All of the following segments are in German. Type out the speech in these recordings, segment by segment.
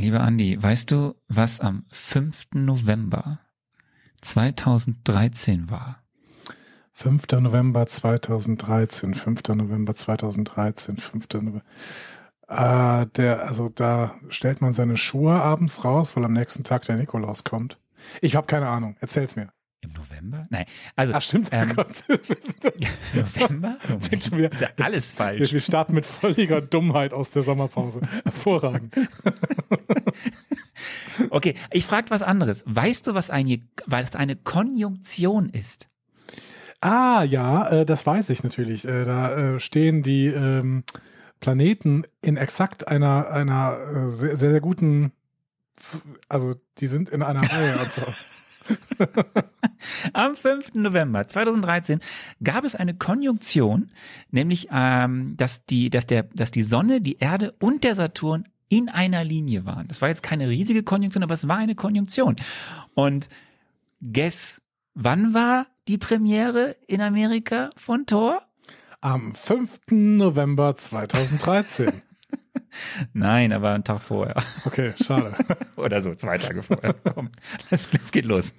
Lieber Andi, weißt du, was am 5. November 2013 war? 5. November 2013, 5. November 2013, 5. November. Äh, der, also da stellt man seine Schuhe abends raus, weil am nächsten Tag der Nikolaus kommt. Ich habe keine Ahnung. Erzähl's mir. Im November? Nein. Also, Ach stimmt. ähm. November? Ist ja alles wir, falsch. wir starten mit völliger Dummheit aus der Sommerpause. Hervorragend. Okay, ich frage was anderes. Weißt du, was eine, was eine Konjunktion ist? Ah, ja, äh, das weiß ich natürlich. Äh, da äh, stehen die ähm, Planeten in exakt einer, einer sehr, sehr, guten, also die sind in einer Reihe. Also. Am 5. November 2013 gab es eine Konjunktion, nämlich ähm, dass die, dass der, dass die Sonne, die Erde und der Saturn in einer Linie waren. Das war jetzt keine riesige Konjunktion, aber es war eine Konjunktion. Und guess, wann war die Premiere in Amerika von Thor? Am 5. November 2013. Nein, aber einen Tag vorher. Okay, schade. Oder so, zwei Tage vorher. Komm, es, es geht los.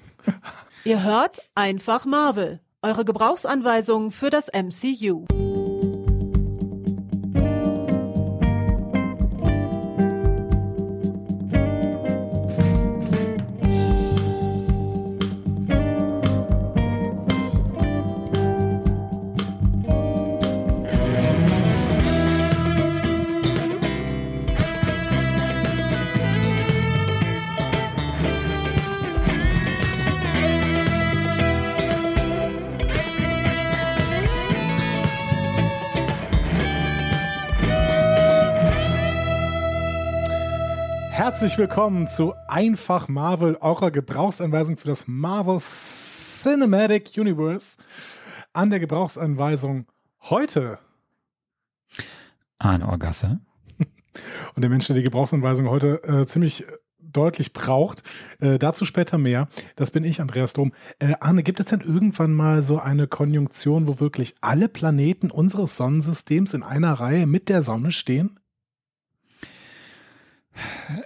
Ihr hört einfach Marvel, eure Gebrauchsanweisung für das MCU. Herzlich willkommen zu Einfach Marvel, eurer Gebrauchsanweisung für das Marvel Cinematic Universe. An der Gebrauchsanweisung heute Arne Orgasse. und der Mensch, der die Gebrauchsanweisung heute äh, ziemlich deutlich braucht. Äh, dazu später mehr. Das bin ich, Andreas Dom. Äh, Arne, gibt es denn irgendwann mal so eine Konjunktion, wo wirklich alle Planeten unseres Sonnensystems in einer Reihe mit der Sonne stehen?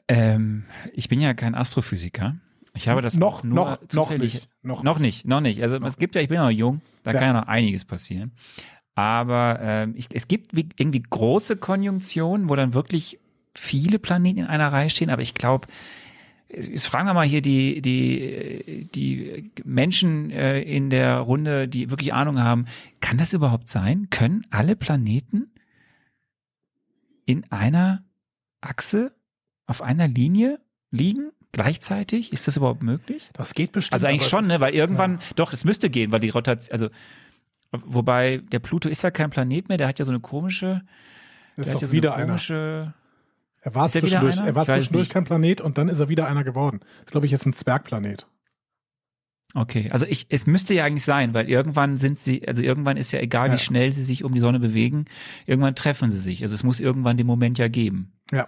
Ähm, ich bin ja kein Astrophysiker. Ich habe das noch, noch, noch nicht. Noch, Noch nicht, noch nicht. Also es gibt ja, ich bin ja noch jung, da Ja. kann ja noch einiges passieren. Aber ähm, ich, es gibt wie- irgendwie große Konjunktionen, wo dann wirklich viele Planeten in einer Reihe stehen. Aber ich glaube, jetzt fragen wir mal hier die, die, die Menschen äh, in der Runde, die wirklich Ahnung haben, kann das überhaupt sein? Können alle Planeten in einer Achse, auf einer Linie liegen? Gleichzeitig? Ist das überhaupt möglich? Das geht bestimmt. Also eigentlich schon, ne? Weil irgendwann, Ja. doch, es müsste gehen, weil die Rotation, also wobei der Pluto ist ja kein Planet mehr, der hat ja so eine komische, ist doch ja so wieder eine einer. komische, Er war Ist er wieder zwischendurch, einer? er war zwischendurch kein Planet und dann ist er wieder einer geworden. Ist, glaube ich, jetzt ein Zwergplanet. Okay, also ich, es müsste ja eigentlich sein, weil irgendwann sind sie, also irgendwann ist ja egal, Ja. wie schnell sie sich um die Sonne bewegen, irgendwann treffen sie sich. Also es muss irgendwann den Moment ja geben. Ja,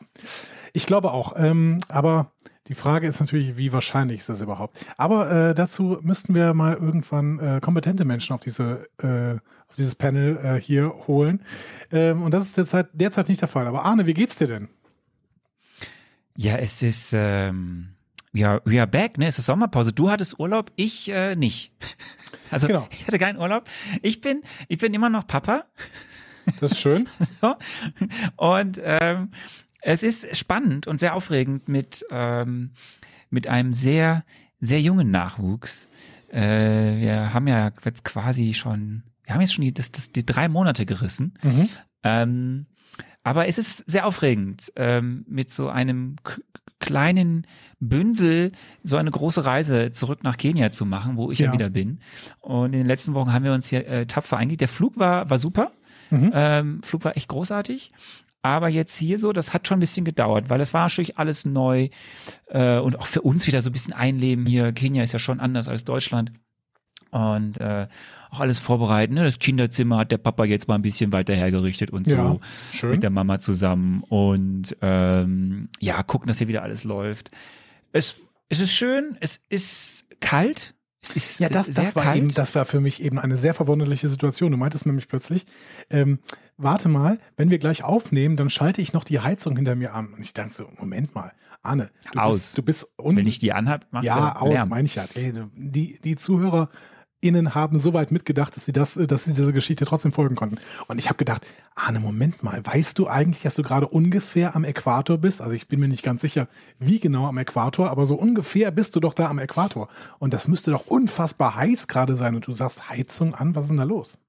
ich glaube auch. Ähm, aber die Frage ist natürlich, wie wahrscheinlich ist das überhaupt? Aber äh, dazu müssten wir mal irgendwann äh, kompetente Menschen auf diese äh, auf dieses Panel äh, hier holen. Ähm, und das ist derzeit, derzeit nicht der Fall. Aber Arne, wie geht's dir denn? Ja, es ist, ähm, we are, we are back, ne? Es ist Sommerpause. Du hattest Urlaub, ich äh, nicht. Also Genau. ich hatte keinen Urlaub. Ich bin, ich bin immer noch Papa. Das ist schön. So. Und ähm, es ist spannend und sehr aufregend mit, ähm, mit einem sehr, sehr jungen Nachwuchs. Äh, wir haben ja jetzt quasi schon, wir haben jetzt schon die, das, das, die drei Monate gerissen. Mhm. Ähm, aber es ist sehr aufregend, ähm, mit so einem kleinen Bündel so eine große Reise zurück nach Kenia zu machen, wo ich ja, Ja. wieder bin. Und in den letzten Wochen haben wir uns hier äh, tapfer eingelegt. Der Flug war, war super. Mhm. Ähm, Flug war echt großartig. Aber jetzt hier so, das hat schon ein bisschen gedauert, weil das war natürlich alles neu äh, und auch für uns wieder so ein bisschen einleben hier. Kenia ist ja schon anders als Deutschland. Und äh, auch alles vorbereiten. Ne? Das Kinderzimmer hat der Papa jetzt mal ein bisschen weiter hergerichtet und Ja, so schön. mit der Mama zusammen. Und ähm, ja, gucken, dass hier wieder alles läuft. Es, es ist schön, es ist kalt. Es ist Ja, das, sehr das war kalt. eben, das war für mich eben eine sehr verwunderliche Situation. Du meintest nämlich plötzlich, ähm, warte mal, wenn wir gleich aufnehmen, dann schalte ich noch die Heizung hinter mir an. Und ich dachte so, Moment mal, Arne, du Aus. bist, du bist un Wenn ich die anhab, macht ja, aus, Lärm. meine ich ja. Ey, die, die ZuhörerInnen haben so weit mitgedacht, dass sie das, dass sie dieser Geschichte trotzdem folgen konnten. Und ich habe gedacht, Arne, Moment mal, weißt du eigentlich, dass du gerade ungefähr am Äquator bist? Also ich bin mir nicht ganz sicher, wie genau am Äquator, aber so ungefähr bist du doch da am Äquator. Und das müsste doch unfassbar heiß gerade sein. Und du sagst Heizung an, was ist denn da los?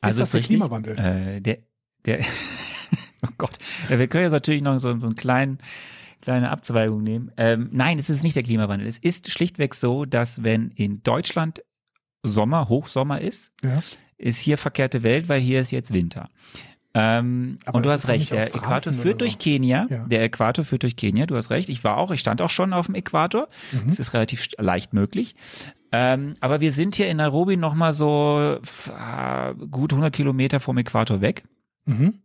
Also das ist der richtig, Klimawandel? Äh, der, der, oh Gott, wir können jetzt natürlich noch so, so einen kleinen, kleine Abzweigung nehmen. Ähm, nein, es ist nicht der Klimawandel. Es ist schlichtweg so, dass wenn in Deutschland Sommer, Hochsommer ist, Ja. ist hier verkehrte Welt, weil hier ist jetzt Winter. Ähm, und du hast recht, der Äquator führt so. durch Kenia. Ja. Der Äquator führt durch Kenia, du hast recht. Ich war auch, ich stand auch schon auf dem Äquator. Mhm. Das ist relativ leicht möglich. Ähm, aber wir sind hier in Nairobi nochmal so ah, gut 100 Kilometer vom Äquator weg. Mhm.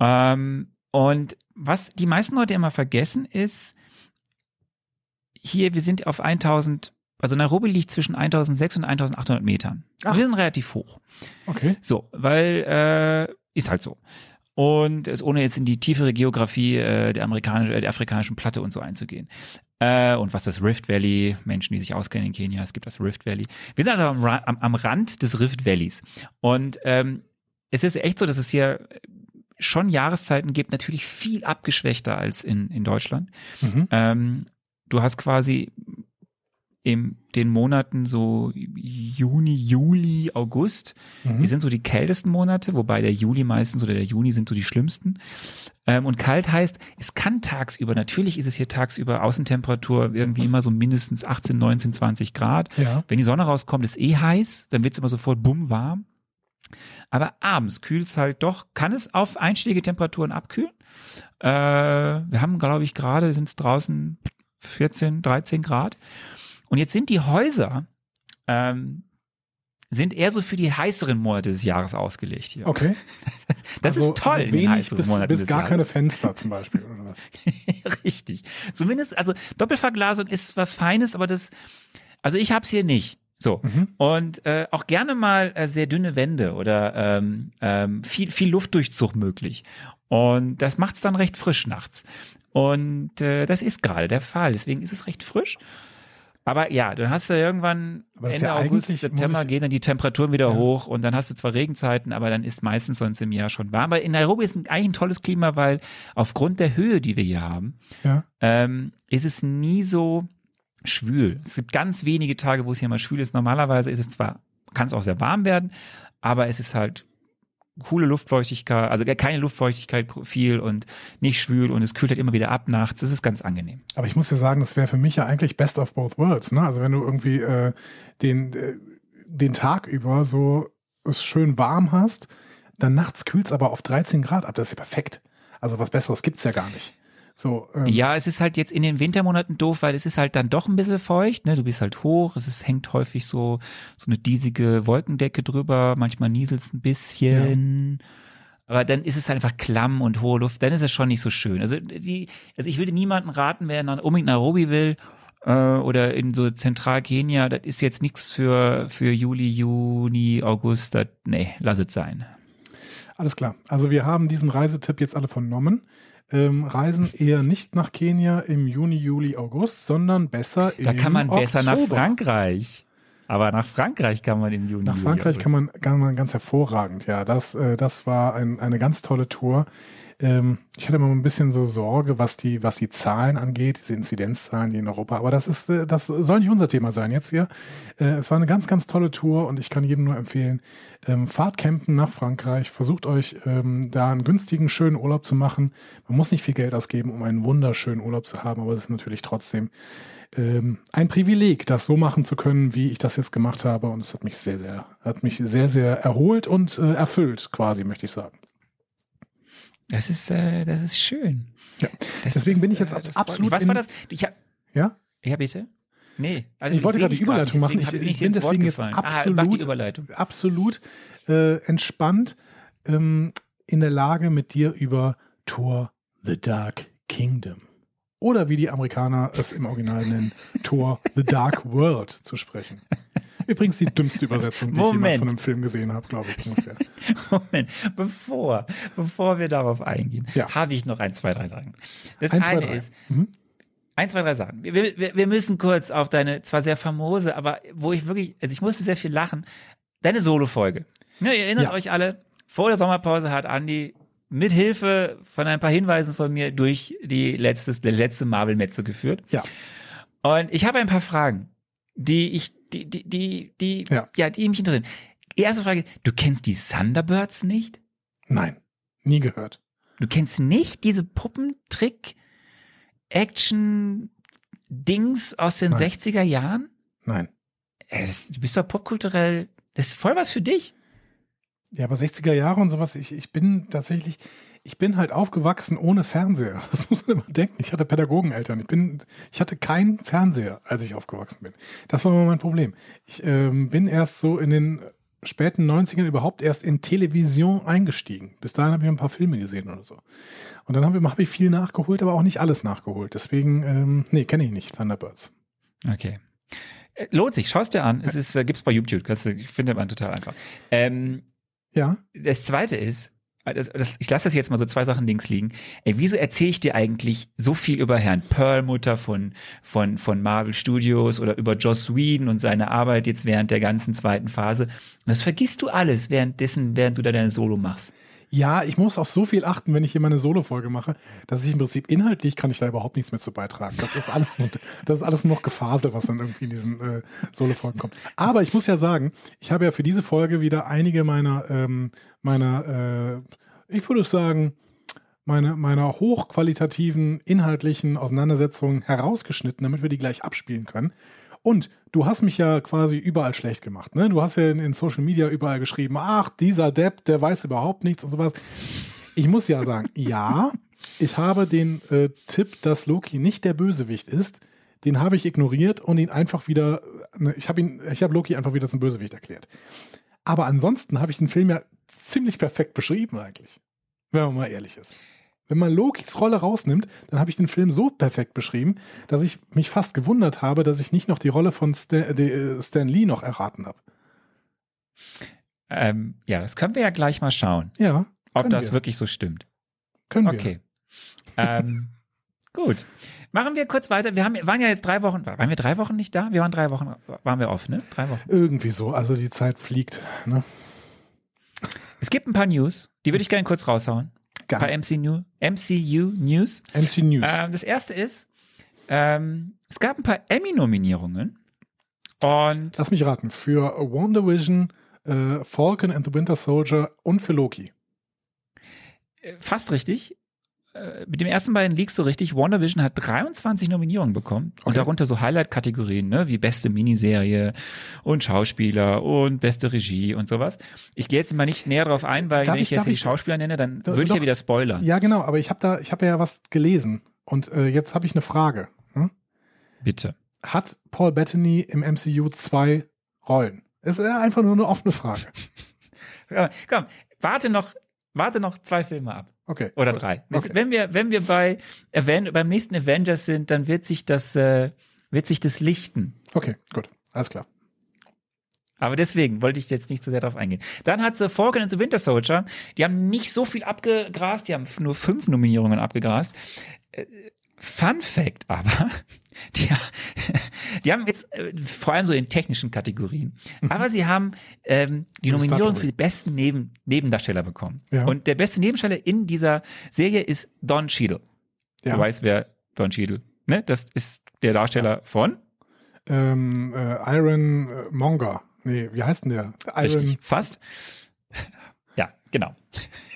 Ähm, und was die meisten Leute immer vergessen ist, hier, wir sind auf 1000, also Nairobi liegt zwischen 1600 und 1800 Metern. Ach. Wir sind relativ hoch. Okay. So, weil, äh, ist halt so. Und ohne jetzt in die tiefere Geografie äh, der, amerikanischen, äh, der afrikanischen Platte und so einzugehen. Äh, und was das Rift Valley, Menschen, die sich auskennen in Kenia, es gibt das Rift Valley. Wir sind also am, am, am Rand des Rift Valleys. Und ähm, es ist echt so, dass es hier schon Jahreszeiten gibt, natürlich viel abgeschwächter als in, in Deutschland. Mhm. Ähm, du hast quasi in den Monaten so Juni, Juli, August, Mhm. die sind so die kältesten Monate, wobei der Juli meistens oder der Juni sind so die schlimmsten. Ähm, und kalt heißt, es kann tagsüber, natürlich ist es hier tagsüber Außentemperatur irgendwie immer so mindestens 18, 19, 20 Grad. Ja. Wenn die Sonne rauskommt, ist eh heiß, dann wird es immer sofort bumm warm. Aber abends kühlt es halt doch, kann es auf einschlägige Temperaturen abkühlen. Äh, wir haben, glaube ich, gerade sind es draußen 14, 13 Grad. Und jetzt sind die Häuser, ähm, sind eher so für die heißeren Monate des Jahres ausgelegt hier. Okay. Das Also- ist toll. Also wenig bis, Monaten bis gar Jahres. keine Fenster zum Beispiel oder was. Richtig. Zumindest, also Doppelverglasung ist was Feines, aber das, also ich hab's hier nicht. So. Mhm. Und äh, auch gerne mal äh, sehr dünne Wände oder ähm, ähm, viel, viel Luftdurchzug möglich. Und das macht's dann recht frisch nachts. Und äh, das ist gerade der Fall. Deswegen ist es recht frisch. Aber ja, dann hast du irgendwann Ende ja August, September gehen dann die Temperaturen wieder Ja. hoch und dann hast du zwar Regenzeiten, aber dann ist meistens sonst im Jahr schon warm. Aber in Nairobi ist eigentlich ein tolles Klima, weil aufgrund der Höhe, die wir hier haben, Ja. ähm, ist es nie so schwül. Es gibt ganz wenige Tage, wo es hier mal schwül ist. Normalerweise ist es zwar, kann es auch sehr warm werden, aber es ist halt coole Luftfeuchtigkeit, also keine Luftfeuchtigkeit viel und nicht schwül und es kühlt halt immer wieder ab nachts. Das ist ganz angenehm. Aber ich muss ja sagen, das wäre für mich ja eigentlich best of both worlds. Ne? Also wenn du irgendwie äh, den, äh, den Tag über so es schön warm hast, dann nachts kühlt es aber auf 13 Grad ab. Das ist ja perfekt. Also was Besseres gibt's ja gar nicht. So, ähm, Ja, es ist halt jetzt in den Wintermonaten doof, weil es ist halt dann doch ein bisschen feucht, ne? Du bist halt hoch, es ist, hängt häufig so, so eine diesige Wolkendecke drüber, manchmal nieselt es ein bisschen. Aber dann ist es einfach klamm und hohe Luft, dann ist es schon nicht so schön. Also die, also ich würde niemanden raten, wer nach, unbedingt Nairobi will, äh, oder in so Zentral-Kenia, das ist jetzt nichts für, für Juli, Juni, August, das, nee, lass es sein. Alles klar. Also wir haben diesen Reisetipp jetzt alle vernommen. Ähm, reisen eher nicht nach Kenia im Juni, Juli, August, sondern besser im Da kann man besser nach. Frankreich. Aber nach Frankreich kann man im Juni. Nach Juli, Frankreich August. kann man, kann man ganz hervorragend, ja. Das, äh, das war ein, eine ganz tolle Tour. Ähm, ich hatte immer ein bisschen so Sorge, was die, was die Zahlen angeht, diese Inzidenzzahlen, die in Europa, aber das ist, äh, das soll nicht unser Thema sein jetzt hier. Äh, es war eine ganz, ganz tolle Tour und ich kann jedem nur empfehlen, ähm, fahrt campen nach Frankreich, versucht euch ähm, da einen günstigen, schönen Urlaub zu machen. Man muss nicht viel Geld ausgeben, um einen wunderschönen Urlaub zu haben, aber es ist natürlich trotzdem ähm, ein Privileg, das so machen zu können, wie ich das jetzt gemacht habe. Und es hat mich sehr, sehr, hat mich sehr, sehr erholt und äh, erfüllt, quasi, möchte ich sagen. Das ist, äh, das ist schön. Ja. Das, Deswegen bin ich jetzt das freut absolut. Was war das? Ich hab, Ja? ja, bitte? Nee. Also Ich wollte gerade die Überleitung machen. Ich- ich bin deswegen jetzt gefallen. Ah, absolut-. Absolut äh, entspannt ähm, in der Lage, mit dir über Tor The Dark Kingdom oder wie die Amerikaner es im Original nennen, Tor The Dark World zu sprechen. Übrigens die dümmste Übersetzung, die ich Moment. jemals von einem Film gesehen habe, glaube ich. Ungefähr. Moment, bevor, bevor wir darauf eingehen, Ja. habe ich noch ein, zwei, drei Sachen. Das zwei, eine drei. ist, Mhm. ein, zwei, drei Sachen. Wir, wir, wir müssen kurz auf deine, zwar sehr famose, aber wo ich wirklich, also ich musste sehr viel lachen, deine Solo-Folge. Ja, ihr erinnert Ja. euch alle, vor der Sommerpause hat Andi mit Hilfe von ein paar Hinweisen von mir durch die letztes, letzte Marvel-Metze geführt. Ja. Und ich habe ein paar Fragen, die ich, die, die, die, die, Ja. ja, die mich interessieren. Erste Frage, du kennst die Thunderbirds nicht? Nein, nie gehört. Du kennst nicht diese Puppentrick Action Dings aus den Nein. 60er Jahren? Nein. Das, du bist doch popkulturell, das ist voll was für dich. Ja, aber 60er Jahre und sowas, ich, ich bin tatsächlich, ich bin halt aufgewachsen ohne Fernseher. Das muss man immer denken. Ich hatte Pädagogeneltern. Ich bin, ich hatte keinen Fernseher, als ich aufgewachsen bin. Das war immer mein Problem. Ich ähm, bin erst so in den späten 90ern überhaupt erst in Television eingestiegen. Bis dahin habe ich ein paar Filme gesehen oder so. Und dann habe ich, hab ich viel nachgeholt, aber auch nicht alles nachgeholt. Deswegen, ähm, nee, kenne ich nicht, Thunderbirds. Okay. Äh, Lohnt sich, schau es dir an. Es ist, äh, gibt's bei YouTube, kannst du, findet man total einfach. Ähm, Ja, das zweite ist, äh, das, das, ich lasse das jetzt mal so zwei Sachen links liegen. Ey, wieso erzähle ich dir eigentlich so viel über Herrn Perlmutter von, von, von Marvel Studios oder über Joss Whedon und seine Arbeit jetzt während der ganzen zweiten Phase? Und das vergisst du alles währenddessen, während du da deine Solo machst. Ja, ich muss auf so viel achten, wenn ich hier meine Solo-Folge mache, dass ich im Prinzip inhaltlich kann ich da überhaupt nichts mehr zu beitragen. Das ist alles, nur, das ist alles nur noch Gefasel, was dann irgendwie in diesen äh, Solo-Folgen kommt. Aber ich muss ja sagen, ich habe ja für diese Folge wieder einige meiner, ähm, meiner, äh, ich würde sagen, meine, meiner hochqualitativen inhaltlichen Auseinandersetzungen herausgeschnitten, damit wir die gleich abspielen können. Und du hast mich ja quasi überall schlecht gemacht. Ne? Du hast ja in, in Social Media überall geschrieben, ach, dieser Depp, der weiß überhaupt nichts und sowas. Ich muss ja sagen, ja, ich habe den äh, Tipp, dass Loki nicht der Bösewicht ist, den habe ich ignoriert und ihn einfach wieder, ne, ich habe ihn, ich habe Loki einfach wieder zum Bösewicht erklärt. Aber ansonsten habe ich den Film ja ziemlich perfekt beschrieben eigentlich, wenn man mal ehrlich ist. Wenn man Lokis Rolle rausnimmt, dann habe ich den Film so perfekt beschrieben, dass ich mich fast gewundert habe, dass ich nicht noch die Rolle von Stan, de, Stan Lee noch erraten habe. Ähm, ja, das können wir ja gleich mal schauen, Ja, ob das wir. wirklich so stimmt. können wir. Okay. ähm, gut. Machen wir kurz weiter. Wir haben, waren ja jetzt drei Wochen, waren wir drei Wochen nicht da? Wir waren drei Wochen, waren wir off, ne? Drei Wochen. Irgendwie so, also die Zeit fliegt. Ne? Es gibt ein paar News, die würde ich gerne kurz raushauen. Ein paar Geil. MCU, MCU News. MC News. Ähm, das erste ist, ähm, es gab ein paar Emmy-Nominierungen und Lass mich raten, für WandaVision, äh, Falcon and the Winter Soldier und für Loki. äh, fast richtig. Äh, Mit dem ersten beiden liegst du richtig. WandaVision hat 23 Nominierungen bekommen Okay. und darunter so Highlight-Kategorien, ne, wie beste Miniserie und Schauspieler und beste Regie und sowas. Ich gehe jetzt mal nicht näher drauf ein, weil Darf wenn ich, ich- jetzt die Schauspieler nenne, dann würde ich ja wieder spoilern. Ja, genau, aber ich habe da, ich habe ja was gelesen und äh, jetzt habe ich eine Frage. Hm? Bitte. Hat Paul Bettany im MCU zwei Rollen? Ist äh, einfach nur eine offene Frage. Ja, Komm, warte noch, warte noch zwei Filme ab. Okay. Oder drei. Okay. Wenn wir, wenn wir bei Aven beim nächsten Avengers sind, dann wird sich das, äh, wird sich das lichten. Okay, gut. Alles klar. Aber deswegen wollte ich jetzt nicht zu sehr darauf eingehen. Dann hat sie Falcon and the Winter Soldier. Die haben nicht so viel abgegrast, die haben nur fünf Nominierungen abgegrast. Fun Fact aber, die, die haben jetzt äh, vor allem so in technischen Kategorien, aber sie haben ähm, die Nominierung für die besten Neben Nebendarsteller bekommen. Ja. Und der beste Nebendarsteller in dieser Serie ist Don Cheadle. Ja. Du weißt, wer Don Cheadle, ne? Das ist der Darsteller von, Ähm, äh, Iron äh, Monger. Nee, wie heißt denn der? Iron, richtig, fast. Ja, genau.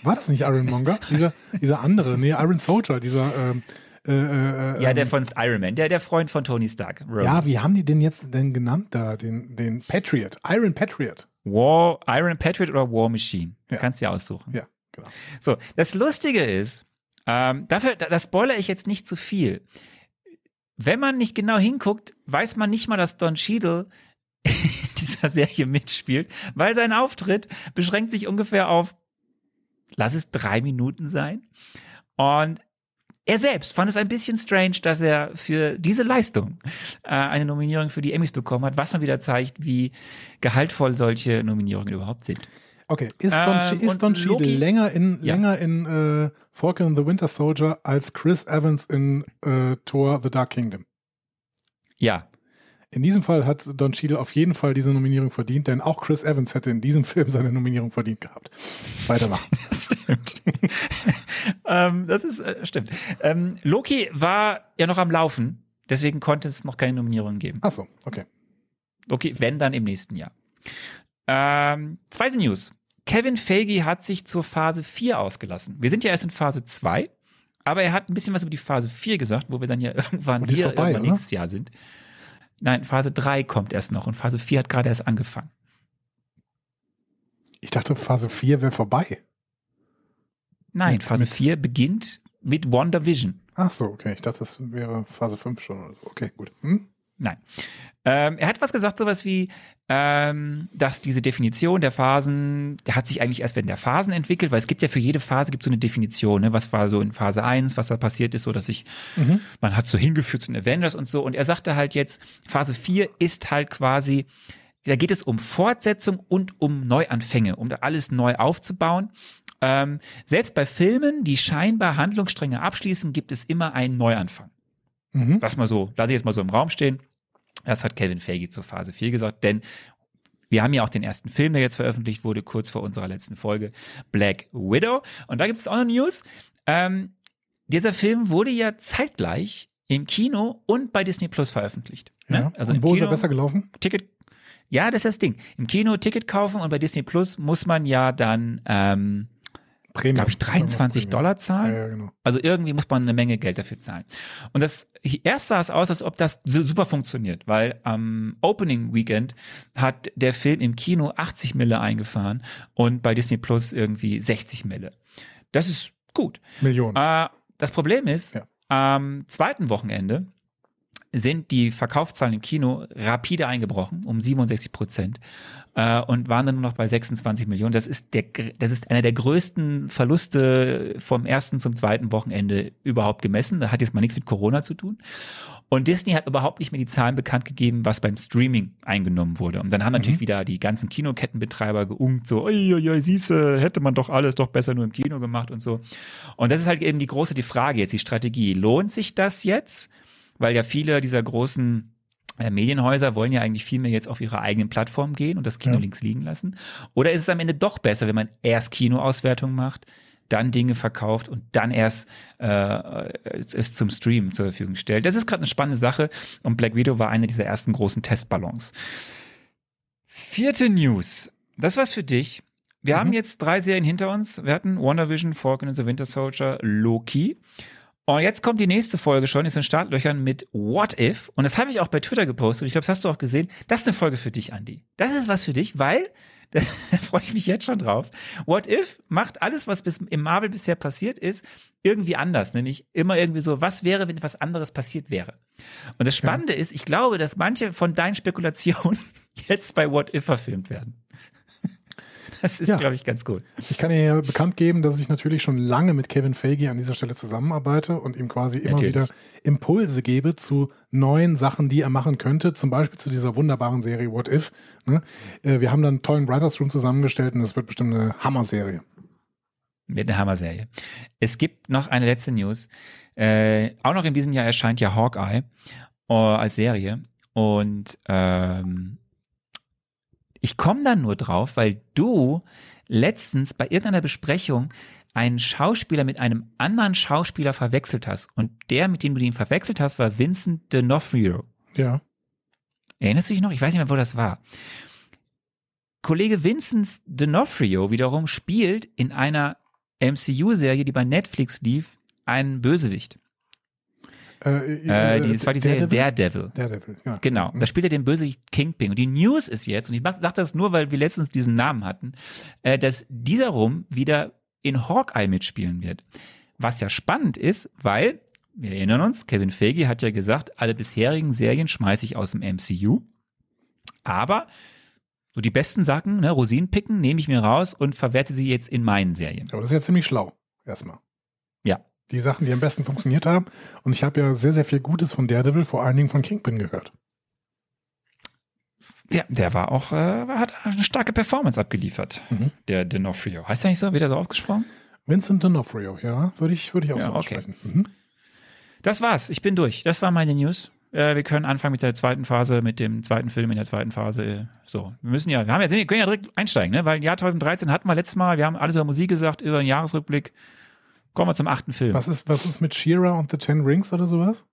War das nicht Iron Monger? dieser, dieser andere, nee, Iron Soldier, dieser ähm, äh, äh, Ja, ähm, der von Iron Man, der, der Freund von Tony Stark. Rowan. Ja, wie haben die den jetzt denn genannt da? Den, den Patriot. Iron Patriot. War, Iron Patriot oder War Machine. Du Ja. kannst ja aussuchen. Ja, genau. So, das Lustige ist, ähm, dafür, da, das spoilere ich jetzt nicht zu viel. Wenn man nicht genau hinguckt, weiß man nicht mal, dass Don Cheadle in dieser Serie mitspielt, weil sein Auftritt beschränkt sich ungefähr auf, lass es drei Minuten sein. Und er selbst fand es ein bisschen strange, dass er für diese Leistung äh, eine Nominierung für die Emmys bekommen hat, was mal wieder zeigt, wie gehaltvoll solche Nominierungen überhaupt sind. Okay, ist Don, Ähm, ist Don Cheadle länger in, Ja. länger in äh, Falcon and the Winter Soldier als Chris Evans in äh, Thor The Dark Kingdom? Ja, In diesem Fall hat Don Cheadle auf jeden Fall diese Nominierung verdient, denn auch Chris Evans hätte in diesem Film seine Nominierung verdient gehabt. Weitermachen. das stimmt. ähm, das ist äh, stimmt. Ähm, Loki war ja noch am Laufen, deswegen konnte es noch keine Nominierung geben. Ach so, okay. Okay, wenn dann im nächsten Jahr. Ähm, zweite News. Kevin Feige hat sich zur Phase 4 ausgelassen. Wir sind ja erst in Phase 2, aber er hat ein bisschen was über die Phase 4 gesagt, wo wir dann ja irgendwann hier vorbei, irgendwann nächstes Jahr sind. Nein, Phase 3 kommt erst noch und Phase 4 hat gerade erst angefangen. Ich dachte, Phase 4 wäre vorbei. Nein, Mit- Phase mit- 4 beginnt mit WandaVision. Ach so, okay. Ich dachte, das wäre Phase 5 schon. Okay, gut. Hm? Nein. Ähm, er hat was gesagt, sowas wie, ähm, dass diese Definition der Phasen, der hat sich eigentlich erst während der Phasen entwickelt, weil es gibt ja für jede Phase gibt so eine Definition, ne? was war so in Phase 1, was da passiert ist, so dass sich, Mhm. man hat so hingeführt zu den Avengers und so. Und er sagte halt jetzt, Phase 4 ist halt quasi, da geht es um Fortsetzung und um Neuanfänge, um da alles neu aufzubauen. Ähm, selbst bei Filmen, die scheinbar Handlungsstränge abschließen, gibt es immer einen Neuanfang. Mhm. Das mal so, lasse ich jetzt mal so im Raum stehen. Das hat Kevin Feige zur Phase 4 gesagt, denn wir haben ja auch den ersten Film, der jetzt veröffentlicht wurde, kurz vor unserer letzten Folge, Black Widow. Und da gibt es auch noch News. Ähm, dieser Film wurde ja zeitgleich im Kino und bei Disney Plus veröffentlicht. Ja. Ne? Also Und wo ist Kino, er besser gelaufen? Ticket. Ja, das ist das Ding. Im Kino Ticket kaufen und bei Disney Plus muss man ja dann, ähm, Premium. glaube ich, 23 Irgendwas Dollar zahlen. Ja, ja, genau. Also irgendwie muss man eine Menge Geld dafür zahlen. Und das erst sah es aus, als ob das super funktioniert, weil am Opening Weekend hat der Film im Kino 80 Mille eingefahren und bei Disney Plus irgendwie 60 Mille. Das ist gut. Millionen. Äh, das Problem ist, Ja. am zweiten Wochenende sind die Verkaufszahlen im Kino rapide eingebrochen, um 67 Prozent, äh, und waren dann nur noch bei 26 Millionen. Das ist der, das ist einer der größten Verluste vom ersten zum zweiten Wochenende überhaupt gemessen. Da hat jetzt mal nichts mit Corona zu tun. Und Disney hat überhaupt nicht mehr die Zahlen bekannt gegeben, was beim Streaming eingenommen wurde. Und dann haben natürlich wieder die ganzen Kinokettenbetreiber geungt, so, oi, siehste, hätte man doch alles doch besser nur im Kino gemacht und so. Und das ist halt eben die große die Frage jetzt, die Strategie. Lohnt sich das jetzt? Weil ja viele dieser großen äh, Medienhäuser wollen ja eigentlich viel mehr jetzt auf ihre eigenen Plattformen gehen und das Kino Ja. links liegen lassen. Oder ist es am Ende doch besser, wenn man erst Kinoauswertung macht, dann Dinge verkauft und dann erst äh, es, es zum Stream zur Verfügung stellt? Das ist gerade eine spannende Sache und Black Widow war eine dieser ersten großen Testballons. Vierte News. Das war's für dich. Wir Mhm. haben jetzt drei Serien hinter uns. Wir hatten WandaVision, Falcon and the Winter Soldier, Loki. Und jetzt kommt die nächste Folge schon, ist in Startlöchern mit What If. Und das habe ich auch bei Twitter gepostet. Ich glaube, das hast du auch gesehen. Das ist eine Folge für dich, Andy. Das ist was für dich, weil, da freue ich mich jetzt schon drauf. What If macht alles, was bis im Marvel bisher passiert ist, irgendwie anders. Nämlich immer irgendwie so, was wäre, wenn was anderes passiert wäre. Und das Spannende ist, ich glaube, dass manche von deinen Spekulationen jetzt bei What If verfilmt werden. Das ist, Ja. glaube ich, ganz gut. Ich kann Ihnen ja bekannt geben, dass ich natürlich schon lange mit Kevin Feige an dieser Stelle zusammenarbeite und ihm quasi immer Natürlich. wieder Impulse gebe zu neuen Sachen, die er machen könnte. Zum Beispiel zu dieser wunderbaren Serie What If. Ne? Äh, Wir haben dann einen tollen Writers Room zusammengestellt und das wird bestimmt eine Hammer-Serie. Mit einer Hammer-Serie. Es gibt noch eine letzte News. Äh, auch noch in diesem Jahr erscheint ja Hawkeye äh, als Serie. Und ähm, ich komme dann nur drauf, weil du letztens bei irgendeiner Besprechung einen Schauspieler mit einem anderen Schauspieler verwechselt hast. Und der, mit dem du ihn verwechselt hast, war Vincent D'Onofrio. Ja. Erinnerst du dich noch? Ich weiß nicht mehr, wo das war. Kollege Vincent D'Onofrio wiederum spielt in einer MCU-Serie, die bei Netflix lief, einen Bösewicht. Äh, Äh, die, das war die Serie Daredevil. Daredevil. Daredevil, ja. Genau, da spielt er den Bösewicht Kingpin. Und die News ist jetzt, und ich sage das nur, weil wir letztens diesen Namen hatten, äh, dass dieser rum wieder in Hawkeye mitspielen wird. Was ja spannend ist, weil, wir erinnern uns, Kevin Feige hat ja gesagt, alle bisherigen Serien schmeiße ich aus dem MCU. Aber so die besten Sachen, ne, Rosinen picken, nehme ich mir raus und verwerte sie jetzt in meinen Serien. Aber das ist ja ziemlich schlau. Erstmal. Die Sachen, die am besten funktioniert haben. Und ich habe ja sehr, sehr viel Gutes von Daredevil, vor allen Dingen von Kingpin gehört. Ja, der war auch, äh, hat eine starke Performance abgeliefert. Mhm. Der D'Onofrio. Heißt der nicht so? Wird er so ausgesprochen? Vincent D'Onofrio, ja, würde ich, würde ich auch Ja, so okay. aussprechen. Mhm. Das war's. Ich bin durch. Das waren meine News. Äh, wir können anfangen mit der zweiten Phase, mit dem zweiten Film in der zweiten Phase. So, wir müssen ja, wir haben ja, wir können ja direkt einsteigen, ne? Weil Jahr 2013 hatten wir letztes Mal, wir haben alles über Musik gesagt, über den Jahresrückblick. Kommen wir zum achten Film. Was ist, was ist mit She-Ra und The Ten Rings oder sowas?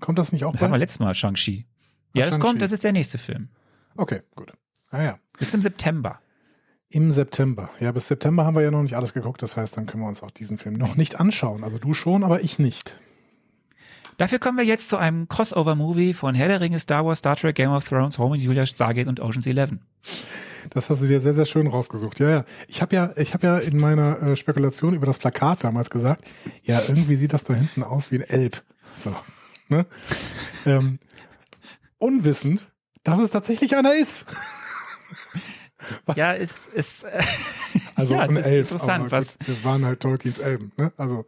Kommt das nicht auch das haben wir letztes Mal, Shang-Chi. Ja, Ah, das kommt, das ist der nächste Film. Okay, gut. Ah ja. Bis im September. Im September. Ja, bis September haben wir ja noch nicht alles geguckt. Das heißt, dann können wir uns auch diesen Film noch nicht anschauen. Also du schon, aber ich nicht. Dafür kommen wir jetzt zu einem Crossover-Movie von Herr der Ringe, Star Wars, Star Trek, Game of Thrones, Home and Julia, Stargate und Ocean's Eleven. Das hast du dir sehr, sehr schön rausgesucht. Ja, ja. Ich habe ja, ich habe ja in meiner äh, Spekulation über das Plakat damals gesagt, ja, irgendwie sieht das da hinten aus wie ein Elb. So. Ne? ähm, unwissend, dass es tatsächlich einer ist. Ja, es ist, äh, Also ja, ein ist Elb. interessant, was, gut, das waren halt Tolkiens Elben. Ne? Also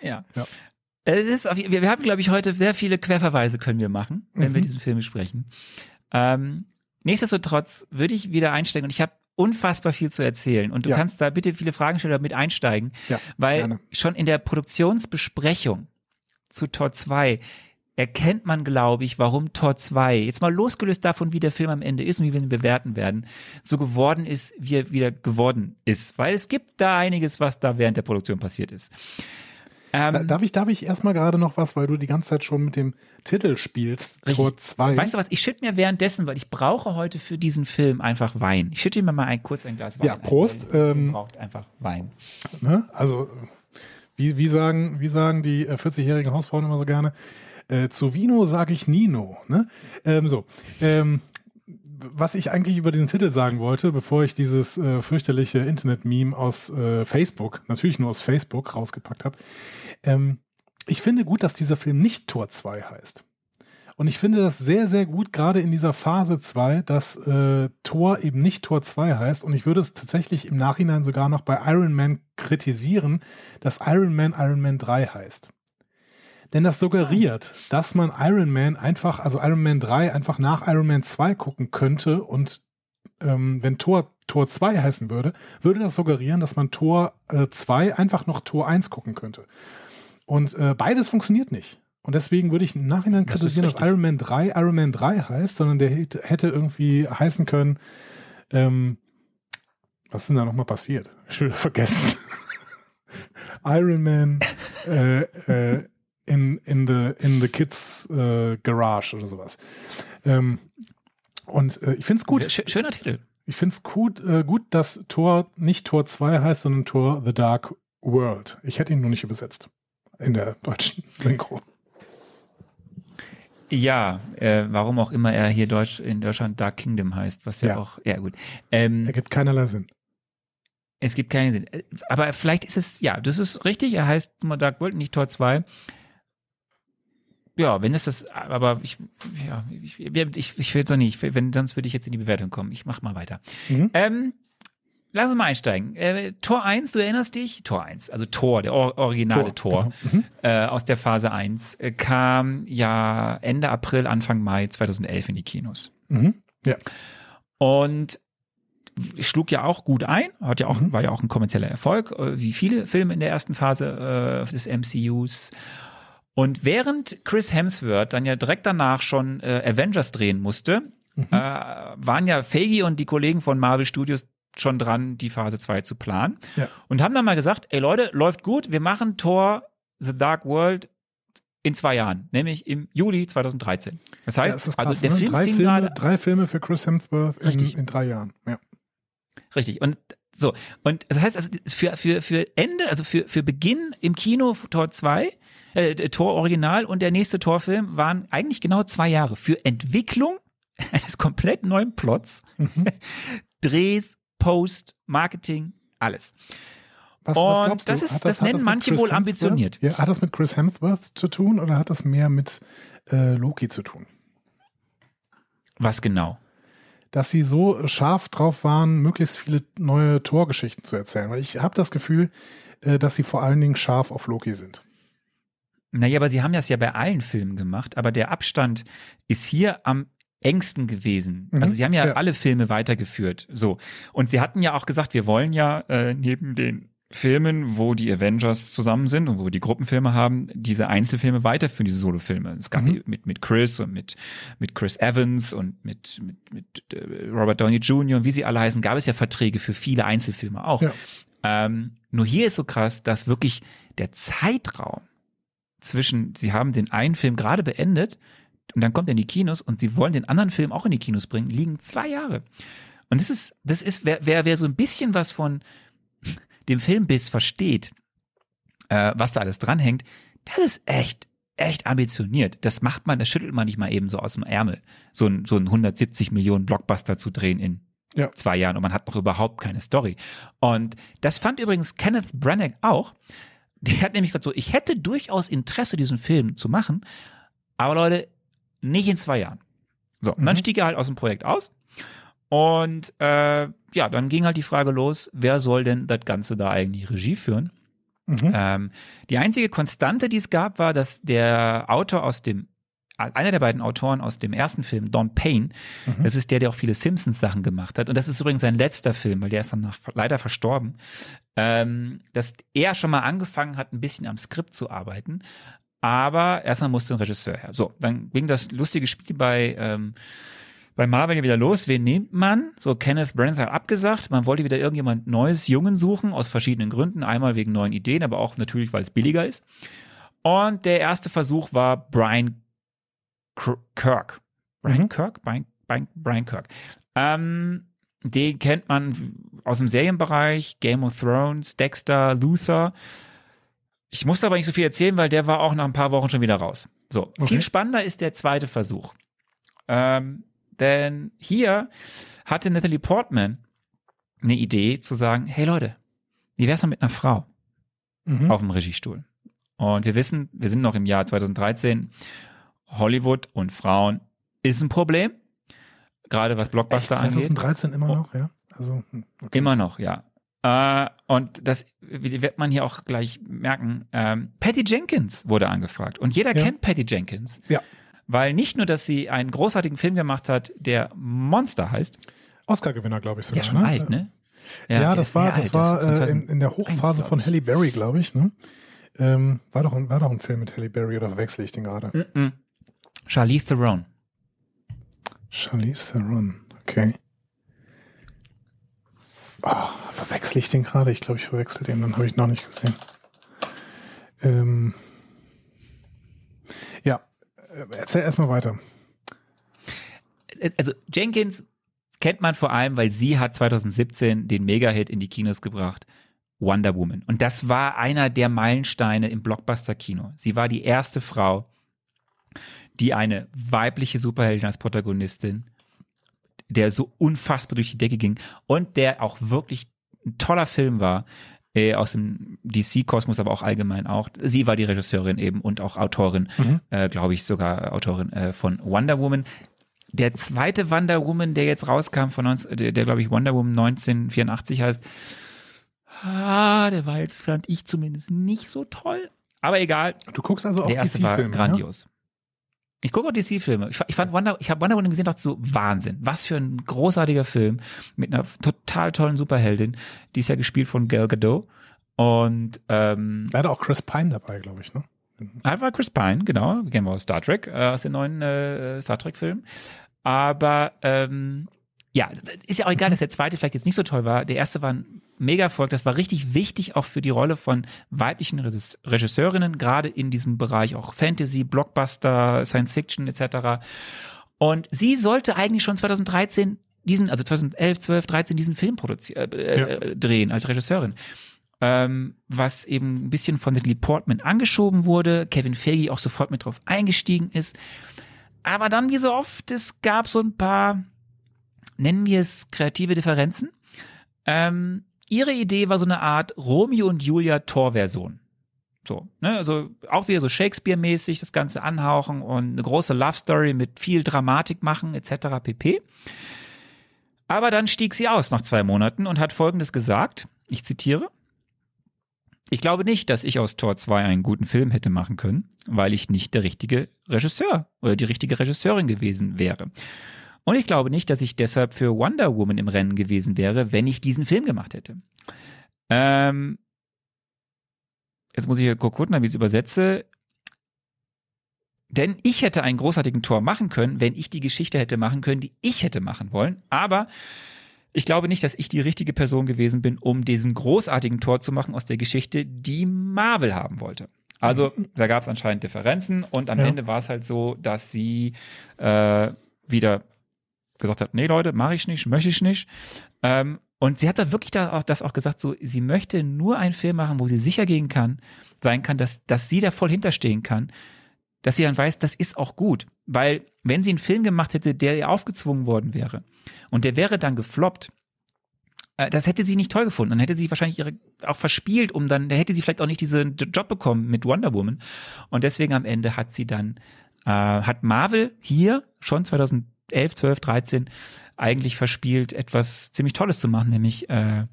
ja. Ja. Es ist, auf- wir, wir haben, glaube ich, heute sehr viele Querverweise können wir machen, wenn Mhm. wir diesen Film besprechen. Ähm, nichtsdestotrotz würde ich wieder einsteigen und ich habe unfassbar viel zu erzählen und du Ja. kannst da bitte viele Fragen stellen oder mit einsteigen, ja, weil gerne. schon in der Produktionsbesprechung zu Tor 2 erkennt man, glaube ich, warum Tor 2, jetzt mal losgelöst davon, wie der Film am Ende ist und wie wir ihn bewerten werden, so geworden ist, wie er wieder geworden ist. Weil es gibt da einiges, was da während der Produktion passiert ist. Ähm, Da, darf ich, darf ich erstmal gerade noch was, weil du die ganze Zeit schon mit dem Titel spielst, Richtig. Tor 2. Weißt du was, ich schütte mir währenddessen, weil ich brauche heute für diesen Film einfach Wein. Ich schütte mir mal ein, kurz ein Glas Wein Ja, ein, Prost, Film ähm, braucht einfach Wein. Ne? Also, wie, wie, sagen, wie sagen die äh, 40-jährigen Hausfrauen immer so gerne? Äh, zu Vino sage ich Nino. Ne? Ähm, so. Ähm, was ich eigentlich über diesen Titel sagen wollte, bevor ich dieses äh, fürchterliche Internet-Meme aus äh, Facebook, natürlich nur aus Facebook, rausgepackt habe. Ähm, ich finde gut, dass dieser Film nicht Tor 2 heißt. Und ich finde das sehr, sehr gut, gerade in dieser Phase 2, dass äh, Tor eben nicht Tor 2 heißt. Und ich würde es tatsächlich im Nachhinein sogar noch bei Iron Man kritisieren, dass Iron Man Iron Man 3 heißt. Denn das suggeriert, dass man Iron Man einfach, also Iron Man 3 einfach nach Iron Man 2 gucken könnte und ähm, wenn Tor Tor 2 heißen würde, würde das suggerieren, dass man Tor äh, 2 einfach noch Tor 1 gucken könnte. Und äh, beides funktioniert nicht. Und deswegen würde ich im Nachhinein Das kritisieren, dass. Iron Man 3 Iron Man 3 heißt, sondern der hätte irgendwie heißen können, ähm, was ist denn da nochmal passiert? Schon wieder vergessen. Iron Man äh, äh, in, in, the, in the Kids äh, Garage oder sowas. Ähm, und äh, ich finde es gut. Sch schöner Titel. Ich finde es gut, äh, gut, dass Tor nicht Tor 2 heißt, sondern Tor The Dark World. Ich hätte ihn nur nicht übersetzt. In der deutschen Synchro. Ja, äh, warum auch immer er hier Deutsch in Deutschland Dark Kingdom heißt, was ja, Ja. auch, ja gut. Ähm, Ergibt keinerlei Sinn. Es gibt keinen Sinn. Äh, Aber vielleicht ist es, ja, das ist richtig, er heißt nur Dark World, nicht Tor 2. Ja, wenn es das, aber ich, ja, ich, ich, ich will jetzt noch nicht, wenn, sonst würde ich jetzt in die Bewertung kommen. Ich mach mal weiter. Mhm. Ähm, lass uns mal einsteigen. Äh, Tor 1, du erinnerst dich? Tor 1, also Tor, der or originale Tor, genau. Mhm. äh, aus der Phase 1, äh, kam ja Ende April, Anfang Mai 2011 in die Kinos. Mhm. Ja. Und schlug ja auch gut ein, hat ja auch, Mhm. war ja auch ein kommerzieller Erfolg, äh, wie viele Filme in der ersten Phase äh, des MCUs. Und während Chris Hemsworth dann ja direkt danach schon äh, Avengers drehen musste, Mhm. äh, waren ja Feige und die Kollegen von Marvel Studios schon dran, die Phase 2 zu planen. Ja. Und haben dann mal gesagt, ey Leute, läuft gut, wir machen Thor The Dark World in zwei Jahren, nämlich im Juli 2013. Das heißt, ja, ist also krass, der ne? Film drei, Filme, gerade drei Filme für Chris Hemsworth in, Richtig. in drei Jahren. Ja. Richtig. Und so. Und das heißt, also für, für, für Ende, also für, für Beginn im Kino Tor 2, äh, Tor Original und der nächste Torfilm waren eigentlich genau zwei Jahre für Entwicklung eines komplett neuen Plots, Mhm. Drehs, Post, Marketing, alles. Was, Und was glaubst du? das ist- Hat das hat nennen mit manche Chris wohl ambitioniert. Ja, hat das mit Chris Hemsworth zu tun oder hat das mehr mit äh, Loki zu tun? Was genau? dass sie so scharf drauf waren, möglichst viele neue Torgeschichten zu erzählen. Weil ich habe das Gefühl, äh, dass sie vor allen Dingen scharf auf Loki sind. Naja, aber sie haben das ja bei allen Filmen gemacht, aber der Abstand ist hier am engsten gewesen. Mhm, also sie haben ja, ja, alle Filme weitergeführt. So. Und sie hatten ja auch gesagt, wir wollen ja äh, neben den Filmen, wo die Avengers zusammen sind und wo wir die Gruppenfilme haben, diese Einzelfilme weiterführen, diese Solofilme. Es gab Mhm. mit, mit Chris und mit, mit Chris Evans und mit, mit, mit äh, Robert Downey Jr. und wie sie alle heißen, gab es ja Verträge für viele Einzelfilme auch. Ja. Ähm, nur hier ist so krass, dass wirklich der Zeitraum zwischen, sie haben den einen Film gerade beendet und dann kommt er in die Kinos und sie wollen den anderen Film auch in die Kinos bringen, liegen zwei Jahre. Und das ist, das ist, wer, wer, wer so ein bisschen was von dem Filmbiss versteht, äh, was da alles dranhängt, das ist echt, echt ambitioniert. Das macht man, das schüttelt man nicht mal eben so aus dem Ärmel, so ein, so ein 170 Millionen Blockbuster zu drehen in Ja. zwei Jahren und man hat noch überhaupt keine Story. Und das fand übrigens Kenneth Branagh auch. Der hat nämlich gesagt so, ich hätte durchaus Interesse, diesen Film zu machen, aber Leute, nicht in zwei Jahren. So, und dann Mhm. stieg er halt aus dem Projekt aus. Und äh, ja, dann ging halt die Frage los, wer soll denn das Ganze da eigentlich Regie führen? Mhm. Ähm, die einzige Konstante, die es gab, war, dass der Autor aus dem, einer der beiden Autoren aus dem ersten Film, Don Payne, Mhm. das ist der, der auch viele Simpsons-Sachen gemacht hat. Und das ist übrigens sein letzter Film, weil der ist danach leider verstorben. Ähm, dass er schon mal angefangen hat, ein bisschen am Skript zu arbeiten. Aber erstmal musste ein Regisseur her. So, dann ging das lustige Spiel bei, ähm, bei Marvel ja wieder los. Wen nimmt man? So, Kenneth Branagh hat abgesagt. Man wollte wieder irgendjemand Neues, Jungen suchen, aus verschiedenen Gründen. Einmal wegen neuen Ideen, aber auch natürlich, weil es billiger ist. Und der erste Versuch war Brian Kirk. Brian Mhm. Kirk? Brian, Brian, Brian Kirk. Ähm, den kennt man aus dem Serienbereich, Game of Thrones, Dexter, Luther. Ich muss aber nicht so viel erzählen, weil der war auch nach ein paar Wochen schon wieder raus. So, Okay. viel spannender ist der zweite Versuch. Ähm, denn hier hatte Natalie Portman eine Idee zu sagen, hey Leute, wie wär's mal mit einer Frau Mhm. auf dem Regiestuhl? Und wir wissen, wir sind noch im Jahr 2013, Hollywood und Frauen ist ein Problem, gerade was Echt, Blockbuster angeht. 2013 immer Oh. noch, ja? Also, hm, okay. Immer noch, ja. Äh, und das wird man hier auch gleich merken. Ähm, Patty Jenkins wurde angefragt. Und jeder Ja. kennt Patty Jenkins. Ja. Weil nicht nur, dass sie einen großartigen Film gemacht hat, der Monster heißt. Oscar-Gewinner, glaube ich sogar. ist schon ne? alt, ne? Ja, der das war, das alt. war ist äh, 2001, in, in der Hochphase von. Halle Berry, glaube ich. Ne? Ähm, war, doch ein, war doch ein Film mit Halle Berry oder verwechsel ich den gerade? Mhm. Charlize Theron. Charlize Theron, okay. Oh, verwechsel ich den gerade? Ich glaube, ich verwechsel den, dann habe ich noch nicht gesehen. Ähm, ja, äh, erzähl erstmal weiter. Also Jenkins kennt man vor allem, weil sie hat 2017 den Mega-Hit in die Kinos gebracht. Wonder Woman. Und das war einer der Meilensteine im Blockbuster-Kino. Sie war die erste Frau, die eine weibliche Superheldin als Protagonistin, der so unfassbar durch die Decke ging und der auch wirklich ein toller Film war, äh, aus dem DC-Kosmos, aber auch allgemein auch. Sie war die Regisseurin eben und auch Autorin, Mhm. äh, glaube ich, sogar Autorin äh, von Wonder Woman. Der zweite Wonder Woman, der jetzt rauskam von uns, der, der glaube ich Wonder Woman 1984 heißt, ah, der war jetzt, fand ich zumindest nicht so toll. Aber egal, Du guckst also war DC-Filme, ja? grandios. Ich gucke auch DC-Filme. Ich, ich fand Wonder, ich habe Wonder Woman gesehen, dachte so, Wahnsinn. Was für ein großartiger Film mit einer total tollen Superheldin. Die ist ja gespielt von Gal Gadot. Und ähm, Leider auch Chris Pine dabei, glaube ich, ne? Ah, war Chris Pine, genau. Kennen wir aus Star Trek, äh, aus den neuen äh, Star Trek-Filmen. Aber ähm, ja, ist ja auch egal, dass der zweite vielleicht jetzt nicht so toll war. Der erste war ein Mega-Erfolg. Das war richtig wichtig auch für die Rolle von weiblichen Regis- Regisseurinnen, gerade in diesem Bereich auch Fantasy, Blockbuster, Science Fiction etc. Und sie sollte eigentlich schon 2013 diesen, also 2011, 12, 13 diesen Film produzieren, äh, äh, drehen als Regisseurin ähm, was eben ein bisschen von Natalie Portman angeschoben wurde, Kevin Feige auch sofort mit drauf eingestiegen ist. Aber dann, wie so oft, es gab so ein paar, nennen wir es kreative Differenzen. Ähm, ihre Idee war so eine Art Romeo und Julia Torversion. So, ne, also auch wieder so Shakespeare-mäßig das Ganze anhauchen und eine große Love Story mit viel Dramatik machen, etc. pp. Aber dann stieg sie aus nach zwei Monaten und hat Folgendes gesagt. Ich zitiere. Ich glaube nicht, dass ich aus Tor 2 einen guten Film hätte machen können, weil ich nicht der richtige Regisseur oder die richtige Regisseurin gewesen wäre. Und ich glaube nicht, dass ich deshalb für Wonder Woman im Rennen gewesen wäre, wenn ich diesen Film gemacht hätte. Ähm, jetzt muss ich hier gucken, wie ich es übersetze. Denn ich hätte einen großartigen Tor machen können, wenn ich die Geschichte hätte machen können, die ich hätte machen wollen. Aber ich glaube nicht, dass ich die richtige Person gewesen bin, um diesen großartigen Tor zu machen aus der Geschichte, die Marvel haben wollte. Also da gab es anscheinend Differenzen und am Ja. Ende war es halt so, dass sie äh, wieder gesagt hat, nee Leute, mache ich nicht, möchte ich nicht. Ähm, und sie hat da wirklich da auch, das auch gesagt, so sie möchte nur einen Film machen, wo sie sicher gehen kann, sein kann, dass, dass sie da voll hinterstehen kann, dass sie dann weiß, das ist auch gut. Weil wenn sie einen Film gemacht hätte, der ihr aufgezwungen worden wäre und der wäre dann gefloppt, äh, das hätte sie nicht toll gefunden. Dann hätte sie wahrscheinlich ihre auch verspielt, um dann, da hätte sie vielleicht auch nicht diesen Job bekommen mit Wonder Woman. Und deswegen am Ende hat sie dann, äh, hat Marvel hier schon 2011, 12, 13 eigentlich verspielt, etwas ziemlich Tolles zu machen, nämlich äh,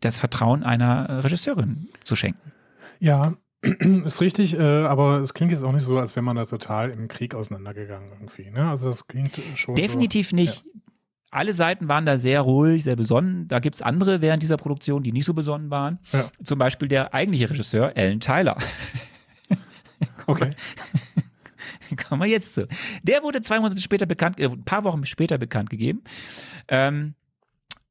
das Vertrauen einer Regisseurin zu schenken. Ja, ist richtig, äh, aber es klingt jetzt auch nicht so, als wäre man da total im Krieg auseinandergegangen irgendwie. Ne? Also das klingt schon. Definitiv so, nicht. Alle Seiten waren da sehr ruhig, sehr besonnen. Da gibt's andere während dieser Produktion, die nicht so besonnen waren. Ja. Zum Beispiel der eigentliche Regisseur, Alan Tyler. Okay. Kommen wir jetzt zu. Der wurde zwei Monate später bekannt, äh, ein paar Wochen später bekannt gegeben. Ähm,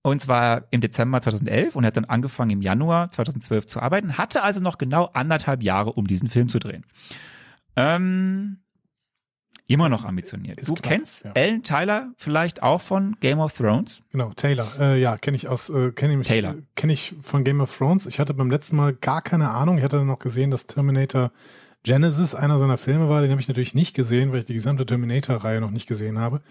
und zwar im Dezember 2011 und er hat dann angefangen im Januar 2012 zu arbeiten, hatte also noch genau anderthalb Jahre, um diesen Film zu drehen. Ähm, immer noch ambitioniert. Du klar, kennst ja. Alan Tyler vielleicht auch von Game of Thrones? Genau, Taylor. Äh, ja, kenne ich aus, äh, kenne ich, Taylor. äh, kenne ich von Game of Thrones. Ich hatte beim letzten Mal gar keine Ahnung. Ich hatte dann noch gesehen, dass Terminator Genesis einer seiner Filme war. Den habe ich natürlich nicht gesehen, weil ich die gesamte Terminator-Reihe noch nicht gesehen habe.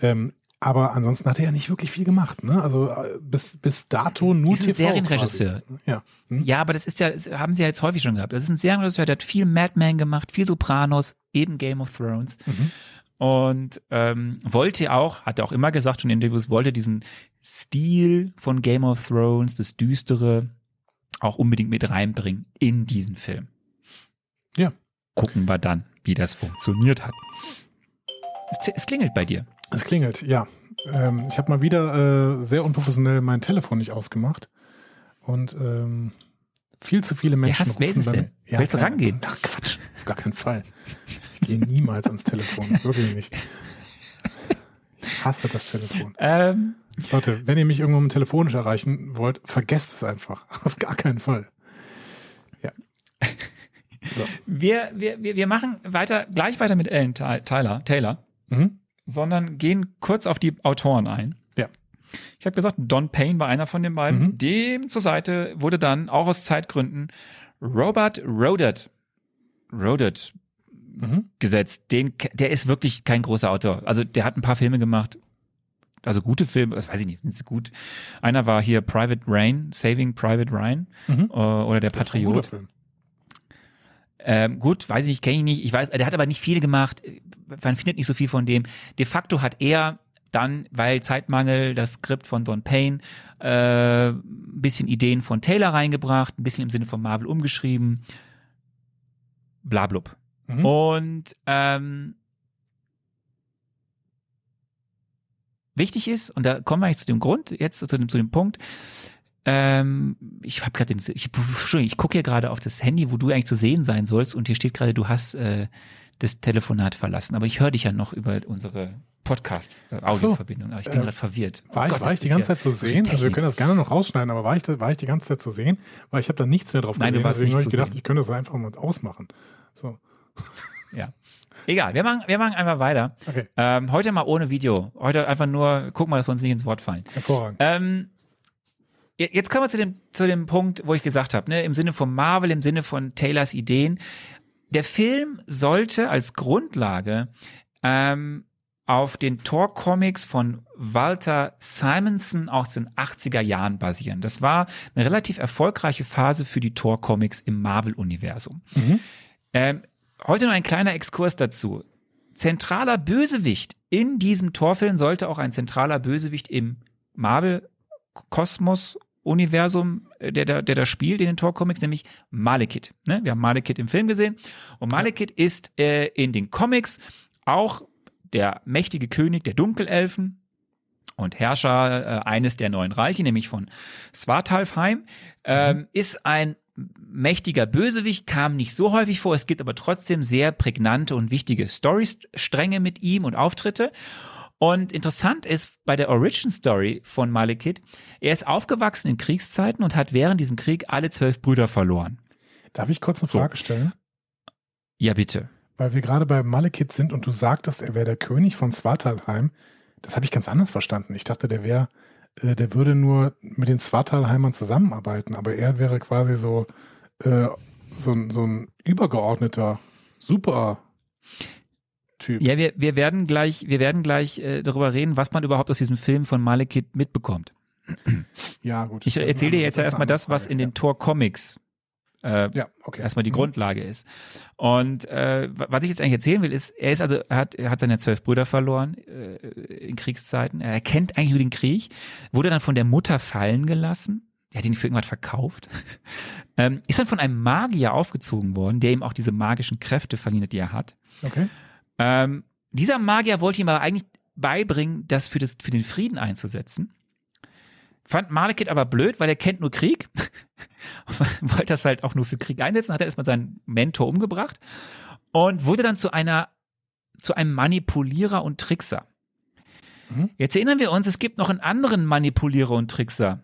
Ähm, aber ansonsten hat er ja nicht wirklich viel gemacht. Ne? Also äh, bis, bis dato nur Ist ein TV. Serienregisseur. Quasi. Ja. Hm? Ja, aber das ist ja, das haben sie ja jetzt häufig schon gehabt. Das ist ein Serienregisseur, der hat viel Madman gemacht, viel Sopranos, eben Game of Thrones. Mhm. Und ähm, wollte auch, hat er auch immer gesagt, schon in Interviews, wollte diesen Stil von Game of Thrones, das Düstere, auch unbedingt mit reinbringen in diesen Film. Ja. Gucken wir dann, wie das funktioniert hat. Es, es klingelt bei dir. Es klingelt, ja. Ähm, ich habe mal wieder äh, sehr unprofessionell mein Telefon nicht ausgemacht. Und ähm, viel zu viele Menschen. hast- wer ist es denn? mir- Willst du rangehen? Ach Quatsch, auf gar keinen Fall. Ich gehe niemals ans Telefon, wirklich nicht. Ich hasse das Telefon. Ähm, Leute, wenn ihr mich irgendwann telefonisch erreichen wollt, vergesst es einfach. Auf gar keinen Fall. So. wir, wir, wir wir machen weiter, gleich weiter mit Ellen Ty- Tyler, Taylor. Mhm. sondern gehen kurz auf die Autoren ein. Ja. Ich habe gesagt, Don Payne war einer von den beiden. Mhm. Dem zur Seite wurde dann auch aus Zeitgründen Robert Rodet, Rodet Mhm. gesetzt. Den, der ist wirklich kein großer Autor. Also der hat ein paar Filme gemacht. Also gute Filme, das weiß ich nicht, sie gut. Einer war hier Private Rain, Saving Private Ryan Mhm. äh, oder der Das ist ein guter Patriot. Film. Ähm, gut, weiß ich nicht, kenne ich nicht. Ich weiß, der hat aber nicht viel gemacht. Man findet nicht so viel von dem. De facto hat er dann, weil Zeitmangel, das Skript von Don Payne, äh, ein bisschen Ideen von Taylor reingebracht, ein bisschen im Sinne von Marvel umgeschrieben. Blablub. Mhm. Und ähm, wichtig ist, und da kommen wir eigentlich zu dem Grund, jetzt zu dem, zu dem Punkt, ähm, ich habe gerade den, ich, Entschuldigung, ich gucke hier gerade auf das Handy, wo du eigentlich zu sehen sein sollst, und hier steht gerade, du hast äh, das Telefonat verlassen. Aber ich höre dich ja noch über unsere Podcast-Audioverbindung. aber ich bin äh, gerade verwirrt. Oh War ich, Gott, war ich die ganze Zeit zu so sehen? Also wir können das gerne noch rausschneiden, aber war ich, da- war ich die ganze Zeit zu sehen? Weil ich habe da nichts mehr drauf Nein, du gesehen. warst Deswegen habe ich gedacht, sehen. ich könnte das einfach mal ausmachen. So, Ja. Egal, wir machen, wir machen einfach weiter. okay, Ähm, heute mal ohne Video. Heute einfach nur, guck mal, dass wir uns nicht ins Wort fallen. hervorragend. Ähm, jetzt kommen wir zu dem, zu dem Punkt, wo ich gesagt habe, ne, im Sinne von Marvel, im Sinne von Taylors Ideen. Der Film sollte als Grundlage ähm, auf den Tor-Comics von Walter Simonson aus den 80er Jahren basieren. Das war eine relativ erfolgreiche Phase für die Tor-Comics im Marvel-Universum. Mhm. Ähm, heute noch ein kleiner Exkurs dazu. Zentraler Bösewicht in diesem Torfilm sollte auch ein zentraler Bösewicht im Marvel-Kosmos Universum, äh, der da, der da spielt in den Tor-Comics, nämlich Malekith. Ne? Wir haben Malekith im Film gesehen. Und Malekith ist äh, in den Comics auch der mächtige König der Dunkelelfen und Herrscher äh, eines der neuen Reiche, nämlich von Svartalfheim, ähm, mhm. ist ein mächtiger Bösewicht, kam nicht so häufig vor. Es gibt aber trotzdem sehr prägnante und wichtige Storystränge mit ihm und Auftritte. Und interessant ist bei der Origin Story von Malekith, er ist aufgewachsen in Kriegszeiten und hat während diesem Krieg alle zwölf Brüder verloren. Darf ich kurz eine Frage so. stellen? Ja, bitte. Weil wir gerade bei Malekith sind und du sagtest, er wäre der König von Svartalheim. Das habe ich ganz anders verstanden. Ich dachte, der wäre, äh, der würde nur mit den Svartalheimern zusammenarbeiten, aber er wäre quasi so, äh, so, so ein übergeordneter Super Typ. Ja, wir, wir werden gleich, wir werden gleich äh, darüber reden, was man überhaupt aus diesem Film von Malekith mitbekommt. Ja, gut. Ich erzähle dir jetzt ja erstmal das, was in den Tor-Comics äh, ja, okay. erstmal die mhm. Grundlage ist. Und äh, was ich jetzt eigentlich erzählen will, ist, er ist also, er hat, er hat seine zwölf Brüder verloren äh, in Kriegszeiten. Er kennt eigentlich nur den Krieg, wurde dann von der Mutter fallen gelassen. Er hat ihn für irgendwas verkauft. ähm, ist dann von einem Magier aufgezogen worden, der ihm auch diese magischen Kräfte verliehen hat, die er hat. Okay. Ähm, dieser Magier wollte ihm aber eigentlich beibringen, das für, das für den Frieden einzusetzen. Fand Malekith aber blöd, weil er kennt nur Krieg. wollte das halt auch nur für Krieg einsetzen, hat er erstmal seinen Mentor umgebracht und wurde dann zu einer, zu einem Manipulierer und Trickser. Mhm. Jetzt erinnern wir uns, es gibt noch einen anderen Manipulierer und Trickser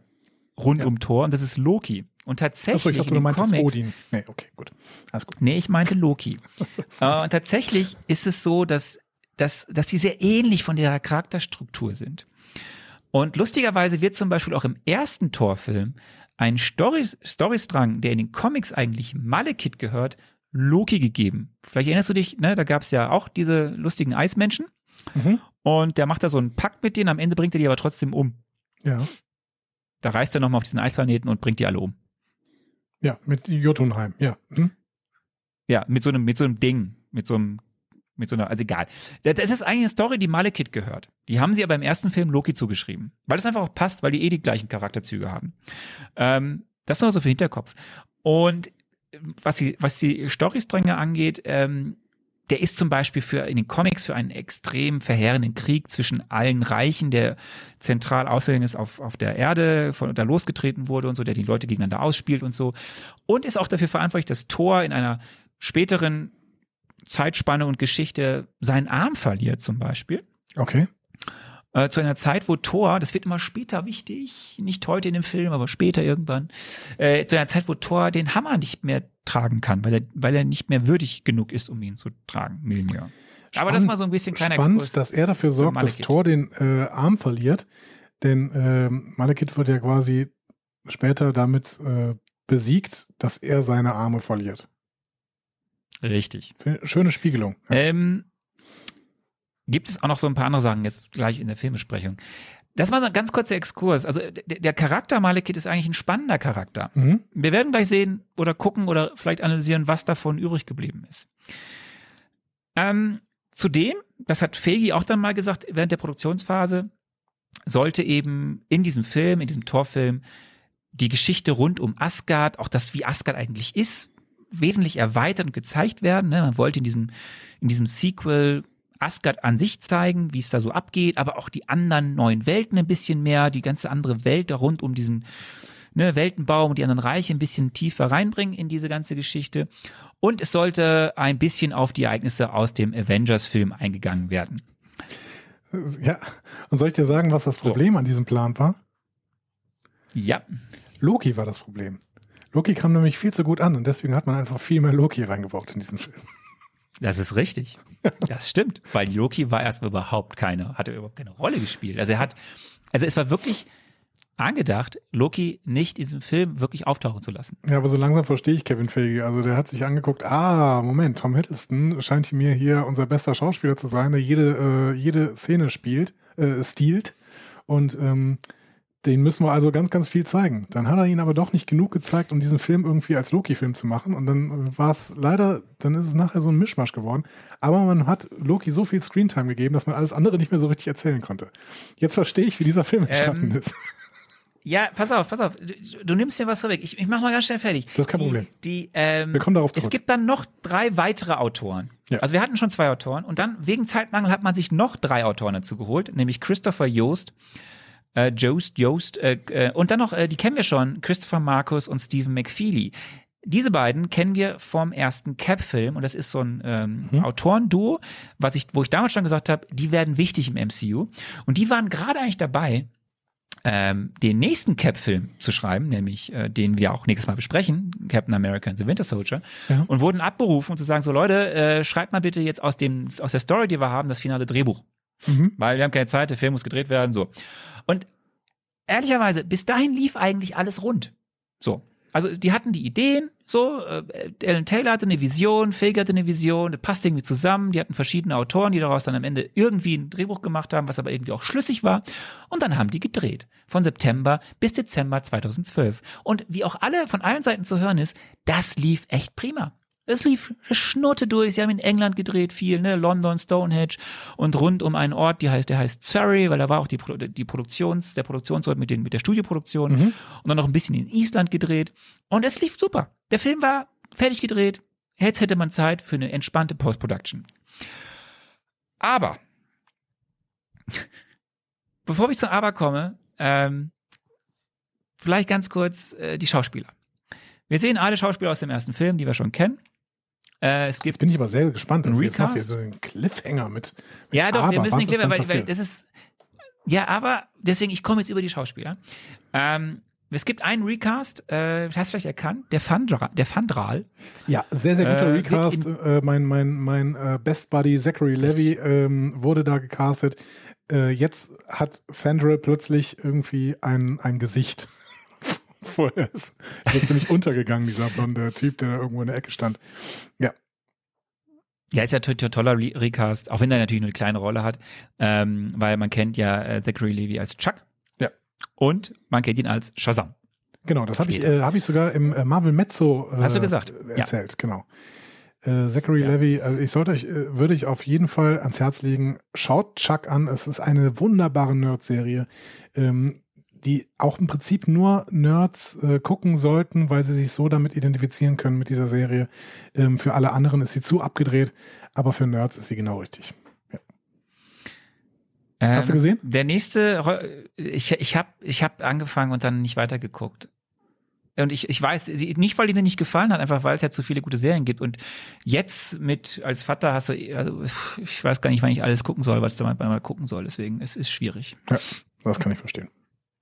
rund ja. um Thor und das ist Loki. Und tatsächlich. Achso, ich dachte, du meintest Comics, Odin. Nee, okay, gut. Alles gut. Nee, ich meinte Loki. äh, und tatsächlich ist es so, dass, dass, dass die sehr ähnlich von der Charakterstruktur sind. Und lustigerweise wird zum Beispiel auch im ersten Torfilm ein Story, Storystrang, der in den Comics eigentlich Malekith gehört, Loki gegeben. Vielleicht erinnerst du dich, ne, da gab es ja auch diese lustigen Eismenschen. Mhm. Und der macht da so einen Pakt mit denen, am Ende bringt er die aber trotzdem um. Ja. Da reist er nochmal auf diesen Eisplaneten und bringt die alle um. Ja, mit Jotunheim, ja. Hm? Ja, mit so einem, mit so einem Ding, mit so einem, mit so einer, also egal. Das ist eigentlich eine Story, die Malekith gehört. Die haben sie aber im ersten Film Loki zugeschrieben. Weil das einfach auch passt, weil die eh die gleichen Charakterzüge haben. Ähm, das noch so für Hinterkopf. Und was die, was die Storystränge angeht, ähm, der ist zum Beispiel für in den Comics für einen extrem verheerenden Krieg zwischen allen Reichen, der zentral außerdem ist auf, auf der Erde, von da losgetreten wurde und so, der die Leute gegeneinander ausspielt und so. Und ist auch dafür verantwortlich, dass Thor in einer späteren Zeitspanne und Geschichte seinen Arm verliert, zum Beispiel. Okay. Äh, zu einer Zeit, wo Thor, das wird immer später wichtig, nicht heute in dem Film, aber später irgendwann, äh, zu einer Zeit, wo Thor den Hammer nicht mehr tragen kann, weil er, weil er nicht mehr würdig genug ist, um ihn zu tragen, Millennium. Aber das mal so ein bisschen kleiner Spannend, Exkurs dass er dafür sorgt, dass Thor den äh, Arm verliert, denn äh, Malekith wird ja quasi später damit äh, besiegt, dass er seine Arme verliert. Richtig. Schöne Spiegelung. Ja. Ähm, gibt es auch noch so ein paar andere Sachen jetzt gleich in der Filmbesprechung. Das war so ein ganz kurzer Exkurs. Also der, Charakter Malekith ist eigentlich ein spannender Charakter. Mhm. Wir werden gleich sehen oder gucken oder vielleicht analysieren, was davon übrig geblieben ist. Ähm, zudem, das hat Fegi auch dann mal gesagt während der Produktionsphase, sollte eben in diesem Film, in diesem Torfilm, die Geschichte rund um Asgard, auch das, wie Asgard eigentlich ist, wesentlich erweitert und gezeigt werden. Ne? Man wollte in diesem, in diesem Sequel Asgard an sich zeigen, wie es da so abgeht, aber auch die anderen neuen Welten ein bisschen mehr, die ganze andere Welt da rund um diesen ne, Weltenbaum und die anderen Reiche ein bisschen tiefer reinbringen in diese ganze Geschichte. Und es sollte ein bisschen auf die Ereignisse aus dem Avengers-Film eingegangen werden. Ja, und soll ich dir sagen, was das Problem so. an diesem Plan war? Ja. Loki war das Problem. Loki kam nämlich viel zu gut an und deswegen hat man einfach viel mehr Loki reingebaut in diesen Film. Das ist richtig. Das stimmt, weil Loki war erstmal überhaupt keine, hatte überhaupt keine Rolle gespielt. Also er hat, also es war wirklich angedacht, Loki nicht in diesem Film wirklich auftauchen zu lassen. Ja, aber so langsam verstehe ich Kevin Feige. Also der hat sich angeguckt, ah, Moment, Tom Hiddleston scheint mir hier unser bester Schauspieler zu sein, der jede, äh, jede Szene spielt, äh, stiehlt. Und ähm, den müssen wir also ganz, ganz viel zeigen. Dann hat er ihn aber doch nicht genug gezeigt, um diesen Film irgendwie als Loki-Film zu machen. Und dann war es leider, dann ist es nachher so ein Mischmasch geworden. Aber man hat Loki so viel Screentime gegeben, dass man alles andere nicht mehr so richtig erzählen konnte. Jetzt verstehe ich, wie dieser Film entstanden Ähm, ist. Ja, pass auf, pass auf. Du, du nimmst mir was vorweg. Ich, ich mach mal ganz schnell fertig. Das ist kein die, Problem. Die, ähm, Wir kommen darauf Es zurück. gibt dann noch drei weitere Autoren. Ja. Also wir hatten schon zwei Autoren und dann wegen Zeitmangel hat man sich noch drei Autoren dazu geholt, nämlich Christopher Joost, äh, Jost, Joost äh, äh, und dann noch, äh, die kennen wir schon, Christopher Marcus und Stephen McFeely. Diese beiden kennen wir vom ersten Cap-Film und das ist so ein ähm, Mhm. Autorenduo, was ich, wo ich damals schon gesagt habe, die werden wichtig im MCU und die waren gerade eigentlich dabei, ähm, den nächsten Cap-Film zu schreiben, nämlich äh, den wir auch nächstes Mal besprechen, Captain America and the Winter Soldier, Ja. und wurden abberufen, um zu sagen, so Leute, äh, schreibt mal bitte jetzt aus dem aus der Story, die wir haben, das finale Drehbuch, Mhm. weil wir haben keine Zeit, der Film muss gedreht werden, so. Und ehrlicherweise, bis dahin lief eigentlich alles rund. So. Also die hatten die Ideen, so, äh, Alan Taylor hatte eine Vision, Feige hatte eine Vision, das passt irgendwie zusammen, die hatten verschiedene Autoren, die daraus dann am Ende irgendwie ein Drehbuch gemacht haben, was aber irgendwie auch schlüssig war. Und dann haben die gedreht. Von September bis Dezember 2012. Und wie auch alle von allen Seiten zu hören ist, das lief echt prima. Es lief, es schnurrte durch. Sie haben in England gedreht viel, ne, London, Stonehenge und rund um einen Ort, die heißt, der heißt Surrey, weil da war auch die, die Produktions, der Produktionsort mit den, mit der Studioproduktion Mhm. und dann noch ein bisschen in Island gedreht. Und es lief super. Der Film war fertig gedreht. Jetzt hätte man Zeit für eine entspannte Post-Production. Aber, bevor ich zum Aber komme, ähm, vielleicht ganz kurz äh, die Schauspieler. Wir sehen alle Schauspieler aus dem ersten Film, die wir schon kennen. Äh, es Jetzt gibt bin ich aber sehr gespannt. Also jetzt machst du jetzt so einen Cliffhanger mit. mit Ja, doch, wir aber. müssen Was den dann weil, weil das ist. Ja, aber deswegen, ich komme jetzt über die Schauspieler. Ähm, es gibt einen Recast, äh, hast du vielleicht erkannt, der Fandra, der Fandral. Ja, sehr, sehr guter Äh, Recast. Äh, mein mein, mein äh, Best Buddy Zachary Levy ähm, wurde da gecastet. Äh, jetzt hat Fandral plötzlich irgendwie ein, ein Gesicht. Vorher ist jetzt ziemlich untergegangen, dieser blonde Typ, der da irgendwo in der Ecke stand. Ja, Ja, ist ja to toller Re Recast, auch wenn er natürlich nur eine kleine Rolle hat, ähm, weil man kennt ja äh, Zachary Levy als Chuck. Ja. Und man kennt ihn als Shazam. genau, das habe ich, äh, hab ich sogar im äh, Marvel Mezzo äh, Hast du gesagt, ja. erzählt, genau. Äh, Zachary Ja. Levy, also ich sollte euch, äh, würde ich auf jeden Fall ans Herz legen, schaut Chuck an. Es ist eine wunderbare Nerd-Serie, ähm, die auch im Prinzip nur Nerds äh, gucken sollten, weil sie sich so damit identifizieren können mit dieser Serie. Ähm, für alle anderen ist sie zu abgedreht, aber für Nerds ist sie genau richtig. Hast du Ähm, gesehen? Der nächste, ich, ich habe ich hab angefangen und dann nicht weitergeguckt. Und ich, ich weiß, nicht, weil die mir nicht gefallen hat, einfach weil es ja zu viele gute Serien gibt. Und jetzt mit als Vater hast du, also ich weiß gar nicht, wann ich alles gucken soll, was da mal, mal gucken soll. Deswegen, es ist schwierig. Ja, das kann ich verstehen.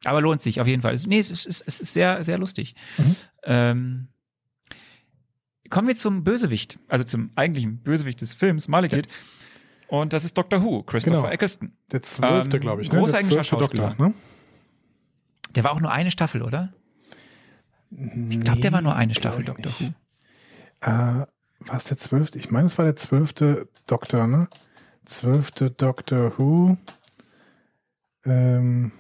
Aber lohnt sich auf jeden Fall. Nee, es ist, es ist, sehr, sehr lustig. Mhm. Ähm, kommen wir zum Bösewicht, also zum eigentlichen Bösewicht des Films, Malekith. Und das ist Doctor Who, Christopher Genau. Eccleston. Der zwölfte, Ähm, glaube ich. Ne? großer Der englischer zwölfte Doktor. Schauspieler. Ne? Der war auch nur eine Staffel, oder? Ich glaube, der war nur eine Staffel Doctor Who. Äh, war es der zwölfte? Ich meine, es war der zwölfte Doktor, ne? Zwölfte Doctor Who. Ähm.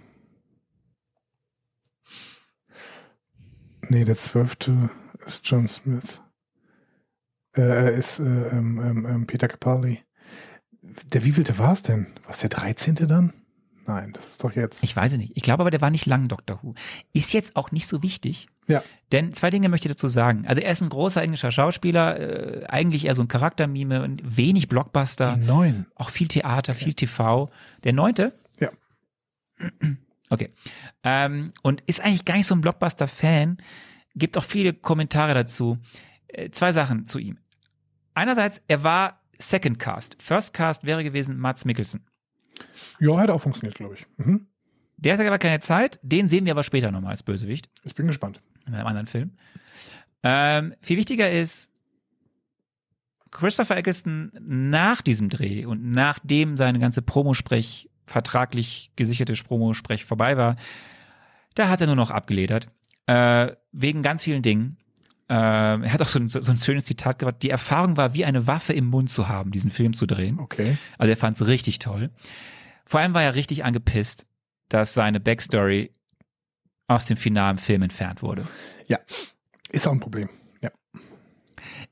Nee, der zwölfte ist John Smith. Äh, er ist äh, ähm, ähm, ähm, Peter Capaldi. Der wievielte war es denn? War es der 13. dann? Nein, das ist doch jetzt. Ich weiß es nicht. Ich glaube aber, der war nicht lang Doctor Who. Ist jetzt auch nicht so wichtig. Ja. Denn zwei Dinge möchte ich dazu sagen. Also er ist ein großer englischer Schauspieler, äh, eigentlich eher so ein Charaktermime und wenig Blockbuster, Die neun. auch viel Theater, viel TV. Der neunte? Ja. Okay. Ähm, und ist eigentlich gar nicht so ein Blockbuster-Fan. Gibt auch viele Kommentare dazu. Äh, zwei Sachen zu ihm. Einerseits, er war Second Cast. First Cast wäre gewesen Mats Mikkelsen. Ja, hat auch funktioniert, glaube ich. Mhm. Der hat aber keine Zeit. Den sehen wir aber später nochmal als Bösewicht Ich bin gespannt. in einem anderen Film. Ähm, viel wichtiger ist, Christopher Eccleston nach diesem Dreh und nachdem seine ganze Promosprech, vertraglich gesicherte Promosprech vorbei war, da hat er nur noch abgeledert. Äh, wegen ganz vielen Dingen. Ähm, er hat auch so ein, so ein schönes Zitat gebracht. Die Erfahrung war, wie eine Waffe im Mund zu haben, diesen Film zu drehen. Okay. Also er fand es richtig toll. Vor allem war er richtig angepisst, dass seine Backstory aus dem finalen Film entfernt wurde. Ja, ist auch ein Problem.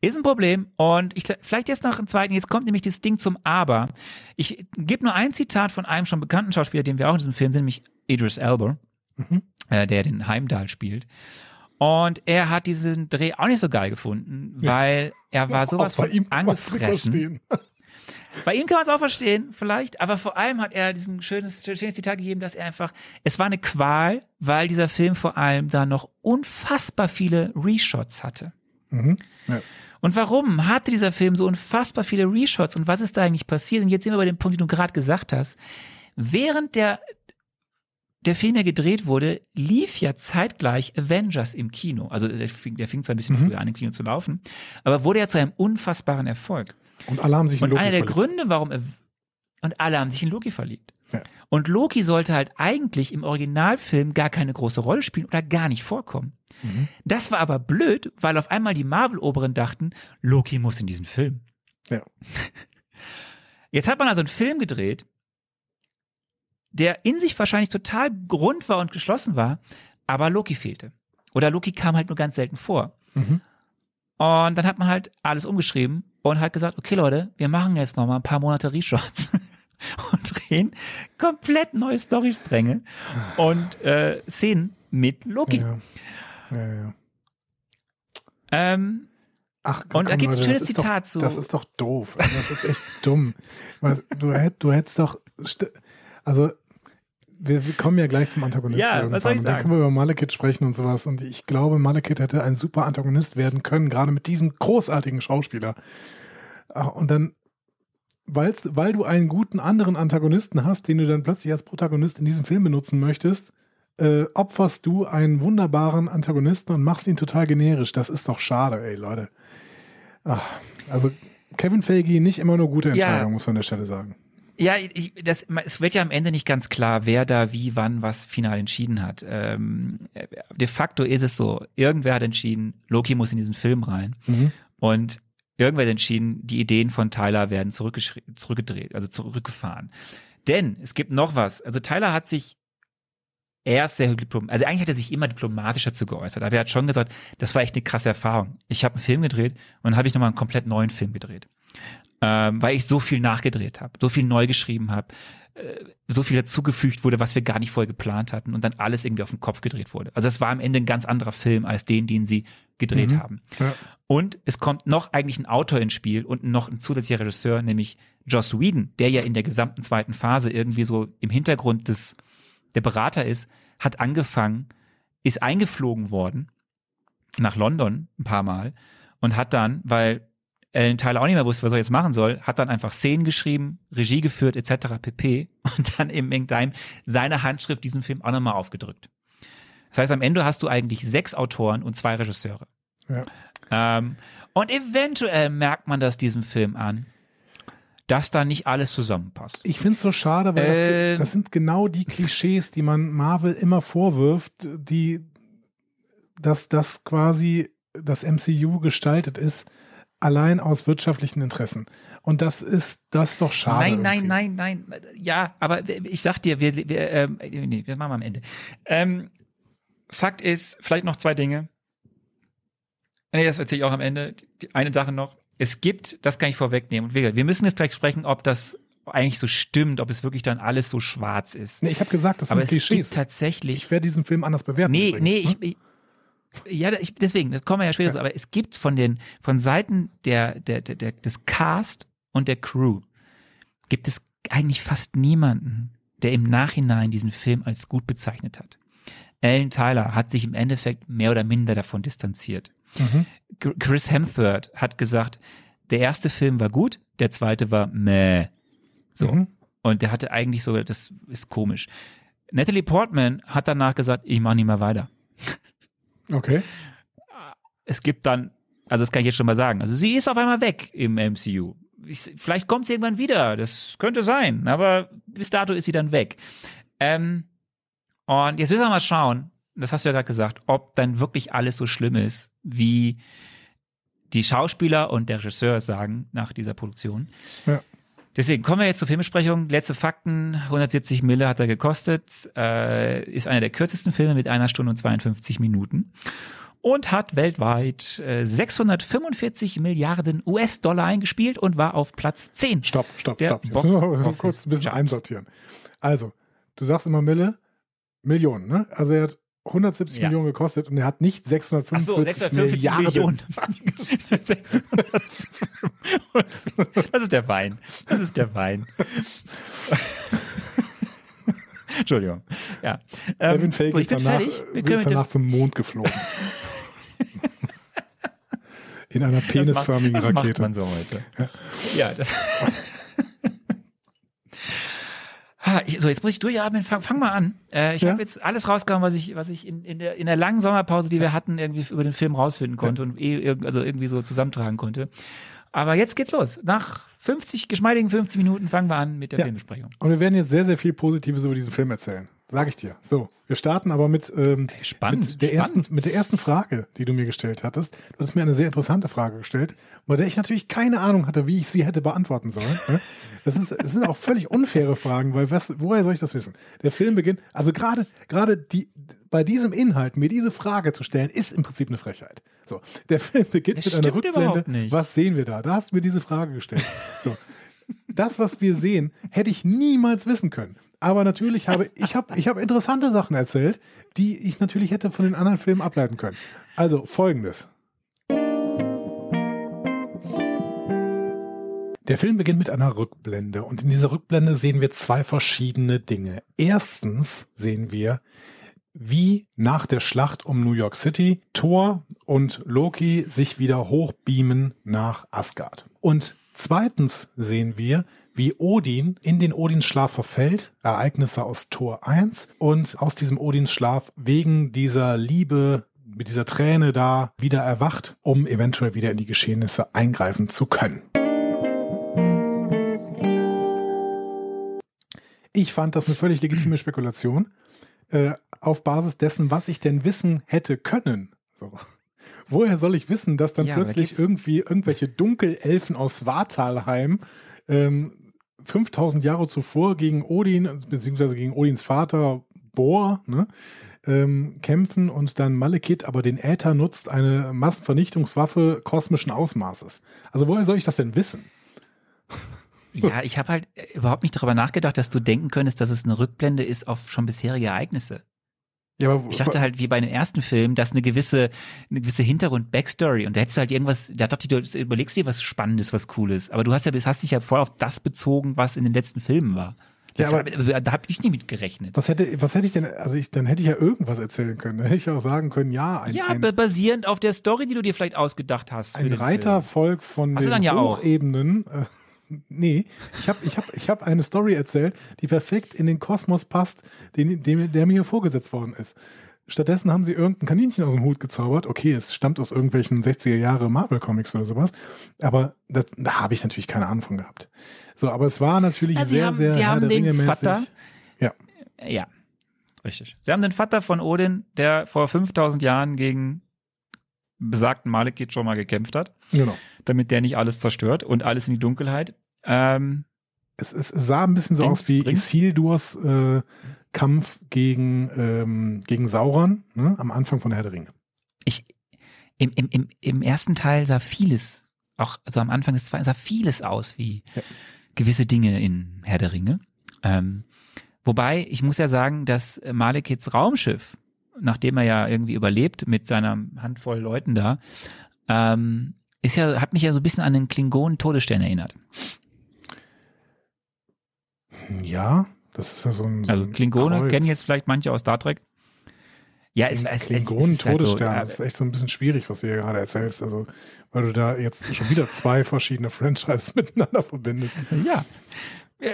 Ist ein Problem und ich, vielleicht jetzt noch einen zweiten, jetzt kommt nämlich das Ding zum Aber. Ich gebe nur ein Zitat von einem schon bekannten Schauspieler, den wir auch in diesem Film sind, nämlich Idris Elba, Mhm. äh, der den Heimdall spielt. Und er hat diesen Dreh auch nicht so geil gefunden, Ja. weil er war sowas von angefressen. verstehen. Bei ihm kann man es auch verstehen, vielleicht, aber vor allem hat er diesen schönes, schönes Zitat gegeben, dass er einfach, es war eine Qual, weil dieser Film vor allem da noch unfassbar viele Reshots hatte. Mhm. Ja. Und warum hatte dieser Film so unfassbar viele Reshots und was ist da eigentlich passiert? Und jetzt sind wir bei dem Punkt, den du gerade gesagt hast. Während der, der Film ja gedreht wurde, lief ja zeitgleich Avengers im Kino. Also der fing, der fing zwar ein bisschen Mhm. früher an, im Kino zu laufen, aber wurde ja zu einem unfassbaren Erfolg. Und alle haben sich in Und Loki einer der verliebt. Gründe, warum und alle haben sich in Loki verliebt. Ja. Und Loki sollte halt eigentlich im Originalfilm gar keine große Rolle spielen oder gar nicht vorkommen. Mhm. Das war aber blöd, weil auf einmal die Marvel-Oberen dachten, Loki muss in diesen Film. Ja. Jetzt hat man also einen Film gedreht, der in sich wahrscheinlich total rund war und geschlossen war, aber Loki fehlte. Oder Loki kam halt nur ganz selten vor. Mhm. Und dann hat man halt alles umgeschrieben und hat gesagt, okay Leute, wir machen jetzt noch mal ein paar Monate Reshots und drehen komplett neue Storystränge und äh, Szenen mit Loki. Ja. Ja, ja. Ähm, Ach, Und da gibt's ein Leute, schönes Zitat doch, zu- Das ist doch doof. Also Das ist echt dumm. Du, hätt, du hättest doch. Also, wir, wir kommen ja gleich zum Antagonisten Ja, irgendwann. und dann können wir über Malekith sprechen und sowas. Und ich glaube, Malekith hätte ein super Antagonist werden können, gerade mit diesem großartigen Schauspieler. Ah, Und dann, weil's, weil du einen guten anderen Antagonisten hast, den du dann plötzlich als Protagonist in diesem Film benutzen möchtest, äh, opferst du einen wunderbaren Antagonisten und machst ihn total generisch. Das ist doch schade, ey, Leute. Ach, also Kevin Feige nicht immer nur gute Ja. Entscheidung, muss man an der Stelle sagen. Ja, ich, das, es wird ja am Ende nicht ganz klar, wer da wie, wann, was final entschieden hat. Ähm, de facto ist es so, irgendwer hat entschieden, Loki muss in diesen Film rein. Mhm. Und irgendwer hat entschieden, die Ideen von Tyler werden zurückgedreht, also zurückgefahren. Denn es gibt noch was. Also Tyler hat sich erst sehr diplom also eigentlich hat er sich immer diplomatischer zu geäußert, aber er hat schon gesagt, das war echt eine krasse Erfahrung. Ich habe einen Film gedreht und dann habe ich nochmal einen komplett neuen Film gedreht. Ähm, weil ich so viel nachgedreht habe, so viel neu geschrieben habe, äh, so viel dazugefügt wurde, was wir gar nicht vorher geplant hatten und dann alles irgendwie auf den Kopf gedreht wurde. Also es war am Ende ein ganz anderer Film als den, den sie gedreht Mhm. haben. Ja. Und es kommt noch eigentlich ein Autor ins Spiel und noch ein zusätzlicher Regisseur, nämlich Joss Whedon, der ja in der gesamten zweiten Phase irgendwie so im Hintergrund des, der Berater ist, hat angefangen, ist eingeflogen worden nach London ein paar Mal und hat dann, weil Ellen Tyler auch nicht mehr wusste, was er jetzt machen soll, hat dann einfach Szenen geschrieben, Regie geführt etc. pp. und dann im Meantime seine Handschrift diesen Film auch nochmal aufgedrückt. Das heißt, am Ende hast du eigentlich sechs Autoren und zwei Regisseure. Ja. Ähm, und eventuell merkt man das diesem Film an, dass da nicht alles zusammenpasst. Ich finde es so schade, weil das, ge- Ähm. das sind genau die Klischees, die man Marvel immer vorwirft, die, dass das quasi das MCU gestaltet ist, allein aus wirtschaftlichen Interessen. Und das ist das ist doch schade. nein, nein, irgendwie. nein, nein. Ja, aber ich sag dir, wir, wir, ähm, nee, wir machen wir am Ende. Ähm, Fakt ist, vielleicht noch zwei Dinge. Nee, das erzähle ich auch am Ende. Die, eine Sache noch. Es gibt, das kann ich vorwegnehmen. Und wir, müssen jetzt gleich sprechen, ob das eigentlich so stimmt, ob es wirklich dann alles so schwarz ist. Nee, ich habe gesagt, das aber sind es Klischees. gibt tatsächlich. Ich werde diesen Film anders bewerten. Nee, übrigens, nee, ne? ich ja, ich, deswegen, das kommen wir ja später so, aber es gibt von den, von Seiten der, der, der, der, des Cast und der Crew, gibt es eigentlich fast niemanden, der im Nachhinein diesen Film als gut bezeichnet hat. Alan Tyler hat sich im Endeffekt mehr oder minder davon distanziert. Mhm. Chris Hemsworth hat gesagt, der erste Film war gut, der zweite war meh. So. Mhm. Und der hatte eigentlich so, das ist komisch. Natalie Portman hat danach gesagt, ich mache nicht mehr weiter. Okay. es gibt dann, also das kann ich jetzt schon mal sagen, also sie ist auf einmal weg im MCU. Ich, vielleicht kommt sie irgendwann wieder, das könnte sein, aber bis dato ist sie dann weg. Ähm, und jetzt müssen wir mal schauen, das hast du ja gerade gesagt, ob dann wirklich alles so schlimm ist, wie die Schauspieler und der Regisseur sagen nach dieser Produktion. Ja. Deswegen kommen wir jetzt zur Filmbesprechung. Letzte Fakten. 170 Mille hat er gekostet. Äh, ist einer der kürzesten Filme mit einer Stunde und 52 Minuten. Und hat weltweit äh, 645 Milliarden US-Dollar eingespielt und war auf Platz 10. Stopp, stopp, Der stopp. Box kurz ein bisschen Chart. einsortieren. Also, du sagst immer Mille, Millionen, ne? Also er hat 170 Ja. Millionen gekostet und er hat nicht Ach 645 so, 645 Milliarden. Millionen. 600. Das ist der Wein. Das ist der Wein. Entschuldigung. Ja. Ähm, Kevin Feige so, ich ist danach, ist danach zum Mond geflogen. In einer das penisförmigen macht, das Rakete. macht man so heute. Ja, das. So, jetzt muss ich durchatmen. Fang, fang mal an. Äh, ich Ja. habe jetzt alles rausgehauen, was ich, was ich in, in, der, in der langen Sommerpause, die wir hatten, irgendwie über den Film rausfinden konnte und eh, also irgendwie so zusammentragen konnte. Aber jetzt geht's los. Nach 50, geschmeidigen 50 Minuten fangen wir an mit der Ja. Filmbesprechung. Und wir werden jetzt sehr, sehr viel Positives über diesen Film erzählen. Sag ich dir. So, wir starten aber mit, ähm, spannend, mit, der spannend. Ersten, mit der ersten Frage, die du mir gestellt hattest. Du hast mir eine sehr interessante Frage gestellt, bei der ich natürlich keine Ahnung hatte, wie ich sie hätte beantworten sollen. ne? Das, ist, das sind auch völlig unfaire Fragen, weil was, woher soll ich das wissen? Der Film beginnt, also gerade gerade die bei diesem Inhalt mir diese Frage zu stellen, ist im Prinzip eine Frechheit. So, der Film beginnt Das mit einer Rückblende. Was sehen wir da? Da hast du mir diese Frage gestellt. So, das, was wir sehen, hätte ich niemals wissen können. Aber natürlich habe ich habe ich habe interessante Sachen erzählt, die ich natürlich hätte von den anderen Filmen ableiten können. Also folgendes. Der Film beginnt mit einer Rückblende und in dieser Rückblende sehen wir zwei verschiedene Dinge. Erstens sehen wir, wie nach der Schlacht um New York City Thor und Loki sich wieder hochbeamen nach Asgard. Und zweitens sehen wir, wie Odin in den Odins-Schlaf verfällt, Ereignisse aus Thor 1 und aus diesem Odins-Schlaf wegen dieser Liebe, mit dieser Träne da wieder erwacht, um eventuell wieder in die Geschehnisse eingreifen zu können. Ich fand das eine völlig legitime Spekulation äh, auf Basis dessen, was ich denn wissen hätte können. So. Woher soll ich wissen, dass dann Ja, plötzlich irgendwie irgendwelche Dunkelelfen aus Svartalheim ähm, 5000 Jahre zuvor gegen Odin, beziehungsweise gegen Odins Vater Bor, ne, ähm, kämpfen und dann Malekith aber den Äther nutzt, eine Massenvernichtungswaffe kosmischen Ausmaßes. Also woher soll ich das denn wissen? Ja, ich habe halt äh, überhaupt nicht darüber nachgedacht, dass du denken könntest, dass es eine Rückblende ist auf schon bisherige Ereignisse. Ja, aber Ich dachte halt, wie bei dem ersten Film, dass eine gewisse, eine gewisse Hintergrund-Backstory und da hättest du halt irgendwas, da dachte ich, du überlegst dir was Spannendes, was Cooles. Aber du hast ja, hast dich ja voll auf das bezogen, was in den letzten Filmen war. Das Ja, hab, da habe ich nicht mit gerechnet. Was hätte, was hätte ich denn, also ich, dann hätte ich ja irgendwas erzählen können. Dann hätte ich auch sagen können, ja, ein, Ja, ein, ba- basierend auf der Story, die du dir vielleicht ausgedacht hast. ein Reitervolk von Hast den ja auch. Hochebenen. Äh, nee, ich habe ich hab, ich hab eine Story erzählt, die perfekt in den Kosmos passt, den, dem, der mir vorgesetzt worden ist. Stattdessen haben sie irgendein Kaninchen aus dem Hut gezaubert. Okay, es stammt aus irgendwelchen 60er Jahre Marvel-Comics oder sowas. Aber das, da habe ich natürlich keine Ahnung von gehabt. So, aber es war natürlich Ja, sie sehr, haben- sehr sie haben den. Vater- Ja. Ja, richtig. Sie haben den Vater von Odin, der vor 5000 Jahren gegen besagten Malekith schon mal gekämpft hat, Genau. damit der nicht alles zerstört und alles in die Dunkelheit. Ähm, Es, es sah ein bisschen so aus wie bringt- Isildurs äh, Kampf gegen, ähm, gegen Sauron ne? am Anfang von Herr der Ringe. ich, im, im, im, im ersten Teil sah vieles, auch also am Anfang des zweiten, sah vieles aus wie Ja. gewisse Dinge in Herr der Ringe. Ähm, wobei, ich muss ja sagen, dass Malekiths Raumschiff, nachdem er ja irgendwie überlebt mit seiner Handvoll Leuten da, ähm, ist ja, hat mich ja so ein bisschen an den Klingonen-Todesstern erinnert. Ja, das ist ja so ein. So Also Klingone Kreuz. kennen jetzt vielleicht manche aus Star Trek. Ja, es, es, es, es Klingonen ist halt so, Todesstern, ja, das ist echt so ein bisschen schwierig, was du hier gerade erzählst. Also, weil du da jetzt schon wieder zwei verschiedene Franchises miteinander verbindest. Ja.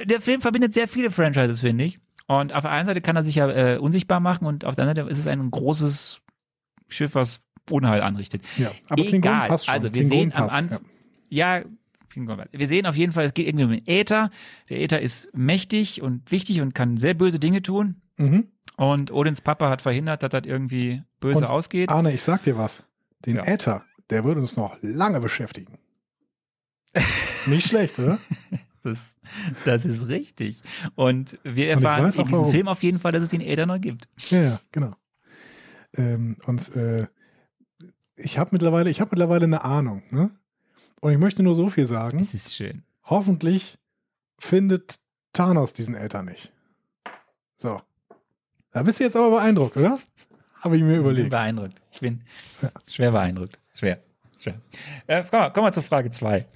Der Film verbindet sehr viele Franchises, finde ich. Und auf der einen Seite kann er sich ja äh, unsichtbar machen und auf der anderen Seite ist es ein großes Schiff, was Unheil anrichtet. Ja, aber Egal. Klingonen passt schon. Also, wir Klingonen sehen am passt, Anfang- Ja, wir sehen auf jeden Fall, es geht irgendwie um den Äther. Der Äther ist mächtig und wichtig und kann sehr böse Dinge tun. Ja. Mhm. Und Odins Papa hat verhindert, dass das irgendwie böse Und ausgeht. Arne, ich sag dir was. Den Ja. Äther, der würde uns noch lange beschäftigen. Nicht schlecht, oder? Das, das ist richtig. Und wir Und erfahren weiß in diesem. Film auf jeden Fall, dass es den Äther noch gibt. Ja, ja, genau. Ähm, und äh, ich habe mittlerweile, ich habe mittlerweile eine Ahnung, ne? Und ich möchte nur so viel sagen. Es ist schön. Hoffentlich findet Thanos diesen Eltern nicht. So. Da bist du jetzt aber beeindruckt, oder? Habe ich mir Ich bin überlegt. beeindruckt. Ich bin Ja. schwer beeindruckt. Schwer. schwer. Äh, komm, mal, komm mal zu Frage 2.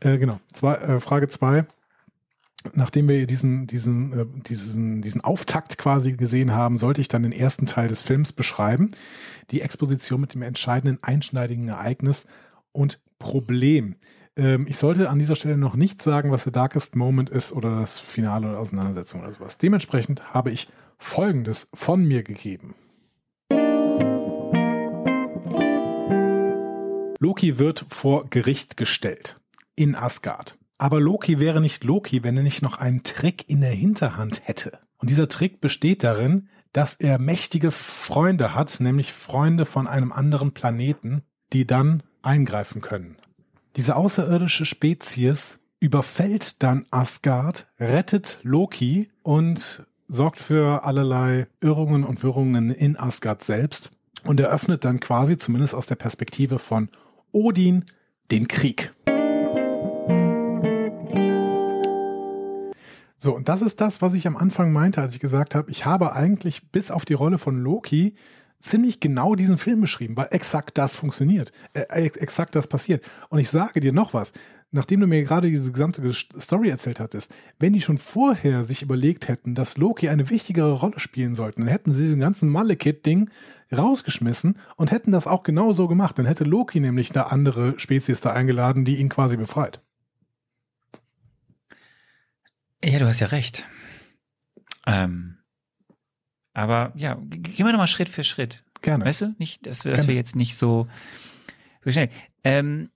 Äh, genau. Zwei, äh, Frage zwei. Nachdem wir diesen, diesen, äh, diesen, diesen Auftakt quasi gesehen haben, sollte ich dann den ersten Teil des Films beschreiben. Die Exposition mit dem entscheidenden einschneidigen Ereignis und Problem. Ähm, ich sollte an dieser Stelle noch nicht sagen, was der Darkest Moment ist oder das Finale oder Auseinandersetzung oder sowas. Dementsprechend habe ich Folgendes von mir gegeben. Loki wird vor Gericht gestellt in Asgard. Aber Loki wäre nicht Loki, wenn er nicht noch einen Trick in der Hinterhand hätte. Und dieser Trick besteht darin, dass er mächtige Freunde hat, nämlich Freunde von einem anderen Planeten, die dann eingreifen können. Diese außerirdische Spezies überfällt dann Asgard, rettet Loki und sorgt für allerlei Irrungen und Wirrungen in Asgard selbst und eröffnet dann quasi, zumindest aus der Perspektive von Odin, den Krieg. So, und das ist das, was ich am Anfang meinte, als ich gesagt habe, ich habe eigentlich bis auf die Rolle von Loki ziemlich genau diesen Film beschrieben, weil exakt das funktioniert, äh, ex- exakt das passiert. Und ich sage dir noch was, nachdem du mir gerade diese gesamte Ges- Story erzählt hattest, wenn die schon vorher sich überlegt hätten, dass Loki eine wichtigere Rolle spielen sollten, dann hätten sie diesen ganzen Malekith-Ding rausgeschmissen und hätten das auch genau so gemacht. Dann hätte Loki nämlich eine andere Spezies da eingeladen, die ihn quasi befreit. Ja, du hast ja recht. Ähm, aber ja, gehen wir nochmal Schritt für Schritt. Gerne. Weißt du? Nicht, dass wir, dass wir jetzt nicht so, so schnell. Ähm,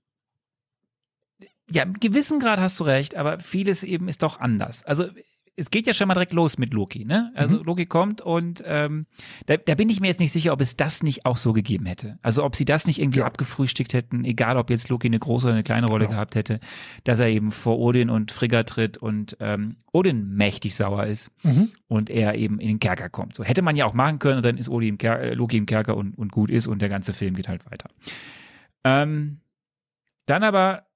ja, im gewissen Grad hast du recht, aber vieles eben ist doch anders. Also es geht ja schon mal direkt los mit Loki, ne? Also Mhm. Loki kommt und ähm, da, da bin ich mir jetzt nicht sicher, ob es das nicht auch so gegeben hätte. Also ob sie das nicht irgendwie Ja. abgefrühstückt hätten, egal ob jetzt Loki eine große oder eine kleine Rolle Genau. gehabt hätte, dass er eben vor Odin und Frigga tritt und ähm, Odin mächtig sauer ist Mhm. und er eben in den Kerker kommt. So hätte man ja auch machen können und dann ist Odin im Ker äh, Loki im Kerker und, und gut ist und der ganze Film geht halt weiter. Ähm, dann aber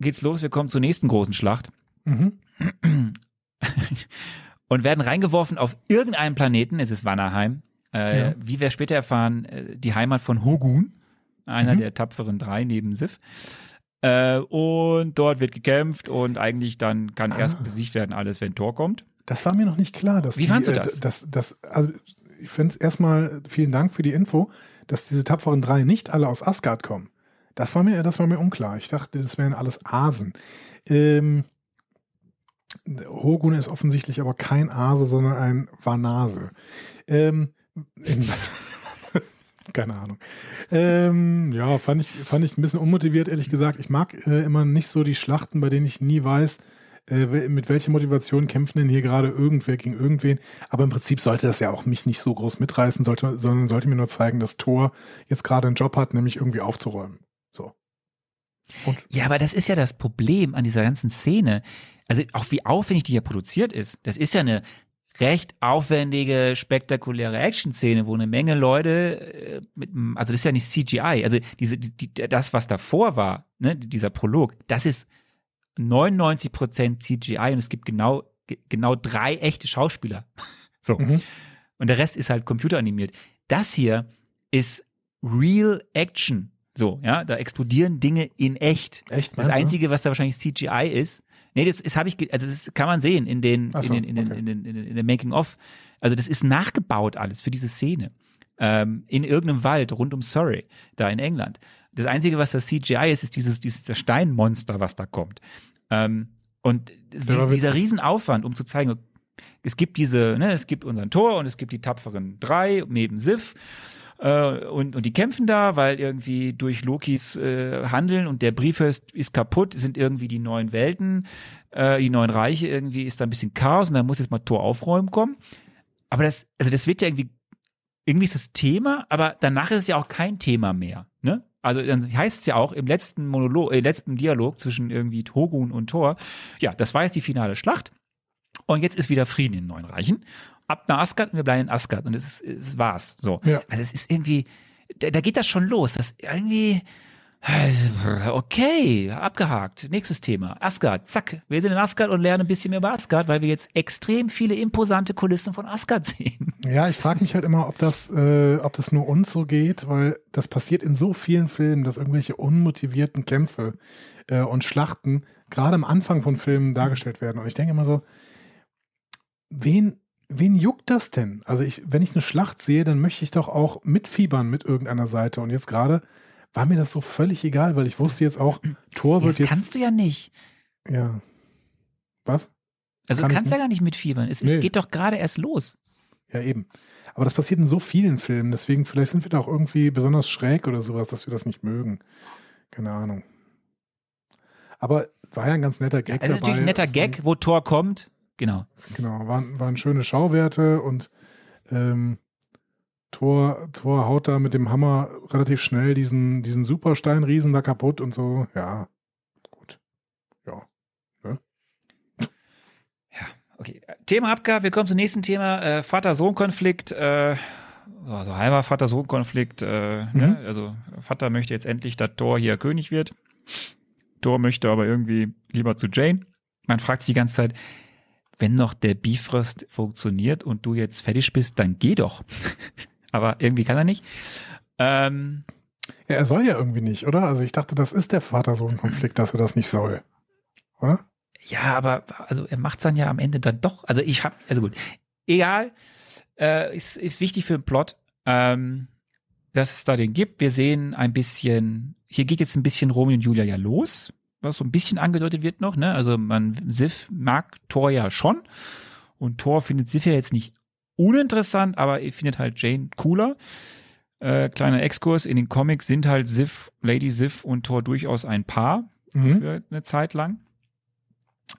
geht's los, wir kommen zur nächsten großen Schlacht Mhm. und werden reingeworfen auf irgendeinen Planeten, es ist Vanaheim, äh, Ja. wie wir später erfahren, äh, die Heimat von Hogun, einer Mhm. der tapferen drei neben Sif. Äh, und dort wird gekämpft und eigentlich dann kann erst Ah. besiegt werden alles, wenn Thor kommt. Das war mir noch nicht klar. Dass Wie die, fandst du äh, das? Das, das, also ich finde es erstmal vielen Dank für die Info, dass diese tapferen drei nicht alle aus Asgard kommen. Das war mir, das war mir unklar. Ich dachte, das wären alles Asen. Ähm, Hogun ist offensichtlich aber kein Ase, sondern ein Vanase. Ähm, in, keine Ahnung. Ähm, ja, fand ich, fand ich ein bisschen unmotiviert, ehrlich gesagt. Ich mag äh, immer nicht so die Schlachten, bei denen ich nie weiß, äh, mit welcher Motivation kämpfen denn hier gerade irgendwer gegen irgendwen. Aber im Prinzip sollte das ja auch mich nicht so groß mitreißen, sollte, sondern sollte mir nur zeigen, dass Thor jetzt gerade einen Job hat, nämlich irgendwie aufzuräumen. So. Und Ja, aber das ist ja das Problem an dieser ganzen Szene. Also auch wie aufwendig die ja produziert ist. Das ist ja eine recht aufwendige, spektakuläre Action-Szene, wo eine Menge Leute äh, mit, also das ist ja nicht CGI. Also diese, die, das, was davor war, ne, dieser Prolog, das ist 99 Prozent CGI und es gibt genau, ge- genau drei echte Schauspieler. So. Mhm. Und der Rest ist halt computeranimiert. Das hier ist Real Action. So, ja, da explodieren Dinge in echt. echt, Das? Einzige, was da wahrscheinlich CGI ist, nee, das ist, habe ich, also das kann man sehen in den, so, in den, in okay. den, in den, in den Making-of. Also das ist nachgebaut alles für diese Szene. Ähm, in irgendeinem Wald rund um Surrey, da in England. Das Einzige, was das CGI ist, ist dieses, dieses das Steinmonster, was da kommt. Ähm, und war dieser. Riesenaufwand, um zu zeigen, es gibt diese, ne, es gibt unseren Tor und es gibt die tapferen drei neben Sif. Äh, und, und die kämpfen da, weil irgendwie durch Lokis äh, Handeln und der Brief ist, kaputt, sind irgendwie die neuen Welten, äh, die neuen Reiche, irgendwie ist da ein bisschen Chaos und da muss jetzt mal Tor aufräumen kommen. Aber das, also das wird ja irgendwie, irgendwie ist das Thema, aber danach ist es ja auch kein Thema mehr. Ne? also dann heißt es ja auch im letzten Monolog, äh, letzten Dialog zwischen irgendwie Togun und Thor, ja, das war jetzt die finale Schlacht und jetzt ist wieder Frieden in den Neuen Reichen. Ab nach Asgard und wir bleiben in Asgard und es, es war's. So. Ja. Also es ist irgendwie, da, da geht das schon los. Das irgendwie, okay, abgehakt. Nächstes Thema. Asgard, zack. Wir sind in Asgard und lernen ein bisschen mehr über Asgard, weil wir jetzt extrem viele imposante Kulissen von Asgard sehen. Ja, ich frage mich halt immer, ob das, äh, ob das nur uns so geht, weil das passiert in so vielen Filmen, dass irgendwelche unmotivierten Kämpfe äh, und Schlachten gerade am Anfang von Filmen dargestellt werden. Und ich denke immer so, wen, wen juckt das denn? Also ich, wenn ich eine Schlacht sehe, dann möchte ich doch auch mitfiebern mit irgendeiner Seite. Und jetzt gerade war mir das so völlig egal, weil ich wusste jetzt auch, Thor wird das jetzt. kannst du ja nicht. Ja. Was? Also Kann du kannst ja gar nicht mitfiebern. Es, Nee. es geht doch gerade erst los. Ja, eben. Aber das passiert in so vielen Filmen, deswegen vielleicht sind wir da auch irgendwie besonders schräg oder sowas, dass wir das nicht mögen. Keine Ahnung. Aber war ja ein ganz netter Gag Also dabei. natürlich ein netter Gag, wo Thor kommt. Genau. Genau, waren, waren schöne Schauwerte und ähm, Thor, Thor haut da mit dem Hammer relativ schnell diesen, diesen Supersteinriesen da kaputt und so. Ja, gut. Ja. Okay. Thema abgab. Wir kommen zum nächsten Thema. Äh, Vater-Sohn-Konflikt. Äh, also halber Vater-Sohn-Konflikt. Äh, Mhm. ne? Also Vater möchte jetzt endlich, dass Thor hier König wird. Thor möchte aber irgendwie lieber zu Jane. Man fragt sich die ganze Zeit, wenn noch der Bifrost funktioniert und du jetzt fertig bist, dann geh doch. aber irgendwie kann er nicht. Ähm, Ja, er soll ja irgendwie nicht, oder? Also ich dachte, das ist der Vater-Sohn-Konflikt, dass er das nicht soll. Oder? Ja, aber also er macht dann ja am Ende dann doch. Also ich habe, also gut, egal, äh, ist, ist wichtig für den Plot, ähm, dass es da den gibt. Wir sehen ein bisschen, hier geht jetzt ein bisschen Romeo und Julia ja los, was so ein bisschen angedeutet wird noch. Ne? Also man Sif mag Thor ja schon und Thor findet Sif ja jetzt nicht uninteressant, aber er findet halt Jane cooler. Äh, kleiner Exkurs, in den Comics sind halt Sif, Lady Sif und Thor durchaus ein Paar Mhm. für eine Zeit lang.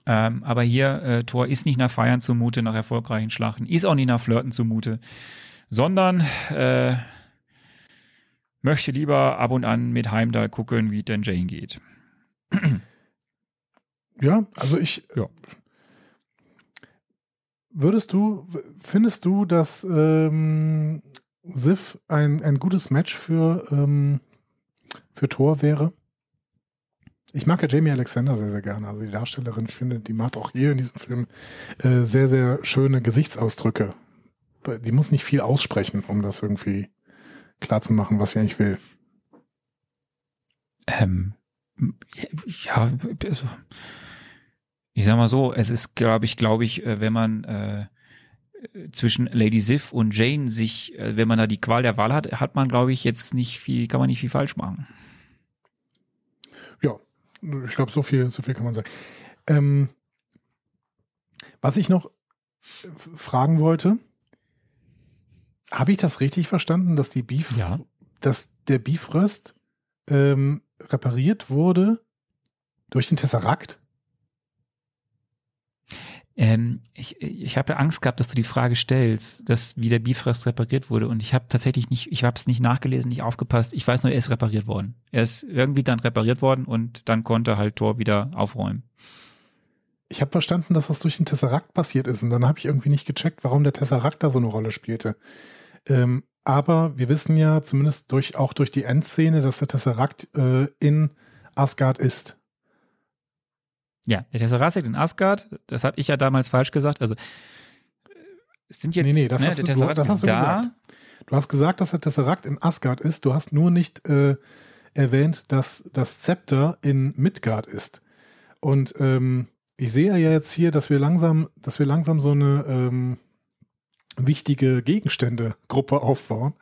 Ähm, aber hier, äh, Thor ist nicht nach Feiern zumute, nach erfolgreichen Schlachten, ist auch nicht nach Flirten zumute, sondern äh, möchte lieber ab und an mit Heimdall gucken, wie denn Jane geht. Ja, also ich. Ja. Würdest du, findest du, dass ähm, Sif ein, ein gutes Match für, ähm, für Thor wäre? Ich mag ja Jamie Alexander sehr, sehr gerne. Also die Darstellerin, finde, die macht auch hier in diesem Film äh, sehr, sehr schöne Gesichtsausdrücke. Die muss nicht viel aussprechen, um das irgendwie klar zu machen, was sie eigentlich will. Ähm, ja, also, ich sag mal so, es ist, glaube ich, glaube ich, äh, wenn man äh, zwischen Lady Sif und Jane sich, äh, wenn man da die Qual der Wahl hat, hat man, glaube ich, jetzt nicht viel, kann man nicht viel falsch machen. Ja, ich glaube, so viel, so viel kann man sagen. Ähm, was ich noch f- fragen wollte, habe ich das richtig verstanden, dass die Beef, Ja. dass der Bifrost ähm, repariert wurde durch den Tesserakt? Ähm, ich ich habe ja Angst gehabt, dass du die Frage stellst, dass wie der Bifrost repariert wurde. Und ich habe tatsächlich nicht, ich habe es nicht nachgelesen, nicht aufgepasst. Ich weiß nur, er ist repariert worden. Er ist irgendwie dann repariert worden und dann konnte halt Thor wieder aufräumen. Ich habe verstanden, dass das durch den Tesserakt passiert ist und dann habe ich irgendwie nicht gecheckt, warum der Tesserakt da so eine Rolle spielte. Ähm, aber wir wissen ja zumindest durch, auch durch die Endszene, dass der Tesserakt äh, in Asgard ist. Ja, der Tesseract in Asgard, das hatte ich ja damals falsch gesagt. Also es sind jetzt, Nee, nee, das ne, hast der du- du- Tesseract das hast du da. gesagt. Du hast gesagt, dass der Tesserakt in Asgard ist. Du hast nur nicht äh, erwähnt, dass das Zepter in Midgard ist. Und ähm, ich sehe ja jetzt hier, dass wir langsam, dass wir langsam so eine ähm, wichtige Gegenstände-Gruppe aufbauen.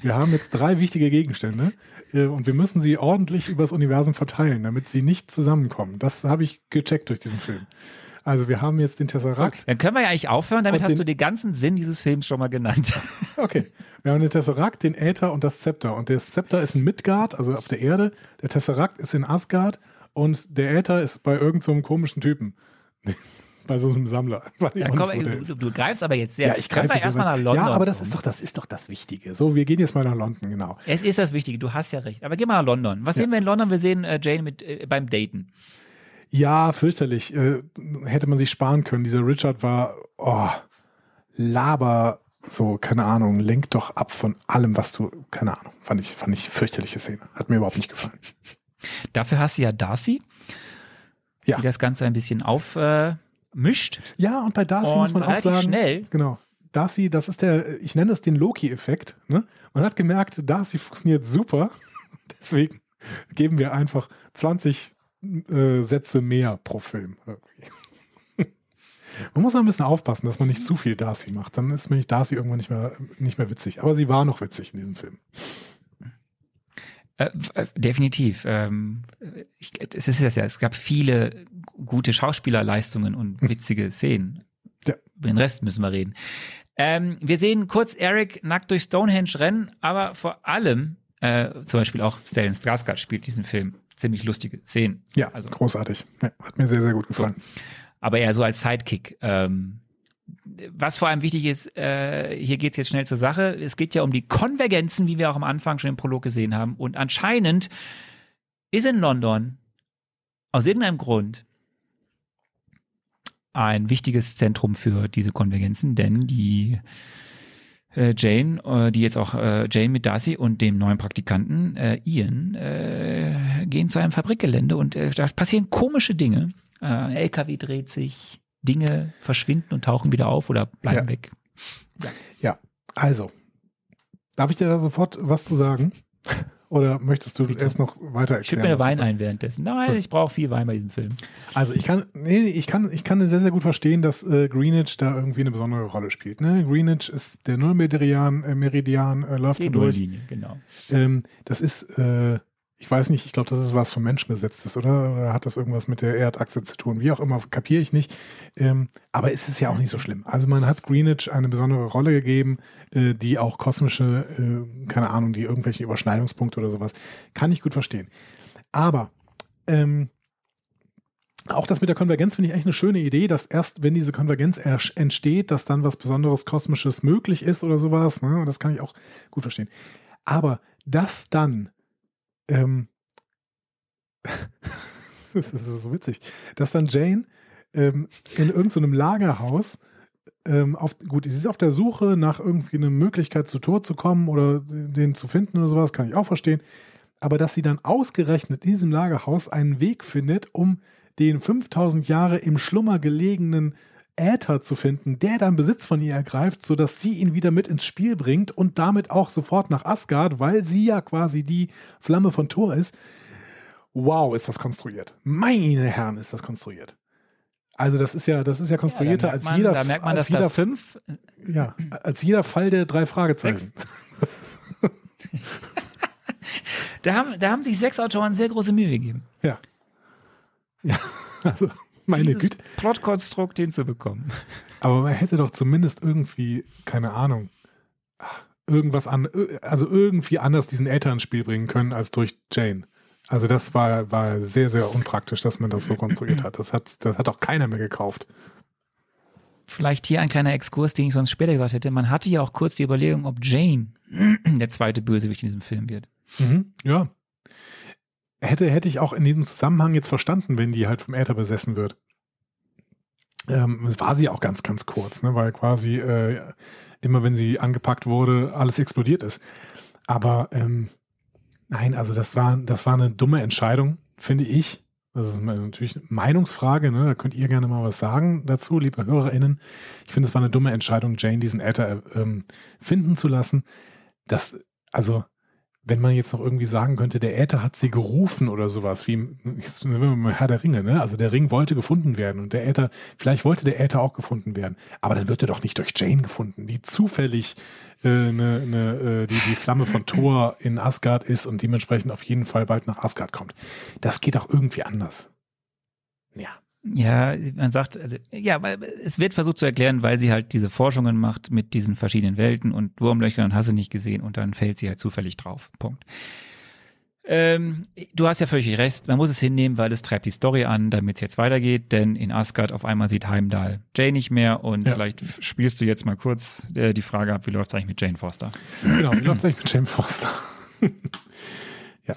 Wir haben jetzt drei wichtige Gegenstände äh, und wir müssen sie ordentlich übers Universum verteilen, damit sie nicht zusammenkommen. Das habe ich gecheckt durch diesen Film. Also wir haben jetzt den Tesserakt. Dann können wir ja eigentlich aufhören, damit hast du den ganzen Sinn dieses Films schon mal genannt. Okay. Wir haben den Tesserakt, den Äther und das Zepter. Und das Zepter ist in Midgard, also auf der Erde. Der Tesserakt ist in Asgard und der Äther ist bei irgendeinem so komischen Typen. Bei so einem Sammler. Ja, komm, du, du, greifst aber jetzt sehr. Ja, ich greife erstmal nach London. Ja, aber das ist doch, das ist doch das Wichtige. So, wir gehen jetzt mal nach London, genau. Es ist das Wichtige. Du hast ja recht. Aber geh mal nach London. Was ja. sehen wir in London? Wir sehen äh, Jane mit äh, beim Daten. Ja, fürchterlich. Äh, hätte man sich sparen können. Dieser Richard war, oh, Laber, so, keine Ahnung, lenkt doch ab von allem, was du, keine Ahnung, fand ich, fand ich fürchterliche Szene. Hat mir überhaupt nicht gefallen. Dafür hast du ja Darcy, ja. die das Ganze ein bisschen aufmischt. Äh, ja, und bei Darcy und muss man auch sagen, schnell. genau. Darcy, das ist der, ich nenne es den Loki-Effekt. Ne? Man hat gemerkt, Darcy funktioniert super. Deswegen geben wir einfach 20 äh, Sätze mehr pro Film. Man muss ein bisschen aufpassen, dass man nicht zu viel Darcy macht. Dann ist nämlich Darcy irgendwann nicht mehr, nicht mehr witzig. Aber sie war noch witzig in diesem Film. Äh, äh, definitiv. Ähm, ich, es ist das ja, es gab viele gute Schauspielerleistungen und hm. witzige Szenen. Ja. Über den Rest müssen wir reden. Ähm, wir sehen kurz Eric nackt durch Stonehenge rennen, aber vor allem, äh, zum Beispiel auch Stellan Skarsgård spielt diesen Film ziemlich lustige Szenen. Ja, also großartig. Ja, hat mir sehr, sehr gut gefallen. So. Aber eher so als Sidekick. Ähm, was vor allem wichtig ist, äh, hier geht es jetzt schnell zur Sache. Es geht ja um die Konvergenzen, wie wir auch am Anfang schon im Prolog gesehen haben. Und anscheinend ist in London aus irgendeinem Grund ein wichtiges Zentrum für diese Konvergenzen, denn die äh, Jane, äh, die jetzt auch äh, Jane mit Darcy und dem neuen Praktikanten äh, Ian äh, gehen zu einem Fabrikgelände und äh, da passieren komische Dinge. Äh, LKW dreht sich, Dinge verschwinden und tauchen wieder auf oder bleiben ja. weg. Ja. ja, also, darf ich dir da sofort was zu sagen? Oder möchtest du Bitte. erst noch weiter erklären? Schütt mir Wein ein währenddessen. Nein, ich brauche viel Wein bei diesem Film. Also ich kann, nee, ich kann, ich kann sehr, sehr gut verstehen, dass äh, Greenwich da irgendwie eine besondere Rolle spielt. Ne? Greenwich ist der Nullmeridian, äh, Meridian äh, läuft Die durch. Nulllinie, genau. Ähm, das ist äh, ich weiß nicht, ich glaube, das ist was vom Menschen gesetztes, oder? Oder hat das irgendwas mit der Erdachse zu tun? Wie auch immer, kapiere ich nicht. Ähm, aber es ist ja auch nicht so schlimm. Also man hat Greenwich eine besondere Rolle gegeben, äh, die auch kosmische, äh, keine Ahnung, die irgendwelche Überschneidungspunkte oder sowas, kann ich gut verstehen. Aber ähm, auch das mit der Konvergenz finde ich echt eine schöne Idee, dass erst, wenn diese Konvergenz entsteht, dass dann was Besonderes Kosmisches möglich ist oder sowas. Ne? Das kann ich auch gut verstehen. Aber dass dann ähm, das ist so witzig, dass dann Jane ähm, in irgendeinem so Lagerhaus ähm, auf, gut, sie ist auf der Suche nach irgendwie einer Möglichkeit zu Tor zu kommen oder den zu finden oder sowas, kann ich auch verstehen. Aber dass sie dann ausgerechnet in diesem Lagerhaus einen Weg findet, um den 5000 Jahre im Schlummer gelegenen Äther zu finden, der dann Besitz von ihr ergreift, sodass sie ihn wieder mit ins Spiel bringt und damit auch sofort nach Asgard, weil sie ja quasi die Flamme von Thor ist. Wow, ist das konstruiert. Meine Herren, ist das konstruiert. Also das ist ja, das ist ja konstruierter ja, als man, jeder. Da merkt man, als jeder, fünf. Ja, als jeder Fall der drei Fragezeichen. da haben, da haben sich sechs Autoren sehr große Mühe gegeben. Ja. Ja, also meine dieses Güte. Plotkonstrukt hinzubekommen. Aber man hätte doch zumindest irgendwie, keine Ahnung, irgendwas an, also irgendwie anders diesen Äther ins Spiel bringen können als durch Jane. Also das war, war sehr, sehr unpraktisch, dass man das so konstruiert hat. Das hat, das hat auch keiner mehr gekauft. Vielleicht hier ein kleiner Exkurs, den ich sonst später gesagt hätte. Man hatte ja auch kurz die Überlegung, ob Jane der zweite Bösewicht in diesem Film wird. Mhm, ja, hätte, hätte ich auch in diesem Zusammenhang jetzt verstanden, wenn die halt vom Äther besessen wird. Ähm, war sie auch ganz, ganz kurz, ne? weil quasi äh, immer, wenn sie angepackt wurde, alles explodiert ist. Aber ähm, nein, also das war, das war eine dumme Entscheidung, finde ich. Das ist natürlich eine Meinungsfrage, ne? da könnt ihr gerne mal was sagen dazu, liebe HörerInnen. Ich finde, es war eine dumme Entscheidung, Jane diesen Äther ähm, finden zu lassen. Das, also wenn man jetzt noch irgendwie sagen könnte, der Äther hat sie gerufen oder sowas, wie jetzt sind wir mal Herr der Ringe, ne? Also der Ring wollte gefunden werden und der Äther, vielleicht wollte der Äther auch gefunden werden, aber dann wird er doch nicht durch Jane gefunden, die zufällig äh, ne, ne, äh, die, die Flamme von Thor in Asgard ist und dementsprechend auf jeden Fall bald nach Asgard kommt. Das geht auch irgendwie anders. Ja. Ja, man sagt, also, ja, es wird versucht zu erklären, weil sie halt diese Forschungen macht mit diesen verschiedenen Welten und Wurmlöchern und Hasse nicht gesehen und dann fällt sie halt zufällig drauf. Punkt. Ähm, du hast ja völlig recht, man muss es hinnehmen, weil es treibt die Story an, damit es jetzt weitergeht, denn in Asgard auf einmal sieht Heimdall Jane nicht mehr und Ja. vielleicht spielst du jetzt mal kurz äh, die Frage ab, wie läuft es eigentlich mit Jane Foster? Genau, wie läuft es eigentlich mit Jane Foster? ja.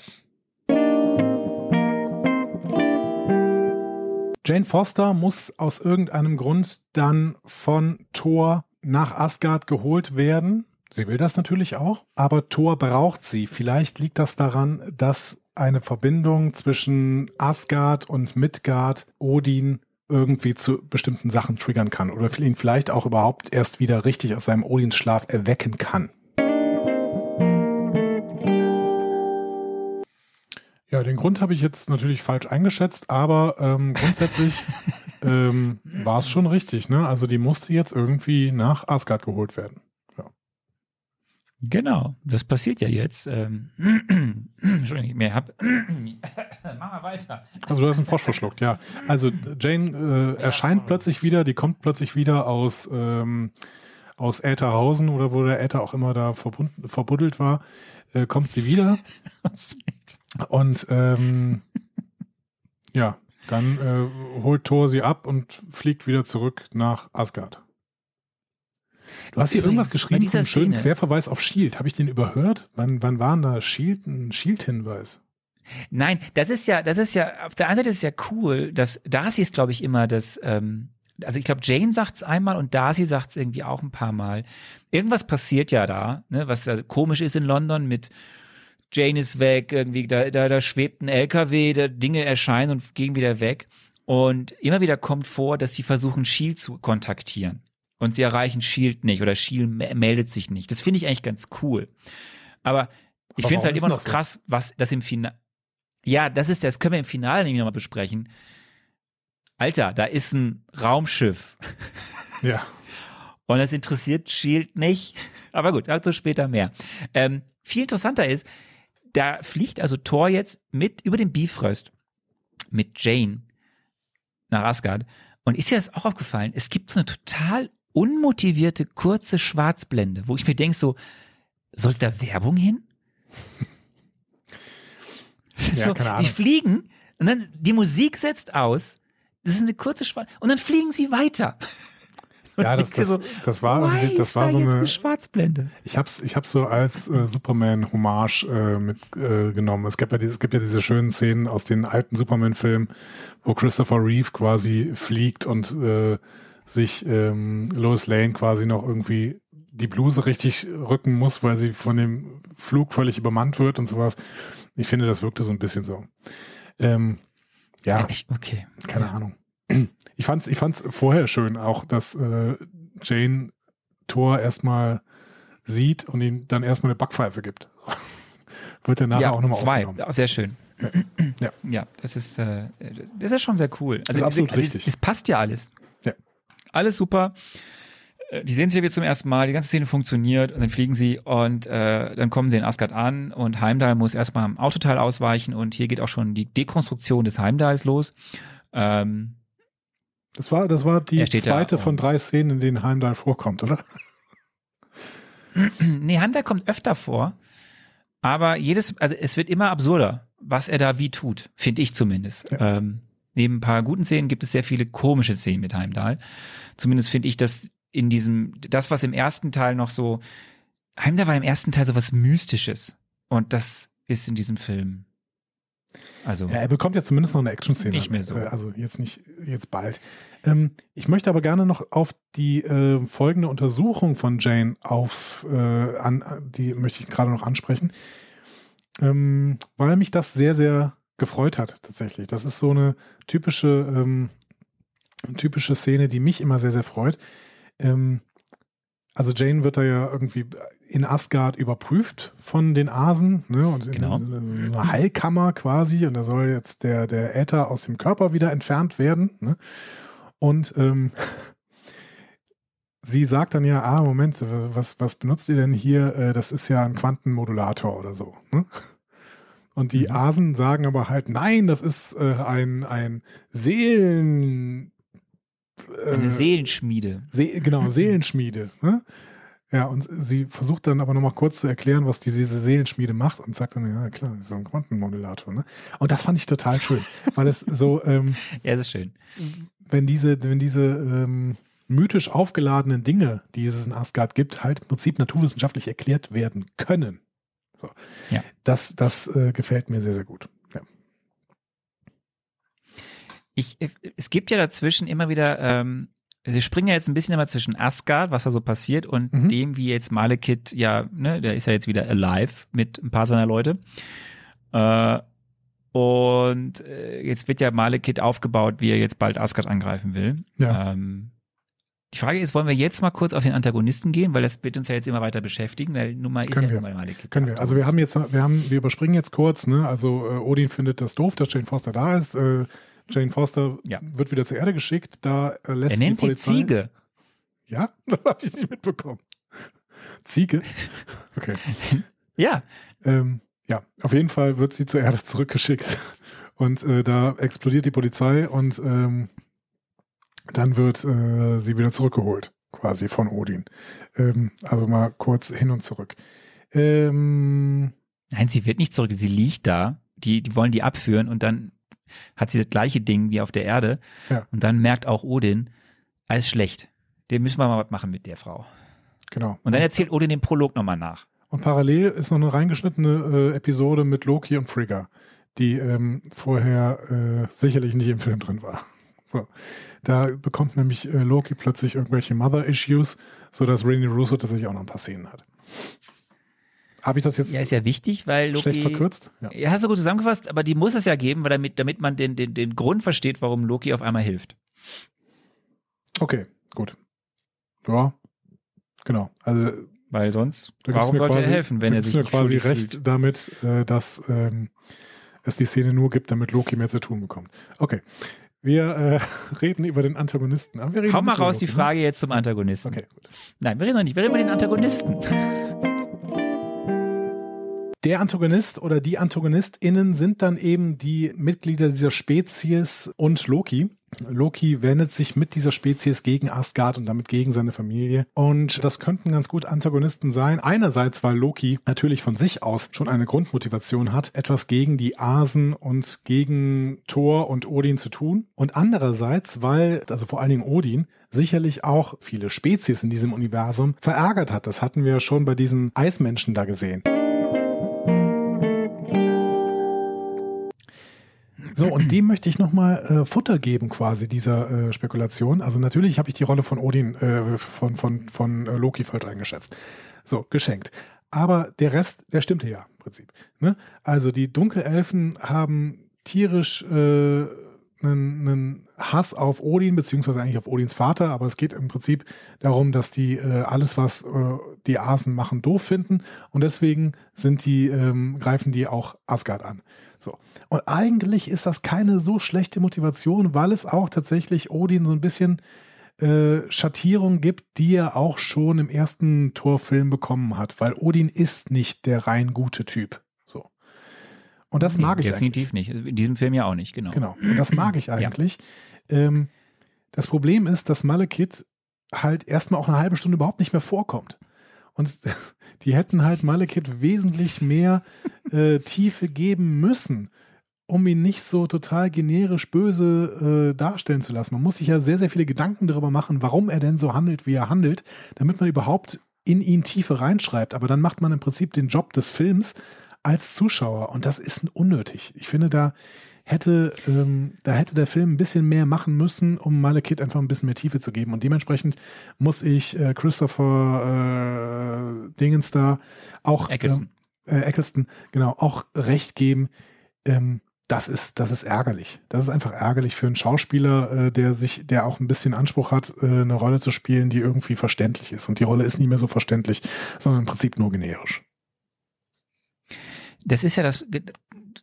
Jane Foster muss aus irgendeinem Grund dann von Thor nach Asgard geholt werden. Sie will das natürlich auch, aber Thor braucht sie. Vielleicht liegt das daran, dass eine Verbindung zwischen Asgard und Midgard Odin irgendwie zu bestimmten Sachen triggern kann oder ihn vielleicht auch überhaupt erst wieder richtig aus seinem Odinsschlaf erwecken kann. Ja, den Grund habe ich jetzt natürlich falsch eingeschätzt, aber ähm, grundsätzlich ähm, war es schon richtig. Ne? Also die musste jetzt irgendwie nach Asgard geholt werden. Genau, das passiert ja jetzt. Ähm, Entschuldigung, mehr hab. Mach mal weiter. Also du hast einen Frosch verschluckt, ja. Also Jane äh, erscheint plötzlich wieder, die kommt plötzlich wieder aus, ähm, aus Ätherhausen oder wo der Äther auch immer da verbuddelt war, äh, kommt sie wieder und ähm, ja, dann äh, holt Thor sie ab und fliegt wieder zurück nach Asgard. Du hast hier Übrigens, irgendwas geschrieben vom schönen Szene- Querverweis auf Shield. Habe ich den überhört? Wann, wann war denn da Shield, ein Shield-Hinweis? Nein, das ist ja, das ist ja, auf der einen Seite ist es ja cool, dass Darcy ist, glaube ich, immer das, ähm, also ich glaube, Jane sagt es einmal und Darcy sagt es irgendwie auch ein paar Mal. Irgendwas passiert ja da, ne, was ja komisch ist in London mit Jane ist weg, irgendwie, da, da, da schwebt ein LKW, da Dinge erscheinen und gehen wieder weg. Und immer wieder kommt vor, dass sie versuchen, Shield zu kontaktieren. Und sie erreichen Shield nicht oder Shield me- meldet sich nicht. Das finde ich eigentlich ganz cool. Aber ich finde es halt immer noch so? krass, was das im Finale. Ja, das ist, das können wir im Finale nämlich nochmal besprechen. Alter, da ist ein Raumschiff. Ja. Und das interessiert Shield nicht. Aber gut, dazu später mehr. Ähm, viel interessanter ist, da fliegt also Thor jetzt mit über den Bifröst mit Jane nach Asgard. Und ist dir das auch aufgefallen? Es gibt so eine total unmotivierte, kurze Schwarzblende, wo ich mir denke so, sollte da Werbung hin? Ja, so, keine die fliegen und dann die Musik setzt aus. Das ist eine kurze Schwarz und dann fliegen sie weiter. Ja, das, denkst dir das, das war irgendwie, das war da so eine, eine Schwarzblende. Ich hab's, ich hab's so als äh, Superman-Hommage äh, mitgenommen. Äh, es, gibt ja diese, es gibt ja diese schönen Szenen aus den alten Superman-Filmen, wo Christopher Reeve quasi fliegt und äh, sich ähm, Lois Lane quasi noch irgendwie die Bluse richtig rücken muss, weil sie von dem Flug völlig übermannt wird und sowas. Ich finde, das wirkte so ein bisschen so. Ähm, ja, Ich, okay. keine Ja. Ahnung. Ich fand's, ich fand's vorher schön auch, dass äh, Jane Thor erstmal sieht und ihm dann erstmal eine Backpfeife gibt. Wird er nachher ja, auch nochmal zwei. aufgenommen. Sehr schön. Ja. ja, das ist, äh, das ist schon sehr cool. Also, ist absolut also, richtig. Das, das passt ja alles. Ja. Alles super. Äh, Die sehen sich jetzt zum ersten Mal, die ganze Szene funktioniert und dann fliegen sie und äh, dann kommen sie in Asgard an und Heimdall muss erstmal am Autoteil ausweichen und hier geht auch schon die Dekonstruktion des Heimdalls los. Ähm, Das war, das war die zweite von drei Szenen, in denen Heimdall vorkommt, oder? Nee, Heimdall kommt öfter vor, aber jedes, also es wird immer absurder, was er da wie tut, finde ich zumindest. Ähm, neben ein paar guten Szenen gibt es sehr viele komische Szenen mit Heimdall. Zumindest finde ich, dass in diesem, das, was im ersten Teil noch so, Heimdall war im ersten Teil so was Mystisches. Und das ist in diesem Film. Also, Ja, er bekommt ja zumindest noch eine Action-Szene. Nicht mehr so. Äh, Also jetzt nicht, jetzt bald. Ähm, ich möchte aber gerne noch auf die äh, folgende Untersuchung von Jane auf, äh, an, die möchte ich gerade noch ansprechen, ähm, weil mich das sehr, sehr gefreut hat, tatsächlich. Das ist so eine typische, ähm, typische Szene, die mich immer sehr, sehr freut. Ähm, also Jane wird da ja irgendwie in Asgard überprüft von den Asen, ne? Und in Genau. so eine, so eine Heilkammer quasi. Und da soll jetzt der, der Äther aus dem Körper wieder entfernt werden. Ne? Und ähm, sie sagt dann ja, ah, Moment, was, was benutzt ihr denn hier? Äh, Das ist ja ein Quantenmodulator oder so. Ne? Und die Mhm. Asen sagen aber halt, nein, das ist äh, ein, ein Seelen. Eine äh, Seelenschmiede. See genau, Seelenschmiede. Ne? Ja, und sie versucht dann aber nochmal kurz zu erklären, was diese Seelenschmiede macht und sagt dann, ja klar, das ist ein Quantenmodulator. Ne? Und das fand ich total schön, weil es so, ähm, Ja, das ist schön. wenn diese, wenn diese ähm, mythisch aufgeladenen Dinge, die es in Asgard gibt, halt im Prinzip naturwissenschaftlich erklärt werden können. So. Ja. Das, das äh, gefällt mir sehr, sehr gut. Ja. Ich, es gibt ja dazwischen immer wieder, ähm, wir springen ja jetzt ein bisschen immer zwischen Asgard, was da so passiert, und Mhm. dem, wie jetzt Malekith, ja, ne, der ist ja jetzt wieder alive mit ein paar seiner Leute. Äh, und äh, jetzt wird ja Malekith aufgebaut, wie er jetzt bald Asgard angreifen will. Ja. Ähm, die Frage ist, wollen wir jetzt mal kurz auf den Antagonisten gehen, weil das wird uns ja jetzt immer weiter beschäftigen, weil nun mal ist Können ja wir. nun mal Malekith. Können wir. Also wir haben jetzt, wir haben, wir überspringen jetzt kurz, ne? Also äh, Odin findet das doof, dass Jane Foster da ist. Äh, Jane Foster Ja. wird wieder zur Erde geschickt. Da äh, lässt er die nennt sie Polizei. Ziege. Ja, das habe ich nicht mitbekommen. Ziege. Okay. Ja, Ähm, ja, auf jeden Fall wird sie zur Erde zurückgeschickt und äh, da explodiert die Polizei und ähm, dann wird äh, sie wieder zurückgeholt, quasi von Odin. Ähm, also mal kurz hin und zurück. Ähm, Nein, sie wird nicht zurück. Sie liegt da. Die, die wollen die abführen und dann hat sie das gleiche Ding wie auf der Erde. Ja. Und dann merkt auch Odin, alles schlecht. Den müssen wir mal was machen mit der Frau. genau. Und dann erzählt Odin den Prolog nochmal nach. Und parallel ist noch eine reingeschnittene äh, Episode mit Loki und Frigga, die ähm, vorher äh, sicherlich nicht im Film drin war. So. Da bekommt nämlich äh, Loki plötzlich irgendwelche Mother-Issues, sodass Rainy Russo tatsächlich auch noch ein paar Szenen hat. Habe ich das jetzt Ja, ist ja wichtig, weil Loki. schlecht verkürzt? Ja. Ja, hast du gut zusammengefasst, aber die muss es ja geben, weil damit, damit man den, den, den Grund versteht, warum Loki auf einmal hilft. Okay, gut. Ja, genau. Also Weil sonst, warum sollte quasi, er helfen, wenn er sich mir quasi recht fühlt? damit, äh, dass ähm, es die Szene nur gibt, damit Loki mehr zu tun bekommt. Okay. Wir äh, reden über den Antagonisten. Aber wir reden Hau mal raus die Loki, ne? Frage jetzt zum Antagonisten. Okay, gut. Nein, wir reden noch nicht, wir reden über den Antagonisten. Der Antagonist oder die AntagonistInnen sind dann eben die Mitglieder dieser Spezies und Loki. Loki wendet sich mit dieser Spezies gegen Asgard und damit gegen seine Familie. Und das könnten ganz gut Antagonisten sein. Einerseits, weil Loki natürlich von sich aus schon eine Grundmotivation hat, etwas gegen die Asen und gegen Thor und Odin zu tun. Und andererseits, weil, also vor allen Dingen Odin, sicherlich auch viele Spezies in diesem Universum verärgert hat. Das hatten wir schon bei diesen Eismenschen da gesehen. So, und dem möchte ich nochmal äh, Futter geben, quasi, dieser äh, Spekulation. Also natürlich habe ich die Rolle von Odin, äh, von, von, von äh, Loki falsch eingeschätzt. So, geschenkt. Aber der Rest, der stimmte ja im Prinzip. Ne? Also die Dunkelelfen haben tierisch äh, einen, einen Hass auf Odin, beziehungsweise eigentlich auf Odins Vater, aber es geht im Prinzip darum, dass die äh, alles, was äh, die Asen machen, doof finden und deswegen sind die, ähm, greifen die auch Asgard an. So. Und eigentlich ist das keine so schlechte Motivation, weil es auch tatsächlich Odin so ein bisschen äh, Schattierung gibt, die er auch schon im ersten Torfilm bekommen hat, weil Odin ist nicht der rein gute Typ. Und das mag ich Definitiv eigentlich. nicht. In diesem Film ja auch nicht, genau. Genau. Und das mag ich eigentlich. Ähm, das Problem ist, dass Malekith halt erstmal auch eine halbe Stunde überhaupt nicht mehr vorkommt. Und die hätten halt Malekith wesentlich mehr äh, Tiefe geben müssen, um ihn nicht so total generisch böse äh, darstellen zu lassen. Man muss sich ja sehr, sehr viele Gedanken darüber machen, warum er denn so handelt, wie er handelt, damit man überhaupt in ihn Tiefe reinschreibt. Aber dann macht man im Prinzip den Job des Films als Zuschauer und das ist unnötig. Ich finde, da hätte, ähm, da hätte der Film ein bisschen mehr machen müssen, um Malekith einfach ein bisschen mehr Tiefe zu geben. Und dementsprechend muss ich äh, Christopher äh, Dingens da auch Eccleston. äh, Eccleston, genau, auch recht geben. Ähm, das ist, das ist ärgerlich. Das ist einfach ärgerlich für einen Schauspieler, äh, der sich, der auch ein bisschen Anspruch hat, äh, eine Rolle zu spielen, die irgendwie verständlich ist. Und die Rolle ist nicht mehr so verständlich, sondern im Prinzip nur generisch. Das ist ja das,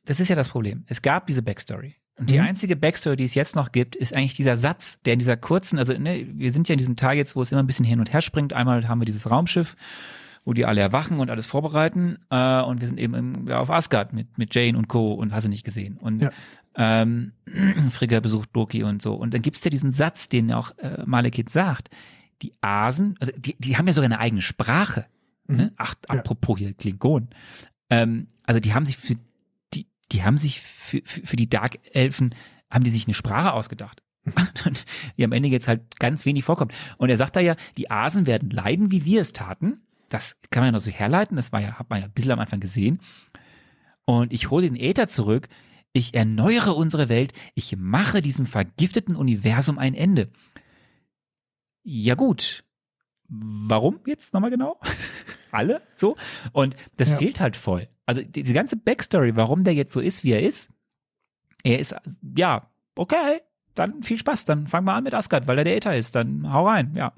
das ist ja das Problem. Es gab diese Backstory. Und die Mhm. einzige Backstory, die es jetzt noch gibt, ist eigentlich dieser Satz, der in dieser kurzen, also ne, wir sind ja in diesem Teil jetzt, wo es immer ein bisschen hin und her springt. Einmal haben wir dieses Raumschiff, wo die alle erwachen und alles vorbereiten. Äh, und wir sind eben im, auf Asgard mit, mit Jane und Co. und hast du nicht gesehen. Und Ja. ähm, Frigga besucht Loki und so. Und dann gibt es ja diesen Satz, den auch äh, Malekith sagt. die Asen, also die, die haben ja sogar eine eigene Sprache. Ne? Mhm. Ach, Ja. apropos hier Klingon. Ähm, also die haben sich für die, die haben sich für, für, für die Dark Elfen, haben die sich eine Sprache ausgedacht. Und die am Ende jetzt halt ganz wenig vorkommt. Und er sagt da ja, die Asen werden leiden, wie wir es taten. Das kann man ja noch so herleiten. Das war ja, hat man ja ein bisschen am Anfang gesehen. Und ich hole den Äther zurück. Ich erneuere unsere Welt. Ich mache diesem vergifteten Universum ein Ende. Ja gut. Warum jetzt nochmal genau? Alle so? Und das Ja. fehlt halt voll. Also die- diese ganze Backstory, warum der jetzt so ist, wie er ist. Er ist, ja, okay, dann viel Spaß. Dann fangen wir an mit Asgard, weil er der Äther ist. Dann hau rein, ja.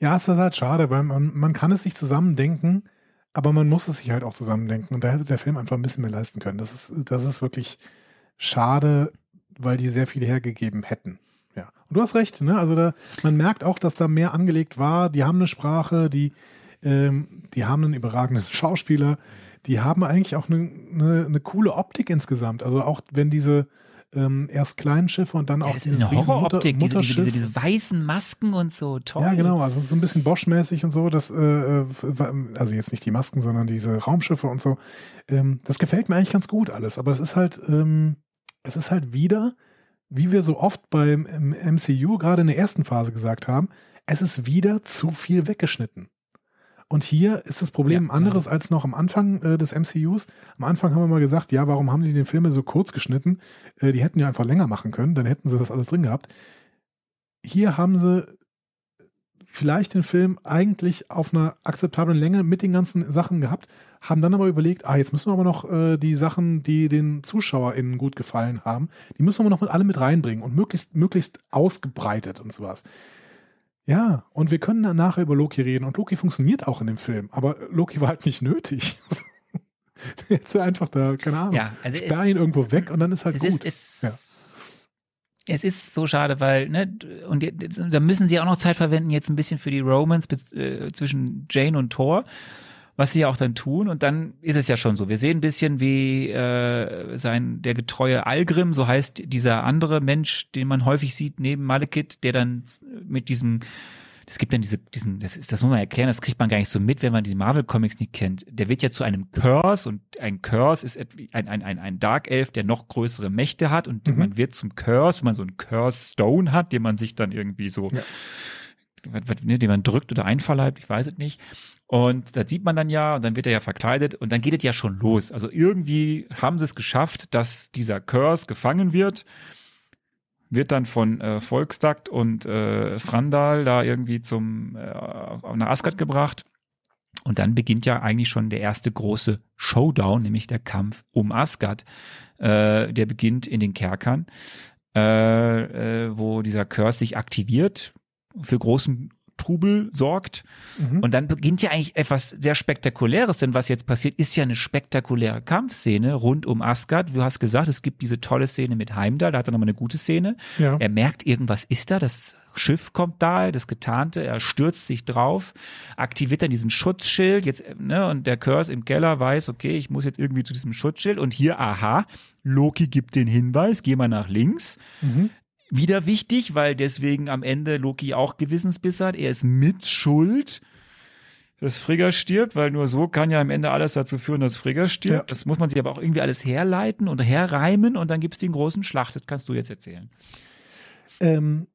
Ja, es ist halt schade, weil man, man kann es sich zusammendenken, aber man muss es sich halt auch zusammendenken. Und da hätte der Film einfach ein bisschen mehr leisten können. Das ist, das ist wirklich schade, weil die sehr viel hergegeben hätten. Und du hast recht, ne? Also da, man merkt auch, dass da mehr angelegt war. Die haben eine Sprache, die, ähm, die haben einen überragenden Schauspieler, die haben eigentlich auch eine, eine, eine coole Optik insgesamt. Also auch wenn diese ähm, erst kleinen Schiffe und dann ja auch dieses eine Horroroptik, diese, diese, diese, diese weißen Masken und so. Toll. Ja, genau. Also es ist so ein bisschen Bosch-mäßig und so. Das, äh, äh, also jetzt nicht die Masken, sondern diese Raumschiffe und so. Ähm, das gefällt mir eigentlich ganz gut alles. Aber es ist halt, ähm, es ist halt wieder, wie wir so oft beim im MCU gerade in der ersten Phase gesagt haben, es ist wieder zu viel weggeschnitten. Und hier ist das Problem Ja, anderes als noch am Anfang äh, des MCUs. Am Anfang haben wir mal gesagt, ja, warum haben die den Filme so kurz geschnitten? Äh, die hätten ja einfach länger machen können, dann hätten sie das alles drin gehabt. Hier haben sie vielleicht den Film eigentlich auf einer akzeptablen Länge mit den ganzen Sachen gehabt, haben dann aber überlegt, ah, jetzt müssen wir aber noch äh, die Sachen, die den ZuschauerInnen gut gefallen haben, die müssen wir noch mit alle mit reinbringen und möglichst, möglichst ausgebreitet und sowas. Ja, und wir können dann nachher über Loki reden und Loki funktioniert auch in dem Film, aber Loki war halt nicht nötig. Jetzt einfach da, keine Ahnung, Ja, also sperr ihn irgendwo weg und dann ist halt gut. ist, es, Ja. Es ist so schade, weil, ne, und da müssen sie auch noch Zeit verwenden, jetzt ein bisschen für die Romance bez- äh, zwischen Jane und Thor, was sie ja auch dann tun. Und dann ist es ja schon so. Wir sehen ein bisschen, wie äh, sein der getreue Algrim, so heißt dieser andere Mensch, den man häufig sieht neben Malekith, der dann mit diesem es gibt dann diese, diesen, das ist, das muss man erklären, das kriegt man gar nicht so mit, wenn man die Marvel Comics nicht kennt. Der wird ja zu einem Curse und ein Curse ist ein, ein, ein, ein Dark Elf, der noch größere Mächte hat und Mhm. man wird zum Curse, wenn man so einen Curse Stone hat, den man sich dann irgendwie so, Ja. ne, den man drückt oder einverleibt, ich weiß es nicht. Und das sieht man dann ja, und dann wird er ja verkleidet und dann geht es ja schon los. Also irgendwie haben sie es geschafft, dass dieser Curse gefangen wird wird dann von äh, Volkstakt und äh, Frandal da irgendwie zum äh, nach Asgard gebracht. Und dann beginnt ja eigentlich schon der erste große Showdown, nämlich der Kampf um Asgard. Äh, der beginnt in den Kerkern, äh, äh, wo dieser Curse sich aktiviert, für großen Trubel sorgt. Mhm. Und dann beginnt ja eigentlich etwas sehr Spektakuläres, denn was jetzt passiert, ist ja eine spektakuläre Kampfszene rund um Asgard. Du hast gesagt, es gibt diese tolle Szene mit Heimdall, da hat er nochmal eine gute Szene. ja. Er merkt, irgendwas ist da, das Schiff kommt da, das Getarnte, er stürzt sich drauf, aktiviert dann diesen Schutzschild, jetzt, ne, und der Curse im Keller weiß, okay, ich muss jetzt irgendwie zu diesem Schutzschild und hier, aha, Loki gibt den Hinweis, geh mal nach links. Mhm. Wieder wichtig, weil deswegen am Ende Loki auch Gewissensbiss hat. Er ist mit Schuld, dass Frigga stirbt, weil nur so kann ja am Ende alles dazu führen, dass Frigga stirbt. Ja. Das muss man sich aber auch irgendwie alles herleiten und herreimen und dann gibt es den großen Schlacht. Das kannst du jetzt erzählen. Ähm,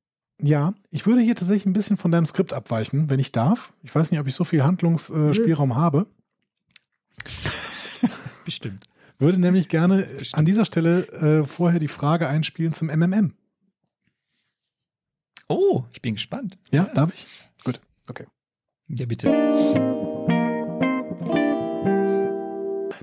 ja, ich würde hier tatsächlich ein bisschen von deinem Skript abweichen, wenn ich darf. Ich weiß nicht, ob ich so viel Handlungsspielraum äh, habe. Bestimmt. Würde nämlich gerne Bestimmt. an dieser Stelle äh, vorher die Frage einspielen zum MMM. Oh, ich bin gespannt. Ja, darf ich? Gut, okay. Ja, bitte.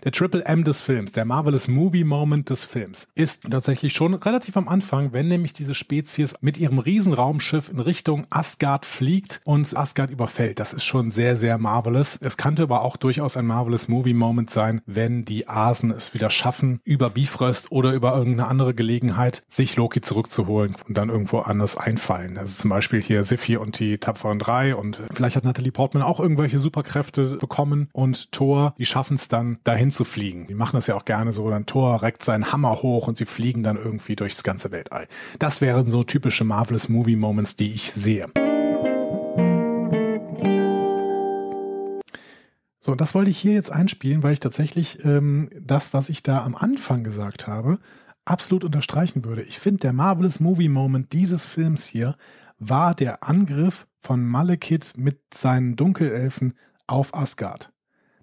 Der Triple M des Films, der Marvelous Movie Moment des Films, ist tatsächlich schon relativ am Anfang, wenn nämlich diese Spezies mit ihrem Riesenraumschiff in Richtung Asgard fliegt und Asgard überfällt. Das ist schon sehr, sehr marvelous. Es könnte aber auch durchaus ein Marvelous Movie Moment sein, wenn die Asen es wieder schaffen, über Bifrost oder über irgendeine andere Gelegenheit, sich Loki zurückzuholen und dann irgendwo anders einfallen. Also zum Beispiel hier Siffi und die Tapferen drei und vielleicht hat Natalie Portman auch irgendwelche Superkräfte bekommen und Thor, die schaffen es dann, dahin hinzufliegen. Die machen das ja auch gerne so, dann Thor reckt seinen Hammer hoch und sie fliegen dann irgendwie durchs ganze Weltall. Das wären so typische Marvelous Movie Moments, die ich sehe. So, und das wollte ich hier jetzt einspielen, weil ich tatsächlich ähm, das, was ich da am Anfang gesagt habe, absolut unterstreichen würde. Ich finde, der Marvelous Movie Moment dieses Films hier war der Angriff von Malekith mit seinen Dunkelelfen auf Asgard.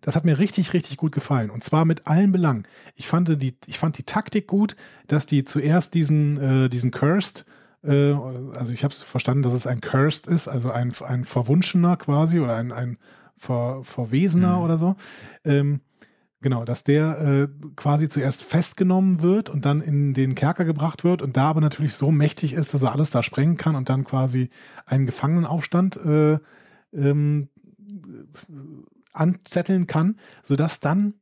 Das hat mir richtig, richtig gut gefallen. Und zwar mit allen Belangen. Ich fand die, ich fand die Taktik gut, dass die zuerst diesen, äh, diesen Cursed, äh, also ich habe es verstanden, dass es ein Cursed ist, also ein, ein Verwunschener quasi oder ein, ein Ver, Verwesener mhm. oder so. Ähm, Genau, dass der äh, quasi zuerst festgenommen wird und dann in den Kerker gebracht wird und da aber natürlich so mächtig ist, dass er alles da sprengen kann und dann quasi einen Gefangenenaufstand äh, ähm, anzetteln kann, sodass dann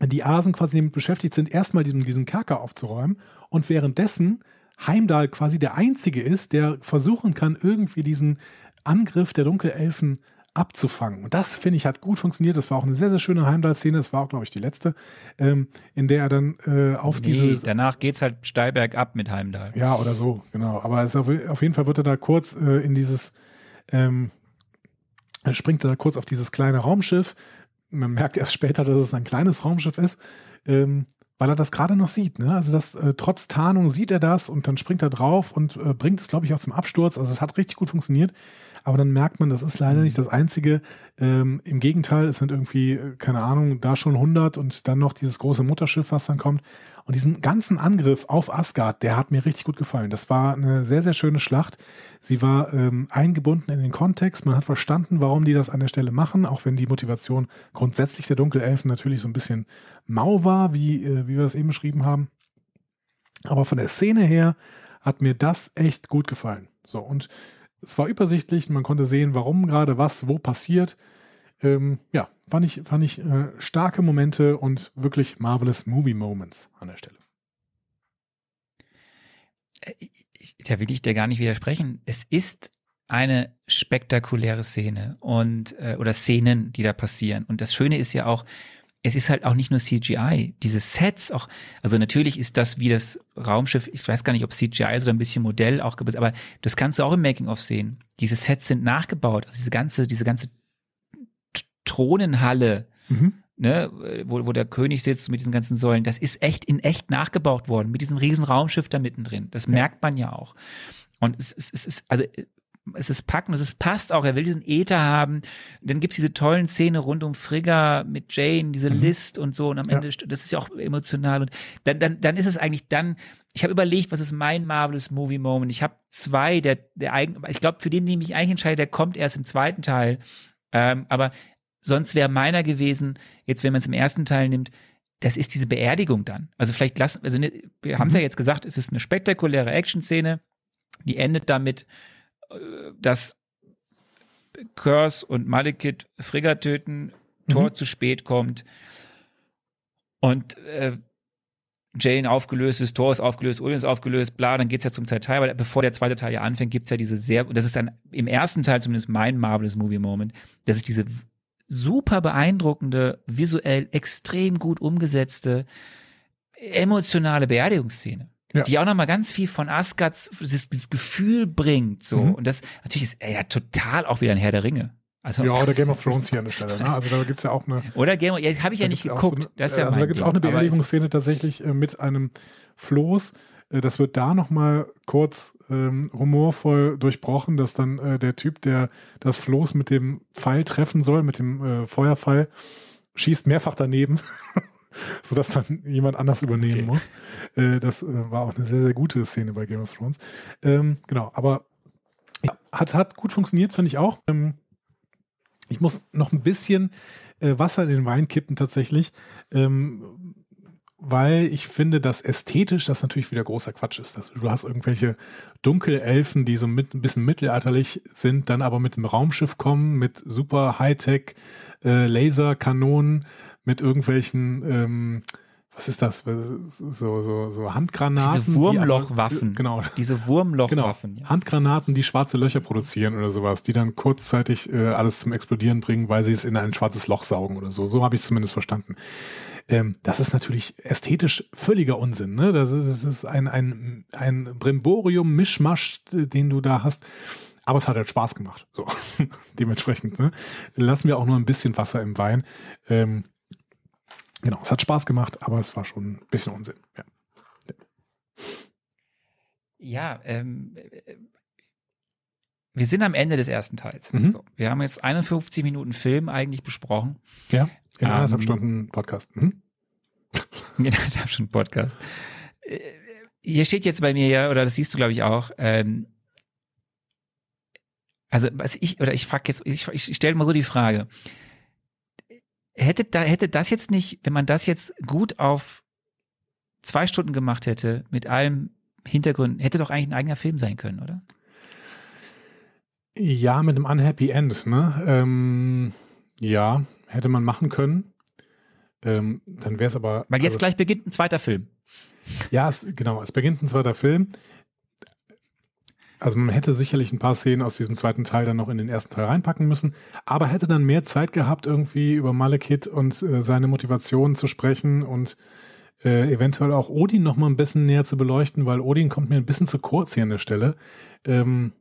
die Asen quasi damit beschäftigt sind, erstmal diesen, diesen Kerker aufzuräumen und währenddessen Heimdall quasi der Einzige ist, der versuchen kann, irgendwie diesen Angriff der Dunkelelfen abzufangen. Und das, finde ich, hat gut funktioniert. Das war auch eine sehr, sehr schöne Heimdall-Szene. Das war auch, glaube ich, die letzte, ähm, in der er dann äh, auf nee, diese. Danach geht es halt steil bergab mit Heimdall. Ja, oder so, genau. Aber es auf, auf jeden Fall wird er da kurz äh, in dieses, ähm, er springt da kurz auf dieses kleine Raumschiff. Man merkt erst später, dass es ein kleines Raumschiff ist. Ähm, weil er das gerade noch sieht. Ne? Also das äh, trotz Tarnung sieht er das und dann springt er drauf und äh, bringt es, glaube ich, auch zum Absturz. Also es hat richtig gut funktioniert aber dann merkt man, das ist leider nicht das Einzige. Ähm, Im Gegenteil, es sind irgendwie, äh, keine Ahnung, da schon 100 und dann noch dieses große Mutterschiff, was dann kommt. Und diesen ganzen Angriff auf Asgard, der hat mir richtig gut gefallen. Das war eine sehr, sehr schöne Schlacht. Sie war ähm, eingebunden in den Kontext. Man hat verstanden, warum die das an der Stelle machen, auch wenn die Motivation grundsätzlich der Dunkelelfen natürlich so ein bisschen mau war, wie, äh, wie wir das eben beschrieben haben. Aber von der Szene her hat mir das echt gut gefallen. So, und es war übersichtlich, man konnte sehen, warum gerade was wo passiert. Ähm, ja, fand ich, fand ich äh, starke Momente und wirklich marvelous Movie Moments an der Stelle. Äh, da will ich dir gar nicht widersprechen. Es ist eine spektakuläre Szene und äh, oder Szenen, die da passieren. Und das Schöne ist ja auch, es ist halt auch nicht nur CGI. Diese Sets auch, also natürlich ist das wie das Raumschiff, ich weiß gar nicht, ob CGI ist oder ein bisschen Modell auch, aber das kannst du auch im Making-of sehen. Diese Sets sind nachgebaut. Also diese ganze, diese ganze Thronenhalle, mhm. ne, wo, wo der König sitzt mit diesen ganzen Säulen, das ist echt in echt nachgebaut worden, mit diesem riesen Raumschiff da mittendrin. Das ja. merkt man ja auch. Und es, es, es ist, also es ist packend, es ist, passt auch, er will diesen Äther haben. Dann gibt's diese tollen Szene rund um Frigga mit Jane, diese mhm. List und so und am ja. Ende, das ist ja auch emotional und dann, dann, dann ist es eigentlich dann, ich habe überlegt, was ist mein Marvelous Movie Moment. Ich habe zwei, der, der eigen, ich glaube, für den, den ich mich eigentlich entscheide, der kommt erst im zweiten Teil. Ähm, aber sonst wäre meiner gewesen, jetzt wenn man es im ersten Teil nimmt, das ist diese Beerdigung dann. Also vielleicht lassen, also ne, wir haben es ja mhm. jetzt gesagt, es ist eine spektakuläre Action-Szene, die endet damit, dass Curse und Malekith Frigga töten, Thor mhm. zu spät kommt und äh, Jane aufgelöst ist, Thor ist aufgelöst, Odin ist aufgelöst, bla, dann geht's ja zum zweiten Teil, weil bevor der zweite Teil ja anfängt, gibt's ja diese sehr, das ist dann im ersten Teil zumindest mein Marvelous Movie Moment, das ist diese super beeindruckende, visuell extrem gut umgesetzte, emotionale Beerdigungsszene ja. die auch nochmal ganz viel von Asgards dieses, dieses Gefühl bringt. So. Mhm. Und das natürlich ist er ja total auch wieder ein Herr der Ringe. Also, ja, oder Game of Thrones hier an der Stelle. Ne? Also da gibt's ja auch eine. Oder Game of ja, habe ich ja nicht geguckt. So eine, das ist ja also da gibt's auch eine Beerdigungsszene tatsächlich äh, mit einem Floß. Äh, das wird da nochmal kurz ähm, humorvoll durchbrochen, dass dann äh, der Typ, der das Floß mit dem Pfeil treffen soll, mit dem äh, Feuerpfeil, schießt mehrfach daneben. sodass dann jemand anders übernehmen okay. muss. Äh, das äh, war auch eine sehr, sehr gute Szene bei Game of Thrones. Ähm, genau, aber ja, hat, hat gut funktioniert, finde ich auch. Ähm, ich muss noch ein bisschen äh, Wasser in den Wein kippen tatsächlich. Ähm, weil ich finde, dass ästhetisch das natürlich wieder großer Quatsch ist. Dass du hast irgendwelche Dunkelelfen, die so mit, ein bisschen mittelalterlich sind, dann aber mit dem Raumschiff kommen, mit super Hightech äh, Laserkanonen mit irgendwelchen, ähm, was ist das? So, so, so Handgranaten. Diese Wurmlochwaffen. Die, genau. Diese Wurmlochwaffen. Genau. Handgranaten, die schwarze Löcher produzieren oder sowas, die dann kurzzeitig äh, alles zum Explodieren bringen, weil sie es in ein schwarzes Loch saugen oder so. So habe ich es zumindest verstanden. Ähm, das ist natürlich ästhetisch völliger Unsinn. Ne? Das ist, das ist ein, ein, ein Brimborium-Mischmasch, den du da hast. Aber es hat halt Spaß gemacht. So. Dementsprechend ne? lassen wir auch nur ein bisschen Wasser im Wein. Ähm, genau, es hat Spaß gemacht, aber es war schon ein bisschen Unsinn. Ja, ja ähm, wir sind am Ende des ersten Teils. Mhm. So, wir haben jetzt 51 Minuten Film eigentlich besprochen. ja in Ähm, anderthalb Stunden Podcast. Mhm. Hab schon einen Podcast. Äh, Hier steht jetzt bei mir ja, oder das siehst du, glaube ich, auch, ähm, also was ich, oder ich frage jetzt, ich, ich stelle mal so die Frage, hätte, da, hätte das jetzt nicht, wenn man das jetzt gut auf zwei Stunden gemacht hätte, mit allem Hintergrund, hätte doch eigentlich ein eigener Film sein können, oder? Ja, mit einem Unhappy End, ne? Ähm, ja, hätte man machen können. Ähm, dann wäre es aber. Weil jetzt also, gleich beginnt ein zweiter Film. Ja, es, genau. Es beginnt ein zweiter Film. Also man hätte sicherlich ein paar Szenen aus diesem zweiten Teil dann noch in den ersten Teil reinpacken müssen, aber hätte dann mehr Zeit gehabt, irgendwie über Malekith und äh, seine Motivation zu sprechen und äh, eventuell auch Odin noch mal ein bisschen näher zu beleuchten, weil Odin kommt mir ein bisschen zu kurz hier an der Stelle. Ähm,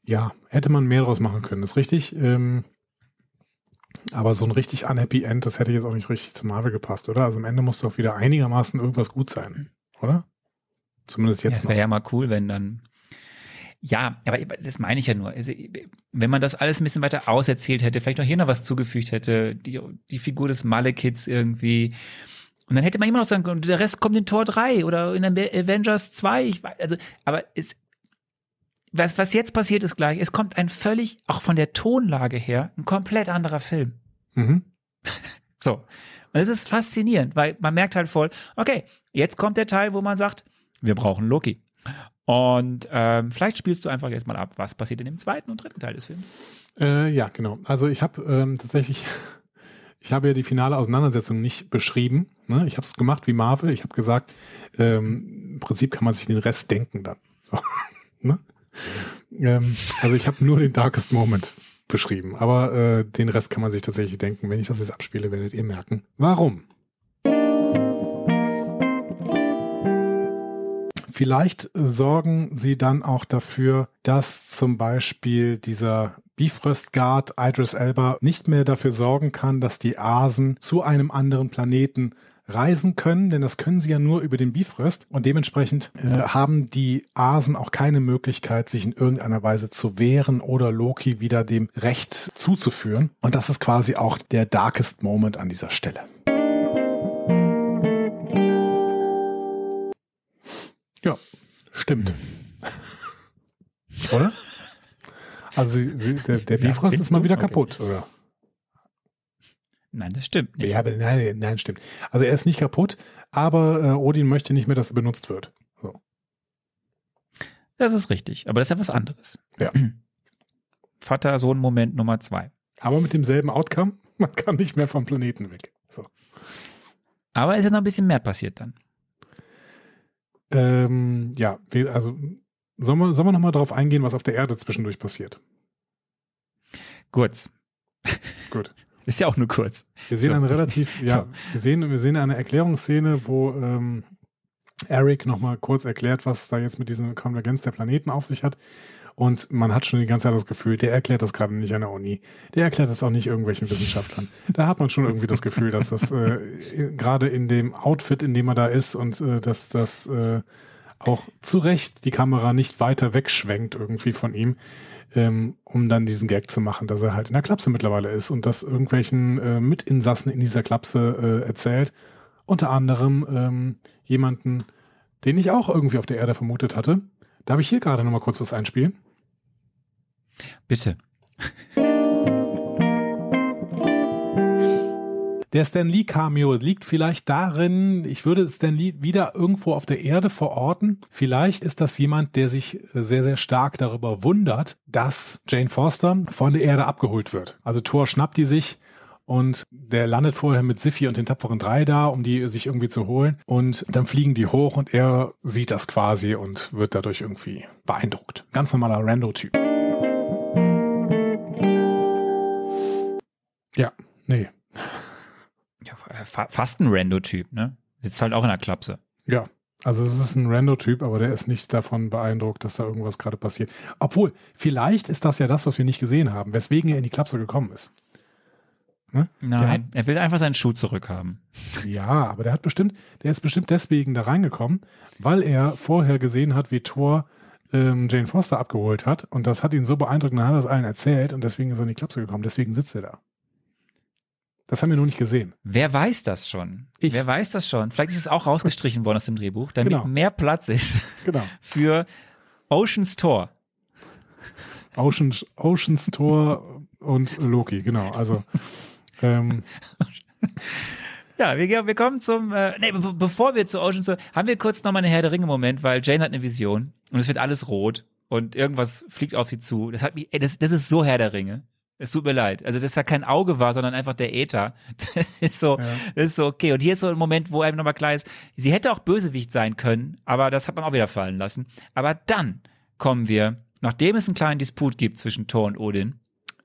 ja, hätte man mehr draus machen können, ist richtig. Ähm, aber so ein richtig unhappy End, das hätte jetzt auch nicht richtig zu Marvel gepasst, oder? Also am Ende muss doch wieder einigermaßen irgendwas gut sein, oder? Zumindest Ja, jetzt das noch. wäre ja mal cool, wenn dann. Ja, aber das meine ich ja nur. Also, wenn man das alles ein bisschen weiter auserzählt hätte, vielleicht noch hier noch was zugefügt hätte, die, die Figur des Malekiths irgendwie. Und dann hätte man immer noch sagen können, der Rest kommt in Tor 3 oder in Avengers 2. Ich weiß, also, aber es, was, was jetzt passiert ist gleich, es kommt ein völlig, auch von der Tonlage her, ein komplett anderer Film. Mhm. So. Und es ist faszinierend, weil man merkt halt voll, okay, jetzt kommt der Teil, wo man sagt, wir brauchen Loki. Und ähm, vielleicht spielst du einfach jetzt mal ab, was passiert in dem zweiten und dritten Teil des Films. Äh, ja, genau. Also ich habe ähm, tatsächlich, ich habe ja die finale Auseinandersetzung nicht beschrieben. Ne? Ich habe es gemacht wie Marvel. Ich habe gesagt, ähm, im Prinzip kann man sich den Rest denken dann. Ne? ähm, also ich habe nur den Darkest Moment beschrieben, aber äh, den Rest kann man sich tatsächlich denken. Wenn ich das jetzt abspiele, werdet ihr merken, warum. Vielleicht sorgen sie dann auch dafür, dass zum Beispiel dieser Bifrost Guard Idris Elba nicht mehr dafür sorgen kann, dass die Asen zu einem anderen Planeten reisen können, denn das können sie ja nur über den Bifrost und dementsprechend äh, haben die Asen auch keine Möglichkeit, sich in irgendeiner Weise zu wehren oder Loki wieder dem Recht zuzuführen. Und das ist quasi auch der darkest Moment an dieser Stelle. Ja, stimmt. Oder? Also sie, sie, der, der Ja, Bifrost ist mal wieder Okay. kaputt, oder? Nein, das stimmt nicht. Ja, aber nein, nein, stimmt. Also er ist nicht kaputt, aber äh, Odin möchte nicht mehr, dass er benutzt wird. So. Das ist richtig, aber das ist ja was anderes. Ja. Vater-Sohn-Moment Nummer zwei. Aber mit demselben Outcome, man kann nicht mehr vom Planeten weg. So. Aber ist ja noch ein bisschen mehr passiert dann. Ähm, ja, also sollen wir, sollen wir nochmal drauf eingehen, was auf der Erde zwischendurch passiert? Kurz. Gut. Ist ja auch nur kurz. Wir sehen So. eine relativ, ja, wir sehen, wir sehen eine Erklärungsszene, wo ähm, Eric nochmal kurz erklärt, was da jetzt mit dieser Konvergenz der Planeten auf sich hat. Und man hat schon die ganze Zeit das Gefühl, der erklärt das gerade nicht an der Uni. Der erklärt das auch nicht irgendwelchen Wissenschaftlern. Da hat man schon irgendwie das Gefühl, dass das äh, gerade in dem Outfit, in dem er da ist und äh, dass das äh, auch zu Recht die Kamera nicht weiter wegschwenkt irgendwie von ihm, ähm, um dann diesen Gag zu machen, dass er halt in der Klapse mittlerweile ist und das irgendwelchen äh, Mitinsassen in dieser Klapse äh, erzählt. Unter anderem ähm, jemanden, den ich auch irgendwie auf der Erde vermutet hatte. Darf ich hier gerade nochmal kurz was einspielen? Bitte. Der Stan Lee Cameo liegt vielleicht darin, ich würde Stan Lee wieder irgendwo auf der Erde verorten. Vielleicht ist das jemand, der sich sehr, sehr stark darüber wundert, dass Jane Forster von der Erde abgeholt wird. Also Thor schnappt die sich und der landet vorher mit Siffi und den tapferen drei da, um die sich irgendwie zu holen. Und dann fliegen die hoch und er sieht das quasi und wird dadurch irgendwie beeindruckt. Ganz normaler Rando-Typ. Ja, nee. Ja, fa fast ein Rando-Typ, ne? Sitzt halt auch in der Klapse. Ja, Also es ist ein Rando-Typ, aber der ist nicht davon beeindruckt, dass da irgendwas gerade passiert. Obwohl, vielleicht ist das ja das, was wir nicht gesehen haben, weswegen er in die Klapse gekommen ist. Ne? Nein, hat, er will einfach seinen Schuh zurückhaben. Ja, aber der hat bestimmt, der ist bestimmt deswegen da reingekommen, weil er vorher gesehen hat, wie Thor ähm, Jane Foster abgeholt hat und das hat ihn so beeindruckt, dann hat er es allen erzählt und deswegen ist er in die Klapse gekommen. Deswegen sitzt er da. Das haben wir noch nicht gesehen. Wer weiß das schon? Ich. Wer weiß das schon? Vielleicht ist es auch rausgestrichen worden aus dem Drehbuch, damit genau. mehr Platz ist genau. für Oceans Tor. Oceans, Oceans Tor und Loki, genau. Also ähm, Ja, wir, wir kommen zum, äh, nee, be bevor wir zu Oceans Tor, haben wir kurz nochmal einen Herr der Ringe Moment, weil Jane hat eine Vision und es wird alles rot und irgendwas fliegt auf sie zu. Das hat mich, ey, das, das ist so Herr der Ringe. Es tut mir leid. Also, dass da kein Auge war, sondern einfach der Äther. Das ist so, ja. das ist so okay. Und hier ist so ein Moment, wo einem nochmal klar ist, sie hätte auch Bösewicht sein können, aber das hat man auch wieder fallen lassen. Aber dann kommen wir, nachdem es einen kleinen Disput gibt zwischen Thor und Odin,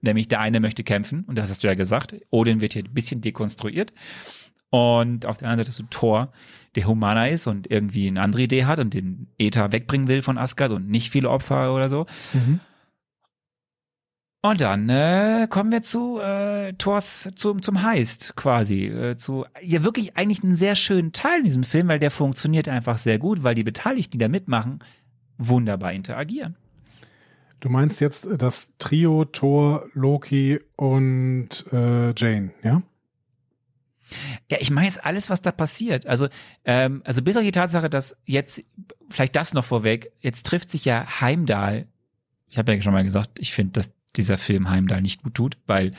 nämlich der eine möchte kämpfen, und das hast du ja gesagt, Odin wird hier ein bisschen dekonstruiert. Und auf der anderen Seite ist so Thor, der Humaner ist und irgendwie eine andere Idee hat und den Äther wegbringen will von Asgard und nicht viele Opfer oder so. Mhm. Und dann äh, kommen wir zu äh, Thors zum zum Heist quasi äh, zu ja wirklich eigentlich einen sehr schönen Teil in diesem Film, weil der funktioniert einfach sehr gut, weil die Beteiligten, die da mitmachen, wunderbar interagieren. Du meinst jetzt das Trio Thor, Loki und äh, Jane, ja? Ja, ich meine jetzt alles, was da passiert. Also, ähm, also bis auf die Tatsache, dass jetzt, vielleicht das noch vorweg, jetzt trifft sich ja Heimdall. Ich habe ja schon mal gesagt, ich finde, dass dieser Film Heimdall nicht gut tut, weil,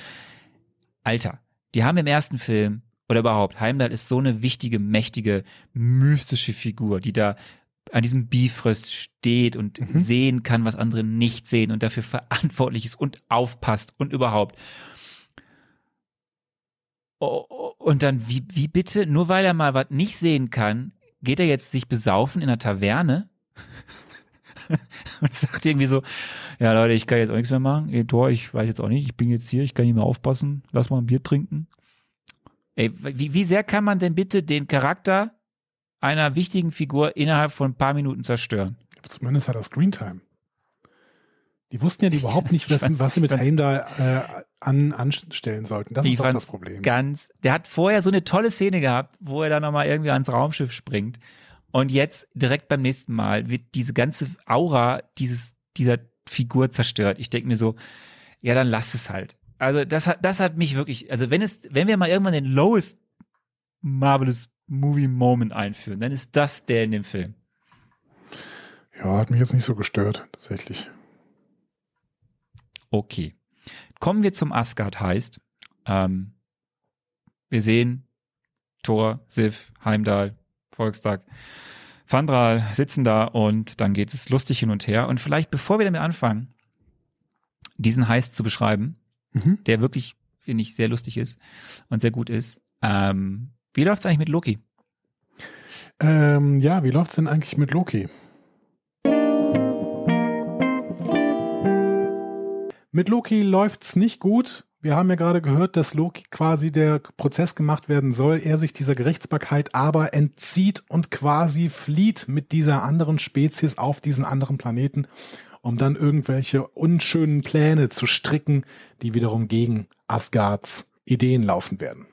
Alter, die haben im ersten Film oder überhaupt, Heimdall ist so eine wichtige, mächtige, mystische Figur, die da an diesem Bifröst steht und mhm. sehen kann, was andere nicht sehen und dafür verantwortlich ist und aufpasst und überhaupt. Und dann, wie, wie bitte, nur weil er mal was nicht sehen kann, geht er jetzt sich besaufen in einer Taverne? und sagt irgendwie so, ja Leute, ich kann jetzt auch nichts mehr machen. Ey, Tor, ich weiß jetzt auch nicht, ich bin jetzt hier, ich kann nicht mehr aufpassen, lass mal ein Bier trinken. Ey, wie, wie sehr kann man denn bitte den Charakter einer wichtigen Figur innerhalb von ein paar Minuten zerstören? Zumindest hat er Screentime. Die wussten ja die überhaupt nicht, was, was sie mit Heimdall äh, an, anstellen sollten. Das ist doch das Problem. Ganz, der hat vorher so eine tolle Szene gehabt, wo er dann nochmal irgendwie ans Raumschiff springt und jetzt direkt beim nächsten Mal wird diese ganze Aura dieses, dieser Figur zerstört. Ich denke mir so, ja, dann lass es halt. Also das hat, das hat mich wirklich, also wenn es, wenn wir mal irgendwann den lowest Marvelous Movie Moment einführen, dann ist das der in dem Film. Ja, hat mich jetzt nicht so gestört, tatsächlich. Okay. Kommen wir zum Asgard heißt. Ähm, wir sehen Thor, Sif, Heimdall, Volkstag. Fandral sitzen da und dann geht es lustig hin und her. Und vielleicht, bevor wir damit anfangen, diesen Heist zu beschreiben, mhm. der wirklich, finde ich, sehr lustig ist und sehr gut ist, ähm, wie läuft es eigentlich mit Loki? Ähm, ja, wie läuft es denn eigentlich mit Loki? Mit Loki läuft es nicht gut. Wir haben ja gerade gehört, dass Loki quasi der Prozess gemacht werden soll, er sich dieser Gerichtsbarkeit aber entzieht und quasi flieht mit dieser anderen Spezies auf diesen anderen Planeten, um dann irgendwelche unschönen Pläne zu stricken, die wiederum gegen Asgards Ideen laufen werden.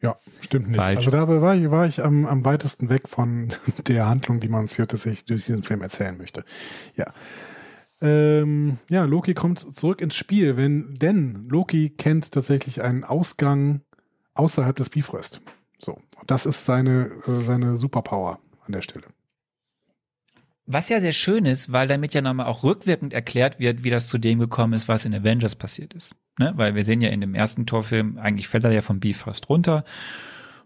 Ja, stimmt nicht. Falsch. Also dabei war ich, war ich am, am weitesten weg von der Handlung, die man uns hier tatsächlich durch diesen Film erzählen möchte. Ja. Ähm, ja, Loki kommt zurück ins Spiel, wenn, denn Loki kennt tatsächlich einen Ausgang außerhalb des Bifrost. So, das ist seine, äh, seine Superpower an der Stelle. Was ja sehr schön ist, weil damit ja nochmal auch rückwirkend erklärt wird, wie das zu dem gekommen ist, was in Avengers passiert ist. Ne? Weil wir sehen ja in dem ersten Torfilm, eigentlich fällt er ja vom Bifrost runter.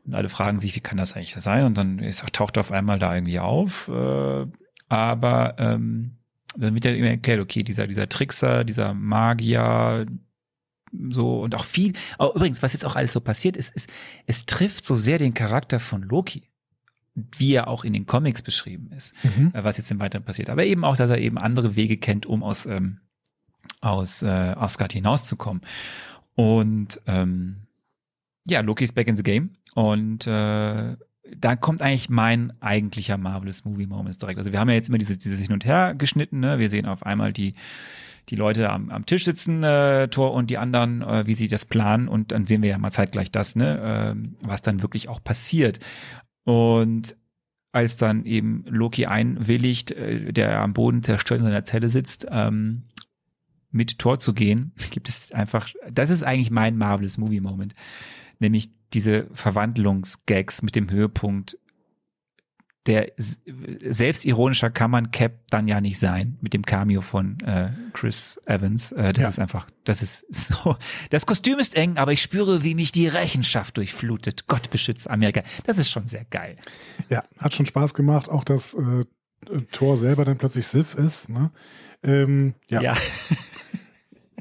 Und alle fragen sich, wie kann das eigentlich sein? Und dann ist, taucht er auf einmal da irgendwie auf. Äh, aber ähm, dann wird ja immer erklärt, okay, dieser, dieser Trickser, dieser Magier, so und auch viel. Oh, übrigens, was jetzt auch alles so passiert ist, ist, es trifft so sehr den Charakter von Loki, wie er auch in den Comics beschrieben ist, mhm. Äh, was jetzt im Weiteren passiert. Aber eben auch, dass er eben andere Wege kennt, um aus, ähm, aus äh, Asgard hinauszukommen. Und ähm, ja, Loki ist back in the game und äh, da kommt eigentlich mein eigentlicher Marvelous Movie Moments direkt. Also wir haben ja jetzt immer diese, diese hin und her geschnitten, ne? Wir sehen auf einmal die, die Leute am, am Tisch sitzen, äh, Tor und die anderen, äh, wie sie das planen und dann sehen wir ja mal zeitgleich das, ne, äh, was dann wirklich auch passiert. Und als dann eben Loki einwilligt, äh, der am Boden zerstört in seiner Zelle sitzt, ähm, mit Tor zu gehen, gibt es einfach, das ist eigentlich mein Marvelous Movie Moment nämlich diese Verwandlungsgags mit dem Höhepunkt, der selbstironischer kann man Cap dann ja nicht sein mit dem Cameo von äh, Chris Evans. Äh, das ja. ist einfach, das ist so. Das Kostüm ist eng, aber ich spüre, wie mich die Rechenschaft durchflutet. Gott beschützt Amerika. Das ist schon sehr geil. Ja, hat schon Spaß gemacht. Auch dass äh, Thor selber dann plötzlich Sif ist. Ne? Ähm, ja. ja.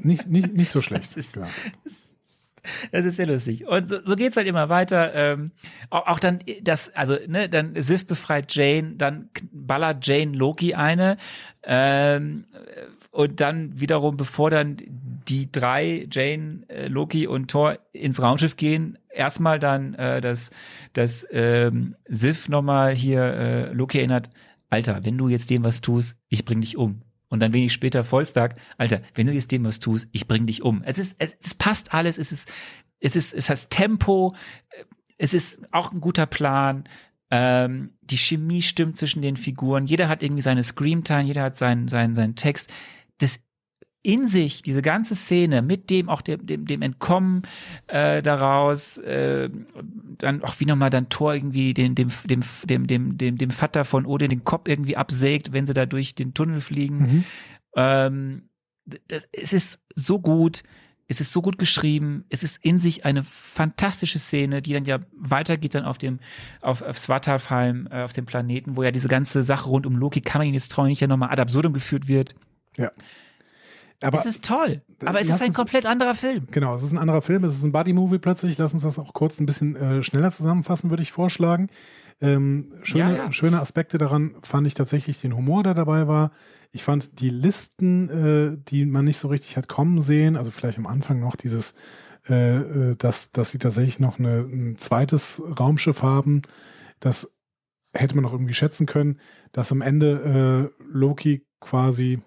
nicht, nicht, nicht so schlecht. Das ist, ja. das das ist sehr lustig. Und so, so geht's halt immer weiter. Ähm, auch, auch dann das, also ne, dann Sif befreit Jane, dann ballert Jane Loki eine ähm, und dann wiederum, bevor dann die drei Jane, äh, Loki und Thor ins Raumschiff gehen, erstmal dann äh, das, das ähm, Sif nochmal hier äh, Loki erinnert. Alter, wenn du jetzt dem was tust, ich bring dich um. Und dann wenig später Volstag, Alter, wenn du jetzt dem was tust, ich bring dich um. Es ist, es, es passt alles, es ist, es ist, es heißt Tempo, es ist auch ein guter Plan. Ähm, die Chemie stimmt zwischen den Figuren. Jeder hat irgendwie seine Screamtime, jeder hat seinen, seinen, seinen Text. Das in sich, diese ganze Szene mit dem auch dem, dem, dem Entkommen äh, daraus, äh, dann auch wie nochmal dann Thor irgendwie den, dem, dem, dem, dem, dem, dem Vater von Odin den Kopf irgendwie absägt, wenn sie da durch den Tunnel fliegen. Mhm. Ähm, das, es ist so gut, es ist so gut geschrieben, es ist in sich eine fantastische Szene, die dann ja weitergeht dann auf dem, auf, auf Svartalfheim, äh, auf dem Planeten, wo ja diese ganze Sache rund um Loki, kann man ihn jetzt trauen, nicht ja nochmal ad absurdum geführt wird. Ja. Aber, es ist toll, aber es ist ein komplett anderer Film. Genau, es ist ein anderer Film, es ist ein Buddy-Movie plötzlich. Lass uns das auch kurz ein bisschen äh, schneller zusammenfassen, würde ich vorschlagen. Ähm, schöne, ja, ja. schöne Aspekte daran fand ich tatsächlich den Humor, der dabei war. Ich fand die Listen, äh, die man nicht so richtig hat kommen sehen, also vielleicht am Anfang noch dieses, äh, äh dass, dass sie tatsächlich noch eine, ein zweites Raumschiff haben, das hätte man noch irgendwie schätzen können, dass am Ende äh, Loki quasi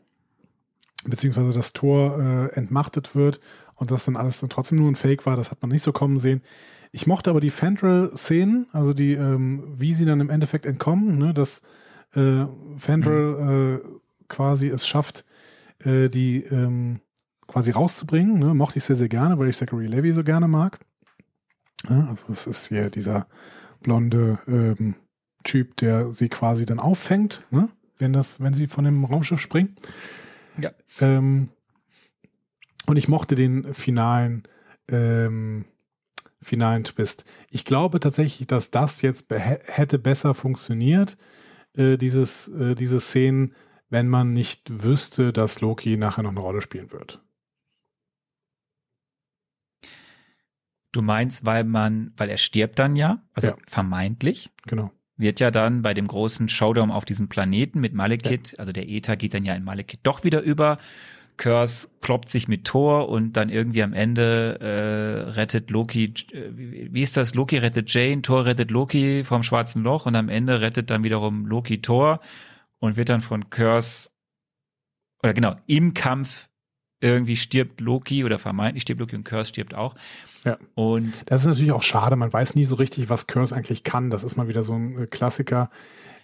beziehungsweise das Tor äh, entmachtet wird und das dann alles dann trotzdem nur ein Fake war, das hat man nicht so kommen sehen. Ich mochte aber die Fandral-Szenen, also die, ähm, wie sie dann im Endeffekt entkommen, ne, dass äh, Fandral mhm. äh, quasi es schafft, äh, die ähm, quasi rauszubringen, ne, mochte ich sehr, sehr gerne, weil ich Zachary Levy so gerne mag. Ja, also es ist hier dieser blonde ähm, Typ, der sie quasi dann auffängt, ne, wenn das, wenn sie von dem Raumschiff springen. Ja. Ähm, und ich mochte den finalen, ähm, finalen Twist. Ich glaube tatsächlich, dass das jetzt hätte besser funktioniert, äh, dieses, äh, diese Szenen, wenn man nicht wüsste, dass Loki nachher noch eine Rolle spielen wird. Du meinst, weil man, weil er stirbt dann ja, also ja. vermeintlich. Genau wird ja dann bei dem großen Showdown auf diesem Planeten mit Malekith, ja. also der Ether geht dann ja in Malekith doch wieder über. Curse kloppt sich mit Thor und dann irgendwie am Ende äh, rettet Loki, äh, wie ist das? Loki rettet Jane, Thor rettet Loki vom schwarzen Loch und am Ende rettet dann wiederum Loki Thor und wird dann von Curse oder genau, im Kampf irgendwie stirbt Loki oder vermeintlich stirbt Loki und Curse stirbt auch. Ja. Und das ist natürlich auch schade. Man weiß nie so richtig, was Curse eigentlich kann. Das ist mal wieder so ein äh, Klassiker.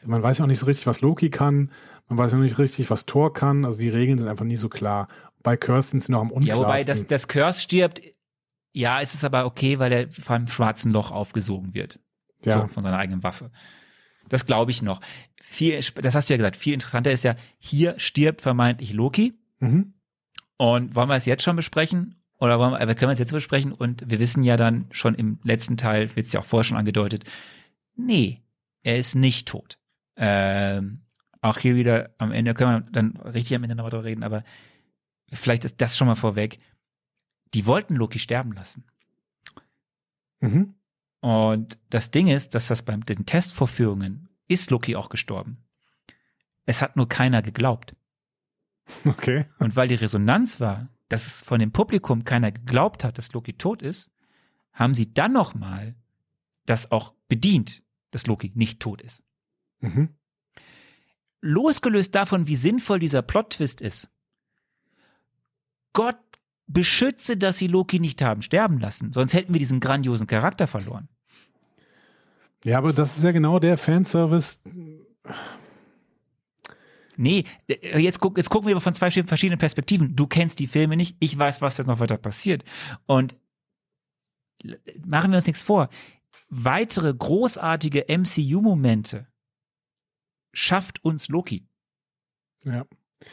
Man weiß ja auch nicht so richtig, was Loki kann. Man weiß ja nicht richtig, was Thor kann. Also die Regeln sind einfach nie so klar. Bei Curse sind sie noch am unklarsten. Ja, wobei das, das Curse stirbt, ja, ist es aber okay, weil er vom schwarzen Loch aufgesogen wird. Ja. So, von seiner eigenen Waffe. Das glaube ich noch. Viel, das hast du ja gesagt. Viel interessanter ist ja, hier stirbt vermeintlich Loki. Mhm. Und wollen wir es jetzt schon besprechen? Oder wollen wir, aber können wir es jetzt besprechen? Und wir wissen ja dann schon im letzten Teil, wird es ja auch vorher schon angedeutet, nee, er ist nicht tot. Ähm, auch hier wieder am Ende können wir dann richtig am Ende noch darüber reden, aber vielleicht ist das schon mal vorweg. Die wollten Loki sterben lassen. Mhm. Und das Ding ist, dass das beim den Testvorführungen ist Loki auch gestorben. Es hat nur keiner geglaubt. Okay. Und weil die Resonanz war, dass es von dem Publikum keiner geglaubt hat, dass Loki tot ist, haben sie dann nochmal das auch bedient, dass Loki nicht tot ist. Mhm. Losgelöst davon, wie sinnvoll dieser Plot-Twist ist. Gott beschütze, dass sie Loki nicht haben sterben lassen, sonst hätten wir diesen grandiosen Charakter verloren. Ja, aber das ist ja genau der Fanservice. Nee, äh, jetzt, guck, jetzt gucken wir von zwei verschiedenen Perspektiven. Du kennst die Filme nicht, ich weiß, was jetzt noch weiter passiert. Und machen wir uns nichts vor. Weitere großartige MCU-Momente schafft uns Loki. Ja.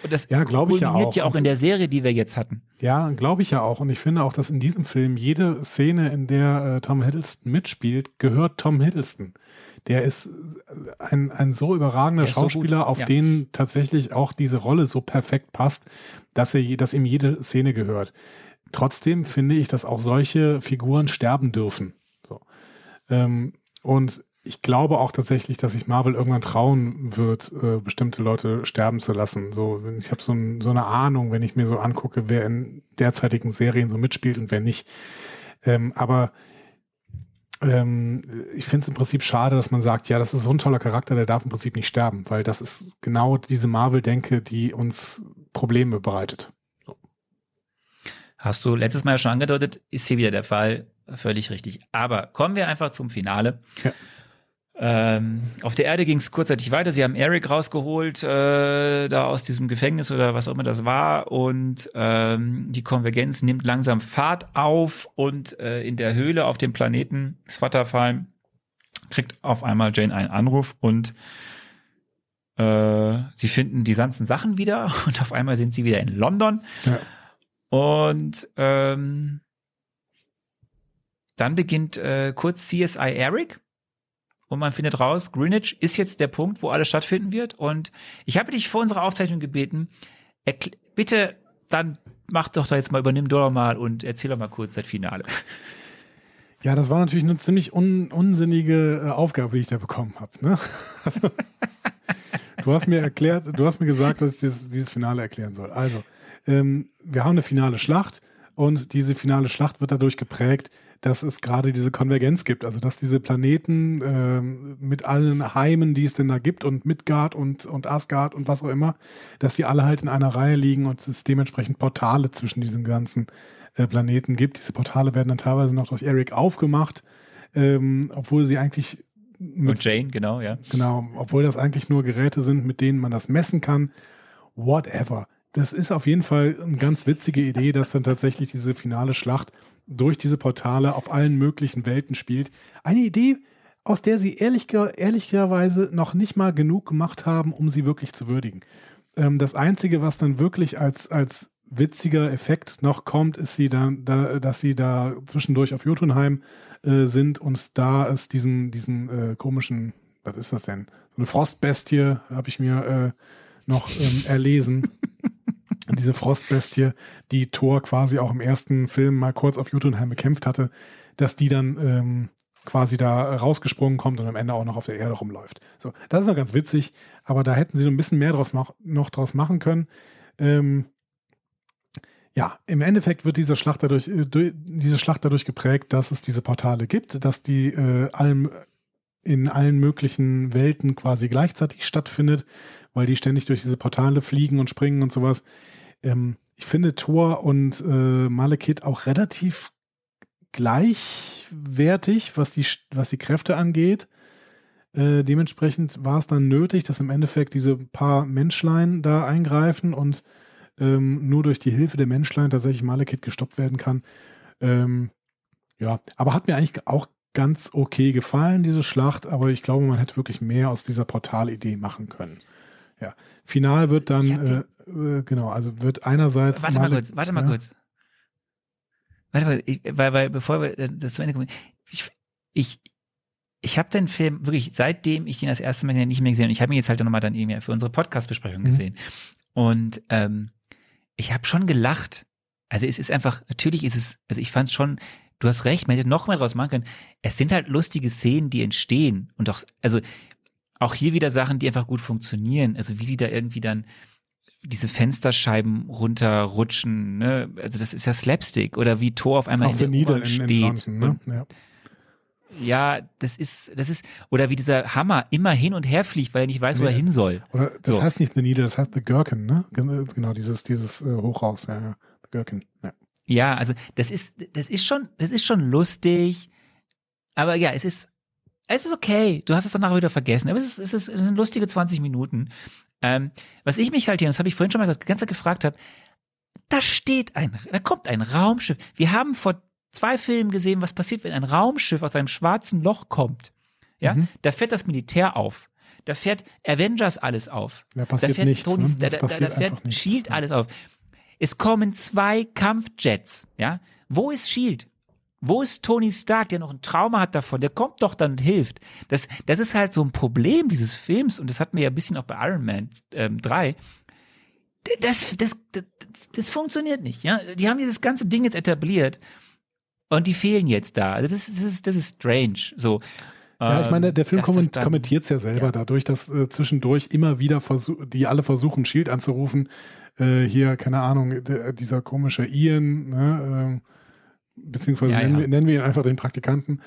Und das Ja, glaube ich ja auch. ja auch in der Serie, die wir jetzt hatten. Ja, glaube ich ja auch. Und ich finde auch, dass in diesem Film jede Szene, in der äh, Tom Hiddleston mitspielt, gehört Tom Hiddleston. Der ist ein, ein so überragender Der ist so Schauspieler, auf ja. den tatsächlich auch diese Rolle so perfekt passt, dass er, dass ihm jede Szene gehört. Trotzdem finde ich, dass auch solche Figuren sterben dürfen. So. Ähm, und ich glaube auch tatsächlich, dass sich Marvel irgendwann trauen wird, äh, bestimmte Leute sterben zu lassen. So, ich habe so, ein, so eine Ahnung, wenn ich mir so angucke, wer in derzeitigen Serien so mitspielt und wer nicht. Ähm, aber ähm, ich finde es im Prinzip schade, dass man sagt, ja, das ist so ein toller Charakter, der darf im Prinzip nicht sterben, weil das ist genau diese Marvel-Denke, die uns Probleme bereitet. Hast du letztes Mal ja schon angedeutet, ist hier wieder der Fall. Völlig richtig. Aber kommen wir einfach zum Finale. Ja. Ähm, auf der Erde ging es kurzzeitig weiter. Sie haben Eric rausgeholt, äh, da aus diesem Gefängnis oder was auch immer das war. Und ähm, die Konvergenz nimmt langsam Fahrt auf. Und äh, in der Höhle auf dem Planeten Svartalfheim kriegt auf einmal Jane einen Anruf und äh, sie finden die ganzen Sachen wieder. Und auf einmal sind sie wieder in London. Ja. Und ähm, dann beginnt äh, kurz CSI Eric und man findet raus, Greenwich ist jetzt der Punkt, wo alles stattfinden wird. Und ich habe dich vor unserer Aufzeichnung gebeten, bitte dann mach doch da jetzt mal, übernimm doch mal und erzähl doch mal kurz das Finale. Ja, das war natürlich eine ziemlich un unsinnige äh, Aufgabe, die ich da bekommen habe. Ne? Also, du hast mir erklärt, du hast mir gesagt, dass ich dieses, dieses Finale erklären soll. Also, ähm, wir haben eine finale Schlacht und diese finale Schlacht wird dadurch geprägt, dass es gerade diese Konvergenz gibt. Also, dass diese Planeten ähm, mit allen Heimen, die es denn da gibt und Midgard und, und Asgard und was auch immer, dass die alle halt in einer Reihe liegen und es dementsprechend Portale zwischen diesen ganzen äh, Planeten gibt. Diese Portale werden dann teilweise noch durch Eric aufgemacht, ähm, obwohl sie eigentlich mit, Und Jane, genau, ja. genau, obwohl das eigentlich nur Geräte sind, mit denen man das messen kann. Whatever. Das ist auf jeden Fall eine ganz witzige Idee, dass dann tatsächlich diese finale Schlacht durch diese Portale auf allen möglichen Welten spielt. Eine Idee, aus der sie ehrlich, ehrlicherweise noch nicht mal genug gemacht haben, um sie wirklich zu würdigen. Ähm, das Einzige, was dann wirklich als, als witziger Effekt noch kommt, ist sie dann, da, dass sie da zwischendurch auf Jotunheim äh, sind und da es diesen, diesen äh, komischen, was ist das denn? So eine Frostbestie habe ich mir äh, noch ähm, erlesen. Diese Frostbestie, die Thor quasi auch im ersten Film mal kurz auf Jotunheim bekämpft hatte, dass die dann ähm, quasi da rausgesprungen kommt und am Ende auch noch auf der Erde rumläuft. So, das ist noch ganz witzig, aber da hätten sie noch ein bisschen mehr draus mach, noch draus machen können. Ähm, ja, im Endeffekt wird diese Schlacht dadurch, äh, diese Schlacht dadurch geprägt, dass es diese Portale gibt, dass die äh, allem in allen möglichen Welten quasi gleichzeitig stattfindet, weil die ständig durch diese Portale fliegen und springen und sowas. Ähm, ich finde Thor und äh, Malekith auch relativ gleichwertig, was die, was die Kräfte angeht. Äh, dementsprechend war es dann nötig, dass im Endeffekt diese paar Menschlein da eingreifen und ähm, nur durch die Hilfe der Menschlein tatsächlich Malekith gestoppt werden kann. Ähm, ja, aber hat mir eigentlich auch ganz okay gefallen, diese Schlacht, aber ich glaube, man hätte wirklich mehr aus dieser Portalidee machen können. Ja, final wird dann, äh, äh, genau, also wird einerseits. Warte mal kurz, warte mal ja, kurz. Warte mal, ich, weil, weil bevor wir äh, das zu Ende kommen, ich, ich, ich habe den Film wirklich, seitdem ich den das erste Mal nicht mehr gesehen habe, ich habe ihn jetzt halt nochmal dann eben für unsere Podcast-Besprechung Mhm. gesehen. Und ähm, ich habe schon gelacht. Also es ist einfach, natürlich ist es, also ich fand schon, du hast recht, man hätte noch mehr draus machen können. Es sind halt lustige Szenen, die entstehen. Und auch, also auch hier wieder Sachen, die einfach gut funktionieren. Also wie sie da irgendwie dann diese Fensterscheiben runterrutschen, ne? Also das ist ja Slapstick oder wie Thor auf einmal Auch in der U-Bahn in, in steht. London, ne? Ja. Ja, das ist, das ist, oder wie dieser Hammer immer hin und her fliegt, weil er nicht weiß, wo Nee. er hin soll. Oder das So. heißt nicht The Needle, das heißt The Gherkin, ne? Gen- Genau, dieses, dieses äh, Hochhaus, ja, ja. The Gherkin, ja. Ja, also das ist, das ist schon, das ist schon lustig. Aber ja, es ist, es ist okay. Du hast es danach wieder vergessen. Aber es ist, es ist, es sind lustige 20 Minuten. Ähm, was ich mich halt hier, das habe ich vorhin schon mal Zeit gefragt habe, da steht ein, da kommt ein Raumschiff. Wir haben vor zwei Filmen gesehen, was passiert, wenn ein Raumschiff aus einem schwarzen Loch kommt. Ja, Mhm. da fährt das Militär auf. Da fährt Avengers alles auf. Da Da passiert fährt nichts. Tony, ne? da, da, da fährt einfach nichts. Shield alles auf. Es kommen zwei Kampfjets, ja. Wo ist Shield? Wo ist Tony Stark, der noch ein Trauma hat davon? Der kommt doch dann und hilft. Das, das ist halt so ein Problem dieses Films und das hatten wir ja ein bisschen auch bei Iron Man ähm, 3. Das, das, das, das funktioniert nicht, ja. Die haben dieses ganze Ding jetzt etabliert und die fehlen jetzt da. Also Das ist, das ist, das ist strange. So. Ja, ich meine, der Film Ähm, komment kommentiert es ja selber ja. dadurch, dass äh, zwischendurch immer wieder die alle versuchen, Shield anzurufen. Äh, hier, keine Ahnung, dieser komische Ian, ne, äh, beziehungsweise Ja, nennen, ja. Wir, nennen wir ihn einfach den Praktikanten.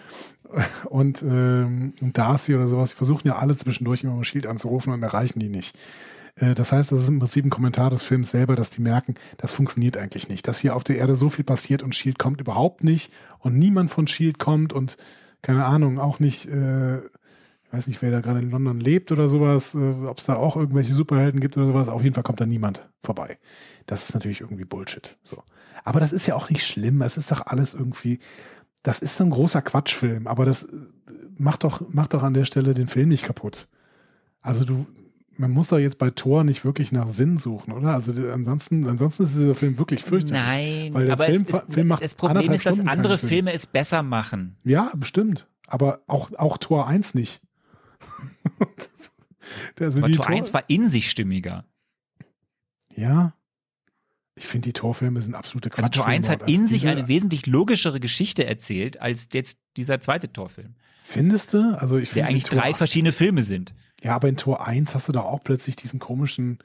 Und, ähm, und Darcy oder sowas, die versuchen ja alle zwischendurch immer mal Shield anzurufen und erreichen die nicht. Äh, Das heißt, das ist im Prinzip ein Kommentar des Films selber, dass die merken, das funktioniert eigentlich nicht. Dass hier auf der Erde so viel passiert und Shield kommt überhaupt nicht und niemand von Shield kommt und keine Ahnung, auch nicht, äh, ich weiß nicht, wer da gerade in London lebt oder sowas, äh, ob es da auch irgendwelche Superhelden gibt oder sowas. Auf jeden Fall kommt da niemand vorbei. Das ist natürlich irgendwie Bullshit. So. Aber das ist ja auch nicht schlimm. Es ist doch alles irgendwie, das ist so ein großer Quatschfilm, aber das äh, macht doch, macht doch an der Stelle den Film nicht kaputt. Also du, man muss doch jetzt bei Thor nicht wirklich nach Sinn suchen, oder? Also ansonsten, ansonsten ist dieser Film wirklich fürchterlich. Nein, aber Film, es ist, Film das Problem ist, dass Stunden andere. Filme es besser machen. Ja, bestimmt. Aber auch, auch Tor 1 nicht. also Aber die Tor 1 war in sich stimmiger. Ja. Ich finde, die Torfilme sind absolute Quatsch. Also Tor 1 hat in sich eine wesentlich logischere Geschichte erzählt als jetzt dieser zweite Torfilm, Findest du? Also ich finde, eigentlich drei verschiedene Filme sind. Ja, aber in Tor 1 hast du da auch plötzlich diesen komischen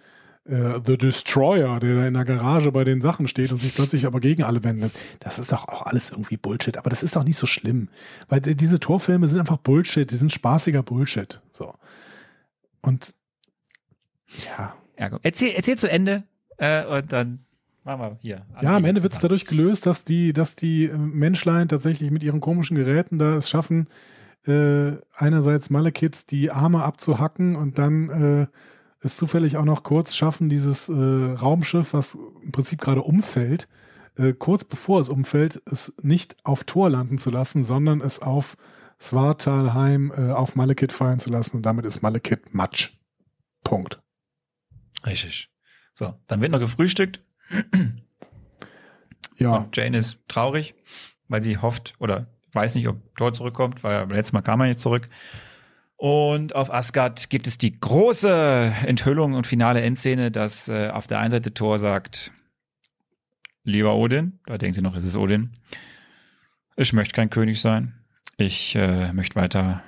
äh, The Destroyer, der da in der Garage bei den Sachen steht und sich plötzlich aber gegen alle wendet. Das ist doch auch alles irgendwie Bullshit. Aber das ist doch nicht so schlimm. Weil die- diese Torfilme sind einfach Bullshit. Die sind spaßiger Bullshit. So. Und ja. Erzähl, erzähl zu Ende äh, und dann machen wir hier. Ja, am Ende wird es dadurch gelöst, dass die, dass die äh, Menschlein tatsächlich mit ihren komischen Geräten da es schaffen, äh, einerseits Malekith die Arme abzuhacken und dann äh, es zufällig auch noch kurz schaffen, dieses äh, Raumschiff, was im Prinzip gerade umfällt, äh, kurz bevor es umfällt, es nicht auf Tor landen zu lassen, sondern es auf Svartalheim äh, auf Malekith fallen zu lassen und damit ist Malekith Matsch. Punkt. Richtig. So, dann wird noch gefrühstückt Ja, und Jane ist traurig, weil sie hofft oder weiß nicht, ob Thor zurückkommt, weil letztes Mal kam er nicht zurück. Und auf Asgard gibt es die große Enthüllung und finale Endszene, dass äh, auf der einen Seite Thor sagt, lieber Odin, da denkt ihr noch, es ist Odin, ich möchte kein König sein. Ich äh, möchte weiter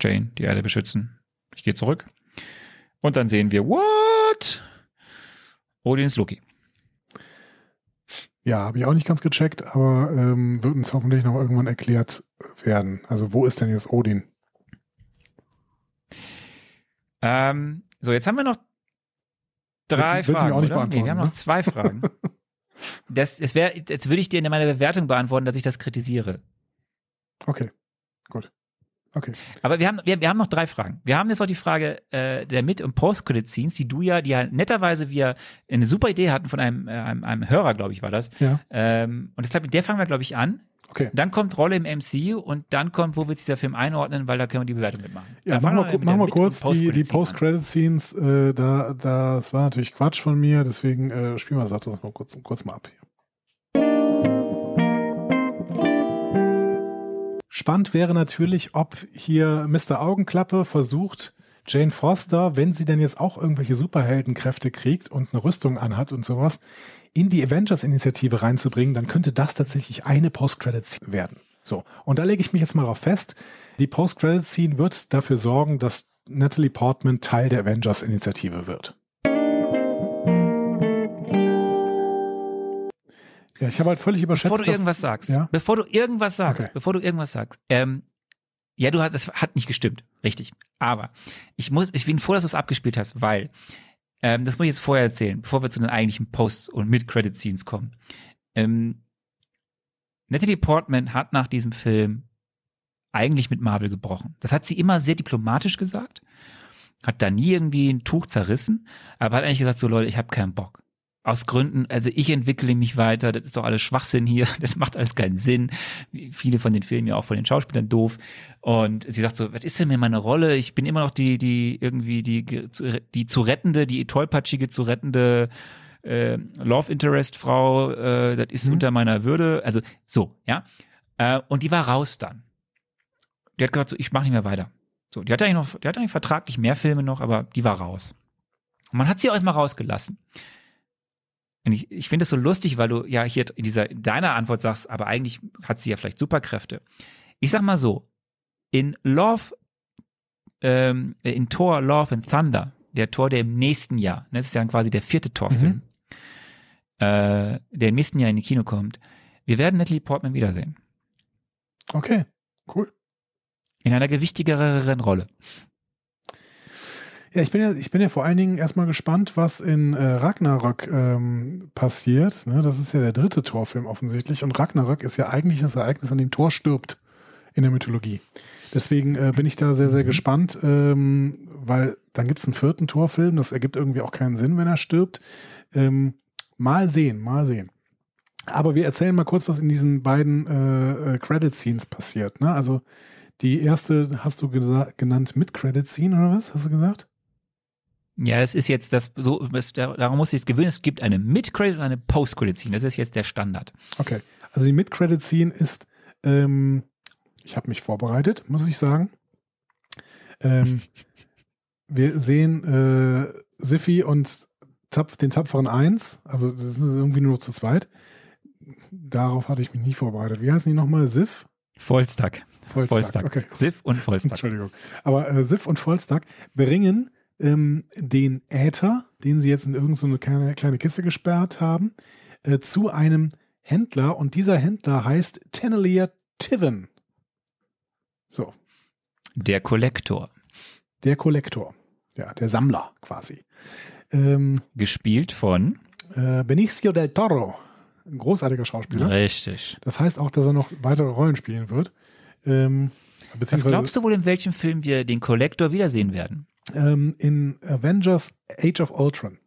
Jane, die Erde beschützen. Ich gehe zurück. Und dann sehen wir, what? Odin ist Loki. Ja, habe ich auch nicht ganz gecheckt, aber ähm, wird uns hoffentlich noch irgendwann erklärt werden. Also wo ist denn jetzt Odin? Ähm, so, jetzt haben wir noch drei Willst- Fragen. auch nicht oder? Nee, wir haben noch zwei Fragen. Das, das wär, jetzt würde ich dir in meiner Bewertung beantworten, dass ich das kritisiere. Okay, gut. Okay. Aber wir haben, wir, wir haben noch drei Fragen. Wir haben jetzt noch die Frage äh, der Mid- und Post-Credit-Scenes, die du ja, die ja netterweise wir eine super Idee hatten von einem, äh, einem, einem Hörer, glaube ich, war das. Ja, Ähm, und deshalb, mit der fangen wir, glaube ich, an. okay. Dann kommt Rolle im MCU und dann kommt, wo wird sich dieser Film einordnen, weil da können wir die Bewertung mitmachen. Ja, Dann machen wir, mit der machen wir kurz die, die an. Post-Credit-Scenes. Äh, da, das war natürlich Quatsch von mir, deswegen äh, spielen wir das mal kurz, kurz mal ab Spannend wäre natürlich, ob hier Mr. Augenklappe versucht, Jane Foster, wenn sie denn jetzt auch irgendwelche Superheldenkräfte kriegt und eine Rüstung anhat und sowas, in die Avengers-Initiative reinzubringen, dann könnte das tatsächlich eine Post-Credit-Scene werden. So, und da lege ich mich jetzt mal drauf fest. Die Post-Credit-Scene wird dafür sorgen, dass Natalie Portman Teil der Avengers-Initiative wird. Ja, ich habe halt völlig überschätzt. Bevor du irgendwas sagst, ja? bevor du irgendwas sagst, Okay. bevor du irgendwas sagst, ähm, ja, du hast, das hat nicht gestimmt, richtig. Aber ich muss, ich bin froh, dass du es abgespielt hast, weil ähm, das muss ich jetzt vorher erzählen, bevor wir zu den eigentlichen Posts und Mid-Credit-Scenes kommen. Ähm, Natalie Portman hat nach diesem Film eigentlich mit Marvel gebrochen. Das hat sie immer sehr diplomatisch gesagt, hat da nie irgendwie ein Tuch zerrissen, aber hat eigentlich gesagt, so Leute, ich habe keinen Bock. Aus Gründen, also ich entwickle mich weiter, das ist doch alles Schwachsinn hier, das macht alles keinen Sinn. Viele von den Filmen ja auch von den Schauspielern doof. Und sie sagt so, was ist denn mir meine Rolle? Ich bin immer noch die, die irgendwie die, die zu rettende, die tollpatschige zu rettende äh, Love Interest Frau, äh, das ist Mhm. unter meiner Würde. Also so, ja. Äh, und die war raus dann. Die hat gesagt, so, ich mache nicht mehr weiter. So, die hat eigentlich noch, die hat eigentlich vertraglich mehr Filme noch, aber die war raus. Und man hat sie auch erstmal rausgelassen. Und ich, ich finde es so lustig, weil du ja hier in dieser in deiner Antwort sagst, aber eigentlich hat sie ja vielleicht Superkräfte. Ich sag mal so, in Love, ähm, in Thor, Love and Thunder, der Tor, der im nächsten Jahr, ne, das ist ja quasi der vierte Torfilm, äh, der im nächsten Jahr in die Kino kommt, wir werden Natalie Portman wiedersehen. Okay, cool. In einer gewichtigeren Rolle. Ja, ich bin ja, ich bin ja vor allen Dingen erstmal gespannt, was in äh, Ragnarök ähm, passiert. Ne? Das ist ja der dritte Torfilm offensichtlich. Und Ragnarök ist ja eigentlich das Ereignis, an dem Thor stirbt in der Mythologie. Deswegen äh, bin ich da sehr, sehr Mhm. gespannt, ähm, weil dann gibt es einen vierten Torfilm. Das ergibt irgendwie auch keinen Sinn, wenn er stirbt. Ähm, mal sehen, mal sehen. Aber wir erzählen mal kurz, was in diesen beiden äh, äh, Credit-Scenes passiert. Ne? Also die erste hast du genannt mit Credit-Scene oder was? Hast du gesagt? Ja, das ist jetzt das, so, das, daran muss ich jetzt gewöhnen, es gibt eine Mid-Credit und eine Post-Credit-Scene. Das ist jetzt der Standard. Okay. Also die Mid-Credit-Scene ist, ähm, ich habe mich vorbereitet, muss ich sagen. Ähm, wir sehen äh, Siffi und Tapf, den Tapferen 1, also das ist irgendwie nur zu zweit. Darauf hatte ich mich nicht vorbereitet. Wie heißen die nochmal? Sif? Vollstack. Vollstack. Vollstack. Okay. Sif und Vollstack. Entschuldigung. Aber äh, Sif und Vollstack bringen ähm, den Äther, den sie jetzt in irgendeine so eine kleine, kleine Kiste gesperrt haben, äh, zu einem Händler und dieser Händler heißt Tenelier Tiven. So, Der Kollektor. der Kollektor. Ja, der Sammler quasi. Ähm, Gespielt von. äh, Benicio del Toro, ein großartiger Schauspieler. Richtig. Das heißt auch, dass er noch weitere Rollen spielen wird. Ähm, Was glaubst du wohl, in welchem Film wir den Kollektor wiedersehen werden? Ähm, in Avengers Age of Ultron.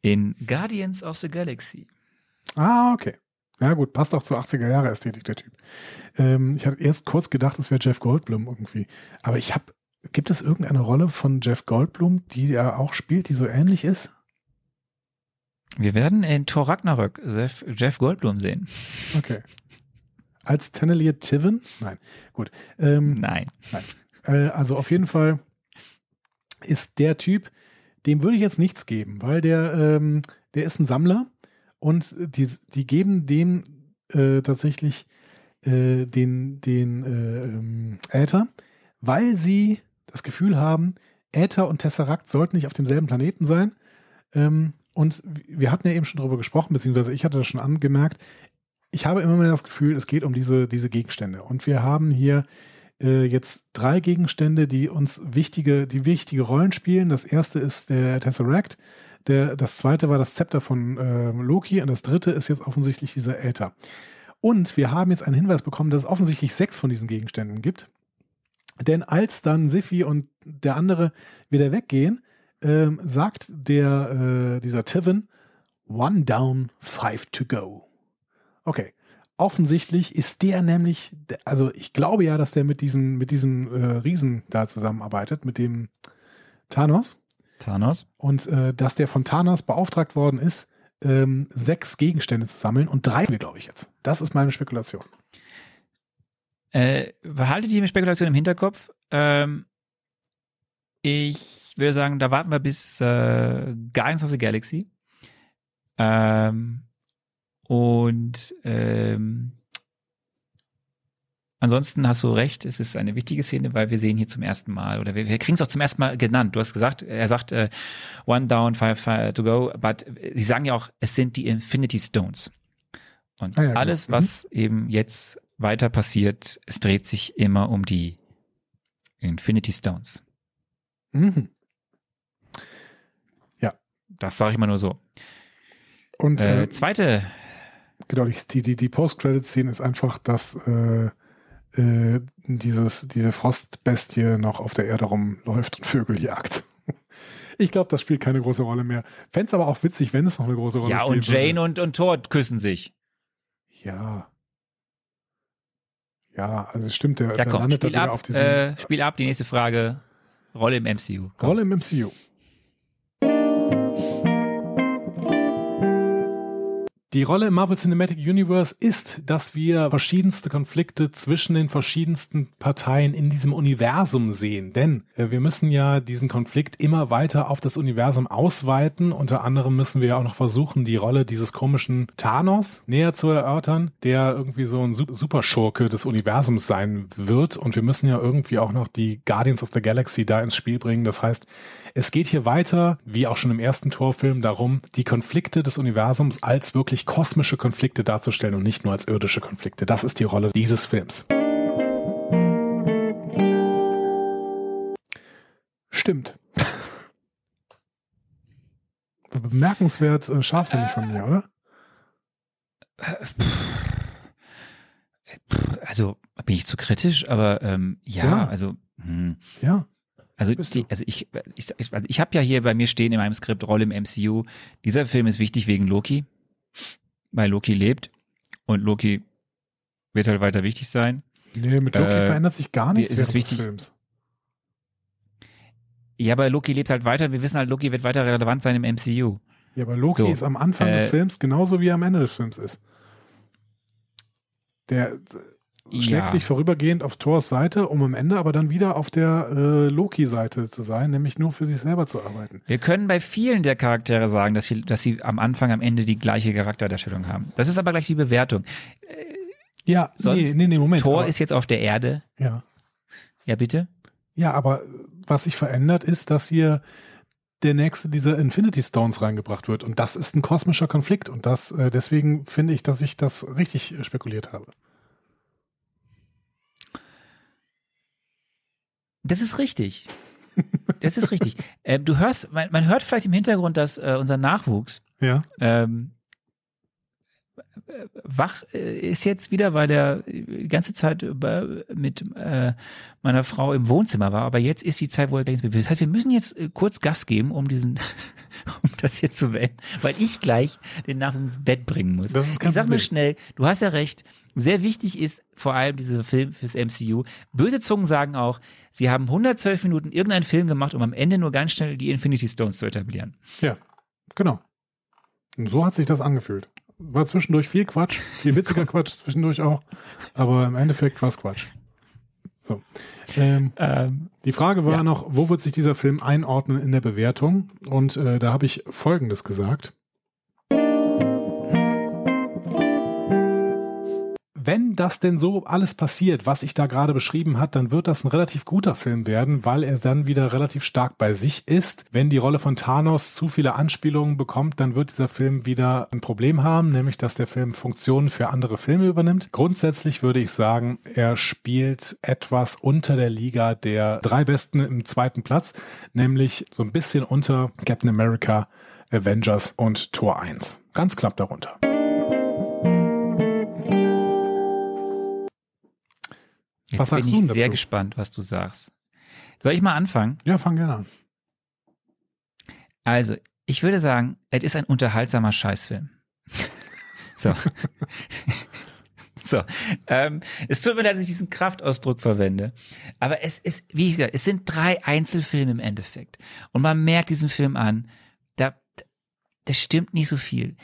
In Guardians of the Galaxy. Ah, okay. Ja, gut, passt auch zur 80er-Jahre-Ästhetik, der Typ. Ähm, ich hatte erst kurz gedacht, es wäre Jeff Goldblum irgendwie. Aber ich habe, gibt es irgendeine Rolle von Jeff Goldblum, die er auch spielt, die so ähnlich ist? Wir werden in Thor Ragnarök Jeff, Jeff Goldblum sehen. Okay. Als Tennelier Tiven? Nein. Gut. Ähm, Nein. Äh, also auf jeden Fall ist der Typ, dem würde ich jetzt nichts geben, weil der, ähm, der ist ein Sammler und die, die geben dem äh, tatsächlich äh, den, den äh, ähm, Äther, weil sie das Gefühl haben, Äther und Tesseract sollten nicht auf demselben Planeten sein. Ähm, und wir hatten ja eben schon darüber gesprochen, beziehungsweise ich hatte das schon angemerkt. Ich habe immer mehr das Gefühl, es geht um diese, diese Gegenstände. Und wir haben hier äh, jetzt drei Gegenstände, die uns wichtige, die wichtige Rollen spielen. Das erste ist der Tesseract. Der, das zweite war das Zepter von ähm, Loki und das dritte ist jetzt offensichtlich dieser Äther. Und wir haben jetzt einen Hinweis bekommen, dass es offensichtlich sechs von diesen Gegenständen gibt. Denn als dann Siffi und der andere wieder weggehen, ähm, sagt der, äh, dieser Tiven, one down, five to go. Okay. Offensichtlich ist der nämlich, also ich glaube ja, dass der mit diesem, mit diesem äh, Riesen da zusammenarbeitet, mit dem Thanos. Thanos. Und äh, dass der von Thanos beauftragt worden ist, ähm, sechs Gegenstände zu sammeln und drei, glaube ich jetzt. Das ist meine Spekulation. Äh, behaltet die Spekulation im Hinterkopf. Ähm, ich würde sagen, da warten wir bis äh, Guardians of the Galaxy. Ähm, und ähm, ansonsten hast du recht, es ist eine wichtige Szene, weil wir sehen hier zum ersten Mal oder wir, wir kriegen es auch zum ersten Mal genannt. Du hast gesagt, er sagt äh, one down, five, five to go, but sie sagen ja auch, es sind die Infinity Stones. Und Ah ja, genau. alles, Mhm. was eben jetzt weiter passiert, es dreht sich immer um die Infinity Stones. Mhm. Das sage ich mal nur so. Und Äh, äh, zweite, genau, die, die, die, Post-Credit-Szene ist einfach, dass äh, äh, dieses, diese Frostbestie noch auf der Erde rumläuft und Vögel jagt. Ich glaube, das spielt keine große Rolle mehr. Fände es aber auch witzig, wenn es noch eine große Rolle ja, spielt. und Jane und, und Thor küssen sich. Ja. Ja, also stimmt, der, Ja, der komm, landet dann wieder ab, auf diesem äh, spiel ab, die nächste Frage. Rolle im MCU. Komm. Rolle im MCU. Die Rolle im Marvel Cinematic Universe ist, dass wir verschiedenste Konflikte zwischen den verschiedensten Parteien in diesem Universum sehen. Denn äh, wir müssen ja diesen Konflikt immer weiter auf das Universum ausweiten. Unter anderem müssen wir ja auch noch versuchen, die Rolle dieses komischen Thanos näher zu erörtern, der irgendwie so ein Su- Superschurke des Universums sein wird. Und wir müssen ja irgendwie auch noch die Guardians of the Galaxy da ins Spiel bringen. Das heißt, es geht hier weiter, wie auch schon im ersten Torfilm, darum, die Konflikte des Universums als wirklich kosmische Konflikte darzustellen und nicht nur als irdische Konflikte. Das ist die Rolle dieses Films. Stimmt. Bemerkenswert äh, scharfsinnig von mir, oder? Also bin ich zu kritisch, aber ähm, ja, Ja. also hm. Ja. Also, die, also ich, ich, ich, also ich habe ja hier bei mir stehen in meinem Skript Rolle im MCU. Dieser Film ist wichtig wegen Loki, weil Loki lebt und Loki wird halt weiter wichtig sein. Nee, mit Loki Äh, verändert sich gar nichts während wichtig- des Films. Ja, aber Loki lebt halt weiter. Wir wissen halt, Loki wird weiter relevant sein im MCU. Ja, aber Loki So, ist am Anfang des äh, Films genauso wie er am Ende des Films ist. Der äh, schlägt Ja. sich vorübergehend auf Thors Seite, um am Ende aber dann wieder auf der äh, Loki-Seite zu sein, nämlich nur für sich selber zu arbeiten. Wir können bei vielen der Charaktere sagen, dass sie, dass sie am Anfang, am Ende die gleiche Charakterdarstellung haben. Das ist aber gleich die Bewertung. Ja, Sonst- nee, nee, nee, Moment. Thor aber, ist jetzt auf der Erde. ja. Ja, bitte? ja, aber was sich verändert, ist, dass hier der nächste dieser Infinity Stones reingebracht wird. Und das ist ein kosmischer Konflikt. Und das, äh, deswegen finde ich, dass ich das richtig äh, spekuliert habe. Das ist richtig. Das ist richtig. ähm, du hörst, man, man hört vielleicht im Hintergrund, dass äh, unser Nachwuchs Ja. ähm, äh, wach äh, ist jetzt wieder, weil er die ganze Zeit mit äh, meiner Frau im Wohnzimmer war. Aber jetzt ist die Zeit, wo er gleich ins Bett will. Das heißt, wir müssen jetzt äh, kurz Gas geben, um diesen, um das hier zu wenden, weil ich gleich den Nachwuchs ins Bett bringen muss. Das ist kein ich sag nur Problem. schnell, du hast ja recht. Sehr wichtig ist vor allem dieser Film fürs MCU. Böse Zungen sagen auch, sie haben 112 Minuten irgendeinen Film gemacht, um am Ende nur ganz schnell die Infinity Stones zu etablieren. Ja, genau. Und so hat sich das angefühlt. War zwischendurch viel Quatsch, viel witziger Quatsch zwischendurch auch, aber im Endeffekt war es Quatsch. So. Ähm, Ähm, die Frage war Ja. noch, wo wird sich dieser Film einordnen in der Bewertung? Und äh, da habe ich Folgendes gesagt. Wenn das denn so alles passiert, was ich da gerade beschrieben hat, dann wird das ein relativ guter Film werden, weil er dann wieder relativ stark bei sich ist. Wenn die Rolle von Thanos zu viele Anspielungen bekommt, dann wird dieser Film wieder ein Problem haben, nämlich dass der Film Funktionen für andere Filme übernimmt. Grundsätzlich würde ich sagen, er spielt etwas unter der Liga der drei Besten im zweiten Platz, nämlich so ein bisschen unter Captain America, Avengers und Tor 1. Ganz knapp darunter. Jetzt Was sagst bin du ich denn sehr dazu? gespannt, was du sagst. Soll ich mal anfangen? Ja, fang gerne an. Also, ich würde sagen, es ist ein unterhaltsamer Scheißfilm. so. so. Ähm, es tut mir leid, dass ich diesen Kraftausdruck verwende. Aber es ist, wie ich gesagt, es sind drei Einzelfilme im Endeffekt. Und man merkt diesen Film an, da, da stimmt nicht so viel.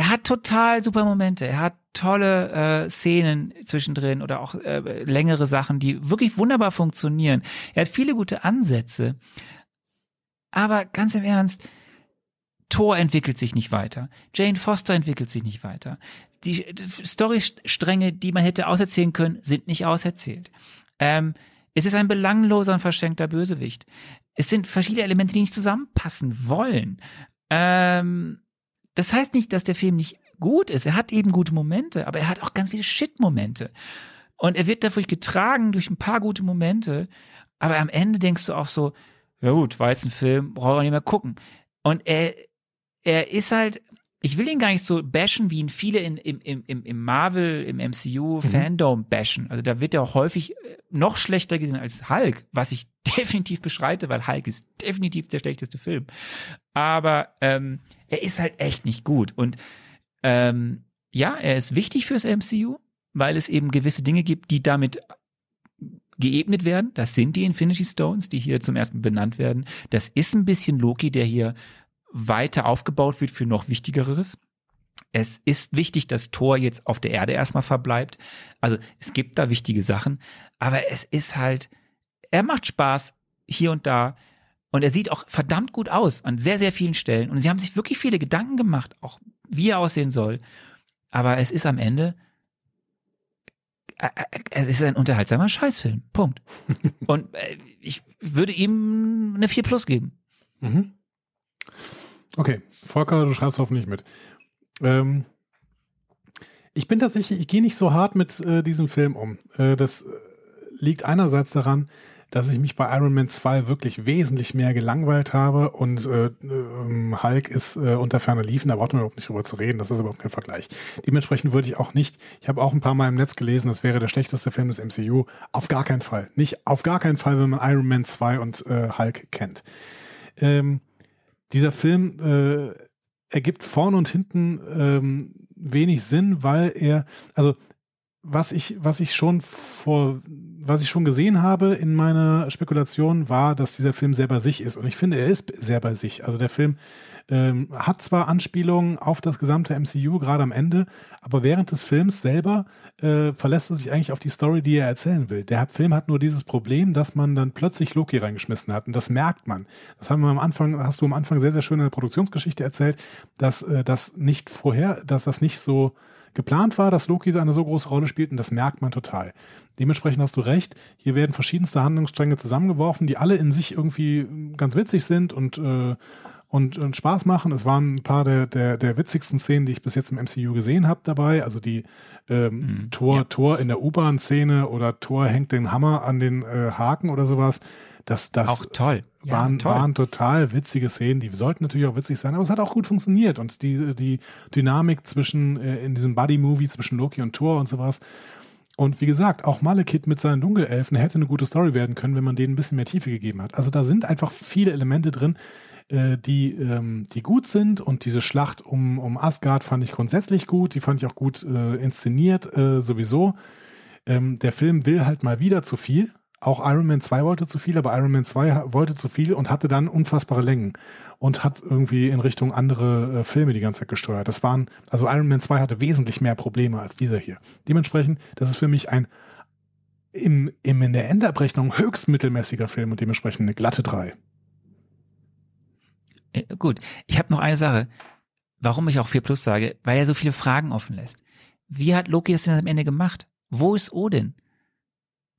Er hat total super Momente. Er hat tolle äh, Szenen zwischendrin oder auch äh, längere Sachen, die wirklich wunderbar funktionieren. Er hat viele gute Ansätze. Aber ganz im Ernst, Thor entwickelt sich nicht weiter. Jane Foster entwickelt sich nicht weiter. die Storystränge, die man hätte auserzählen können, sind nicht auserzählt. Ähm, es ist ein belangloser und verschenkter Bösewicht. Es sind verschiedene Elemente, die nicht zusammenpassen wollen. Ähm, das heißt nicht, dass der Film nicht gut ist. Er hat eben gute Momente, aber er hat auch ganz viele Shit-Momente. Und er wird dadurch getragen durch ein paar gute Momente. Aber am Ende denkst du auch so, ja gut, war jetzt ein Film, brauchen wir nicht mehr gucken. Und er, er ist halt, ich will ihn gar nicht so bashen, wie ihn viele in, im, im, im Marvel, im MCU mhm. Fandom bashen. Also da wird er auch häufig äh, noch schlechter gesehen als Hulk, was ich definitiv beschreite, weil Hulk ist definitiv der schlechteste Film. Aber ähm, er ist halt echt nicht gut. Und ähm, ja, er ist wichtig fürs MCU, weil es eben gewisse Dinge gibt, die damit geebnet werden. Das sind die Infinity Stones, die hier zum ersten benannt werden. Das ist ein bisschen Loki, der hier weiter aufgebaut wird für noch Wichtigeres. Es ist wichtig, dass Thor jetzt auf der Erde erstmal verbleibt. Also es gibt da wichtige Sachen, aber es ist halt, er macht Spaß hier und da und er sieht auch verdammt gut aus an sehr, sehr vielen Stellen. Und sie haben sich wirklich viele Gedanken gemacht, auch wie er aussehen soll. Aber es ist am Ende, es ist ein unterhaltsamer Scheißfilm. Punkt. und äh, ich würde ihm eine 4 Plus geben. Mhm. Okay, Volker, du schreibst hoffentlich mit. Ähm, ich bin tatsächlich, ich gehe nicht so hart mit äh, diesem Film um. Äh, das äh, liegt einerseits daran, dass ich mich bei Iron Man 2 wirklich wesentlich mehr gelangweilt habe und äh, äh, Hulk ist äh, unter ferner Liefen, da braucht man überhaupt nicht drüber zu reden, das ist überhaupt kein Vergleich. Dementsprechend würde ich auch nicht, ich habe auch ein paar Mal im Netz gelesen, das wäre der schlechteste Film des MCU, auf gar keinen Fall. Nicht auf gar keinen Fall, wenn man Iron Man 2 und äh, Hulk kennt. Ähm, dieser Film äh, ergibt vorne und hinten ähm, wenig Sinn, weil er, also was ich, was ich schon vor, was ich schon gesehen habe in meiner Spekulation, war, dass dieser Film sehr bei sich ist. Und ich finde, er ist sehr bei sich. Also der Film ähm, hat zwar Anspielungen auf das gesamte MCU, gerade am Ende, aber während des Films selber äh, verlässt er sich eigentlich auf die Story, die er erzählen will. Der Film hat nur dieses Problem, dass man dann plötzlich Loki reingeschmissen hat und das merkt man. Das haben wir am Anfang, hast du am Anfang sehr, sehr schön in der Produktionsgeschichte erzählt, dass äh, das nicht vorher, dass das nicht so geplant war, dass Loki eine so große Rolle spielt und das merkt man total. Dementsprechend hast du recht, hier werden verschiedenste Handlungsstränge zusammengeworfen, die alle in sich irgendwie ganz witzig sind und äh, und, und Spaß machen. Es waren ein paar der, der, der witzigsten Szenen, die ich bis jetzt im MCU gesehen habe dabei. Also die ähm, mhm, Tor, ja. Tor in der U-Bahn-Szene oder Tor hängt den Hammer an den äh, Haken oder sowas. Das, das auch toll. Ja, waren, toll. waren total witzige Szenen. Die sollten natürlich auch witzig sein, aber es hat auch gut funktioniert. Und die, die Dynamik zwischen, äh, in diesem Buddy-Movie zwischen Loki und Thor und sowas. Und wie gesagt, auch Malekith mit seinen Dunkelelfen hätte eine gute Story werden können, wenn man denen ein bisschen mehr Tiefe gegeben hat. Also da sind einfach viele Elemente drin, äh, die, ähm, die gut sind. Und diese Schlacht um, um Asgard fand ich grundsätzlich gut. Die fand ich auch gut äh, inszeniert, äh, sowieso. Ähm, der Film will halt mal wieder zu viel. Auch Iron Man 2 wollte zu viel, aber Iron Man 2 wollte zu viel und hatte dann unfassbare Längen und hat irgendwie in Richtung andere äh, Filme die ganze Zeit gesteuert. Das waren, also Iron Man 2 hatte wesentlich mehr Probleme als dieser hier. Dementsprechend, das ist für mich ein im, im, in der Endabrechnung höchst mittelmäßiger Film und dementsprechend eine glatte 3. Äh, gut, ich habe noch eine Sache, warum ich auch 4 Plus sage, weil er so viele Fragen offen lässt. Wie hat Loki das denn am Ende gemacht? Wo ist Odin?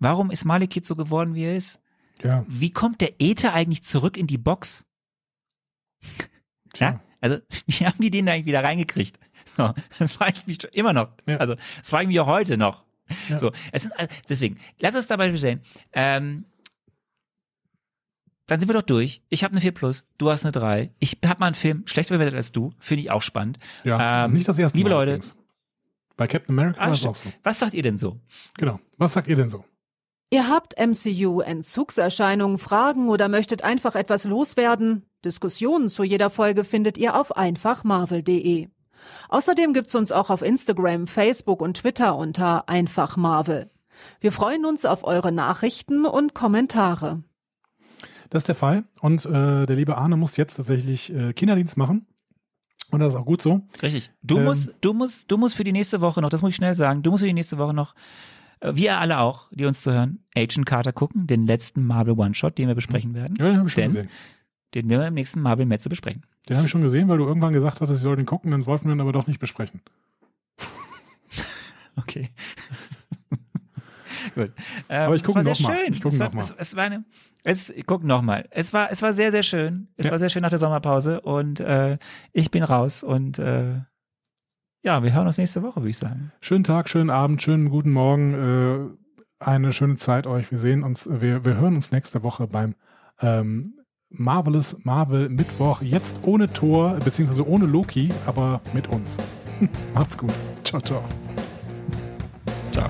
Warum ist Malekith so geworden, wie er ist? Ja. Wie kommt der Äther eigentlich zurück in die Box? Ja, also, wie haben die den da eigentlich wieder reingekriegt? So, das frage ich mich immer noch. Ja. Also, das frage ich mich auch heute noch. Ja. So, es sind, deswegen, lass uns dabei bestellen. Ähm, dann sind wir doch durch. Ich habe eine 4 Plus, du hast eine 3. Ich habe mal einen Film schlechter bewertet als du. Finde ich auch spannend. Ja, ähm, nicht das erste Liebe Mal Leute. Übrigens. Bei Captain America ah, war es auch so. Was sagt ihr denn so? Genau. Was sagt ihr denn so? Ihr habt MCU-Entzugserscheinungen, Fragen oder möchtet einfach etwas loswerden? Diskussionen zu jeder Folge findet ihr auf einfachmarvel.de. Außerdem gibt's uns auch auf Instagram, Facebook und Twitter unter einfachmarvel. Wir freuen uns auf eure Nachrichten und Kommentare. Das ist der Fall. Und äh, der liebe Arne muss jetzt tatsächlich äh, Kinderdienst machen. Und das ist auch gut so. Richtig. Du ähm, musst, du musst, du musst für die nächste Woche noch, das muss ich schnell sagen, du musst für die nächste Woche noch, wir alle auch, die uns zuhören, Agent Carter gucken, den letzten Marvel One-Shot, den wir besprechen werden. Ja, den habe ich schon gesehen. Den wir im nächsten Marvel Metze besprechen. Den habe ich schon gesehen, weil du irgendwann gesagt hattest, ich soll den gucken, den wollten wir dann aber doch nicht besprechen. Okay. Gut. Ähm, Aber ich gucke war sehr noch mal. schön. Ich gucke es, noch war- mal. Es, es war eine. Es, ich guck noch mal. Es war, es war sehr, sehr schön. Es Ja. war sehr schön nach der Sommerpause und äh, ich bin raus und äh, ja, wir hören uns nächste Woche, würde ich sagen. Schönen Tag, schönen Abend, schönen guten Morgen, äh, eine schöne Zeit euch. Wir sehen uns, wir, wir hören uns nächste Woche beim ähm, Marvelous Marvel Mittwoch. Jetzt ohne Tor, beziehungsweise ohne Loki, aber mit uns. Macht's gut. Ciao, ciao. Ciao.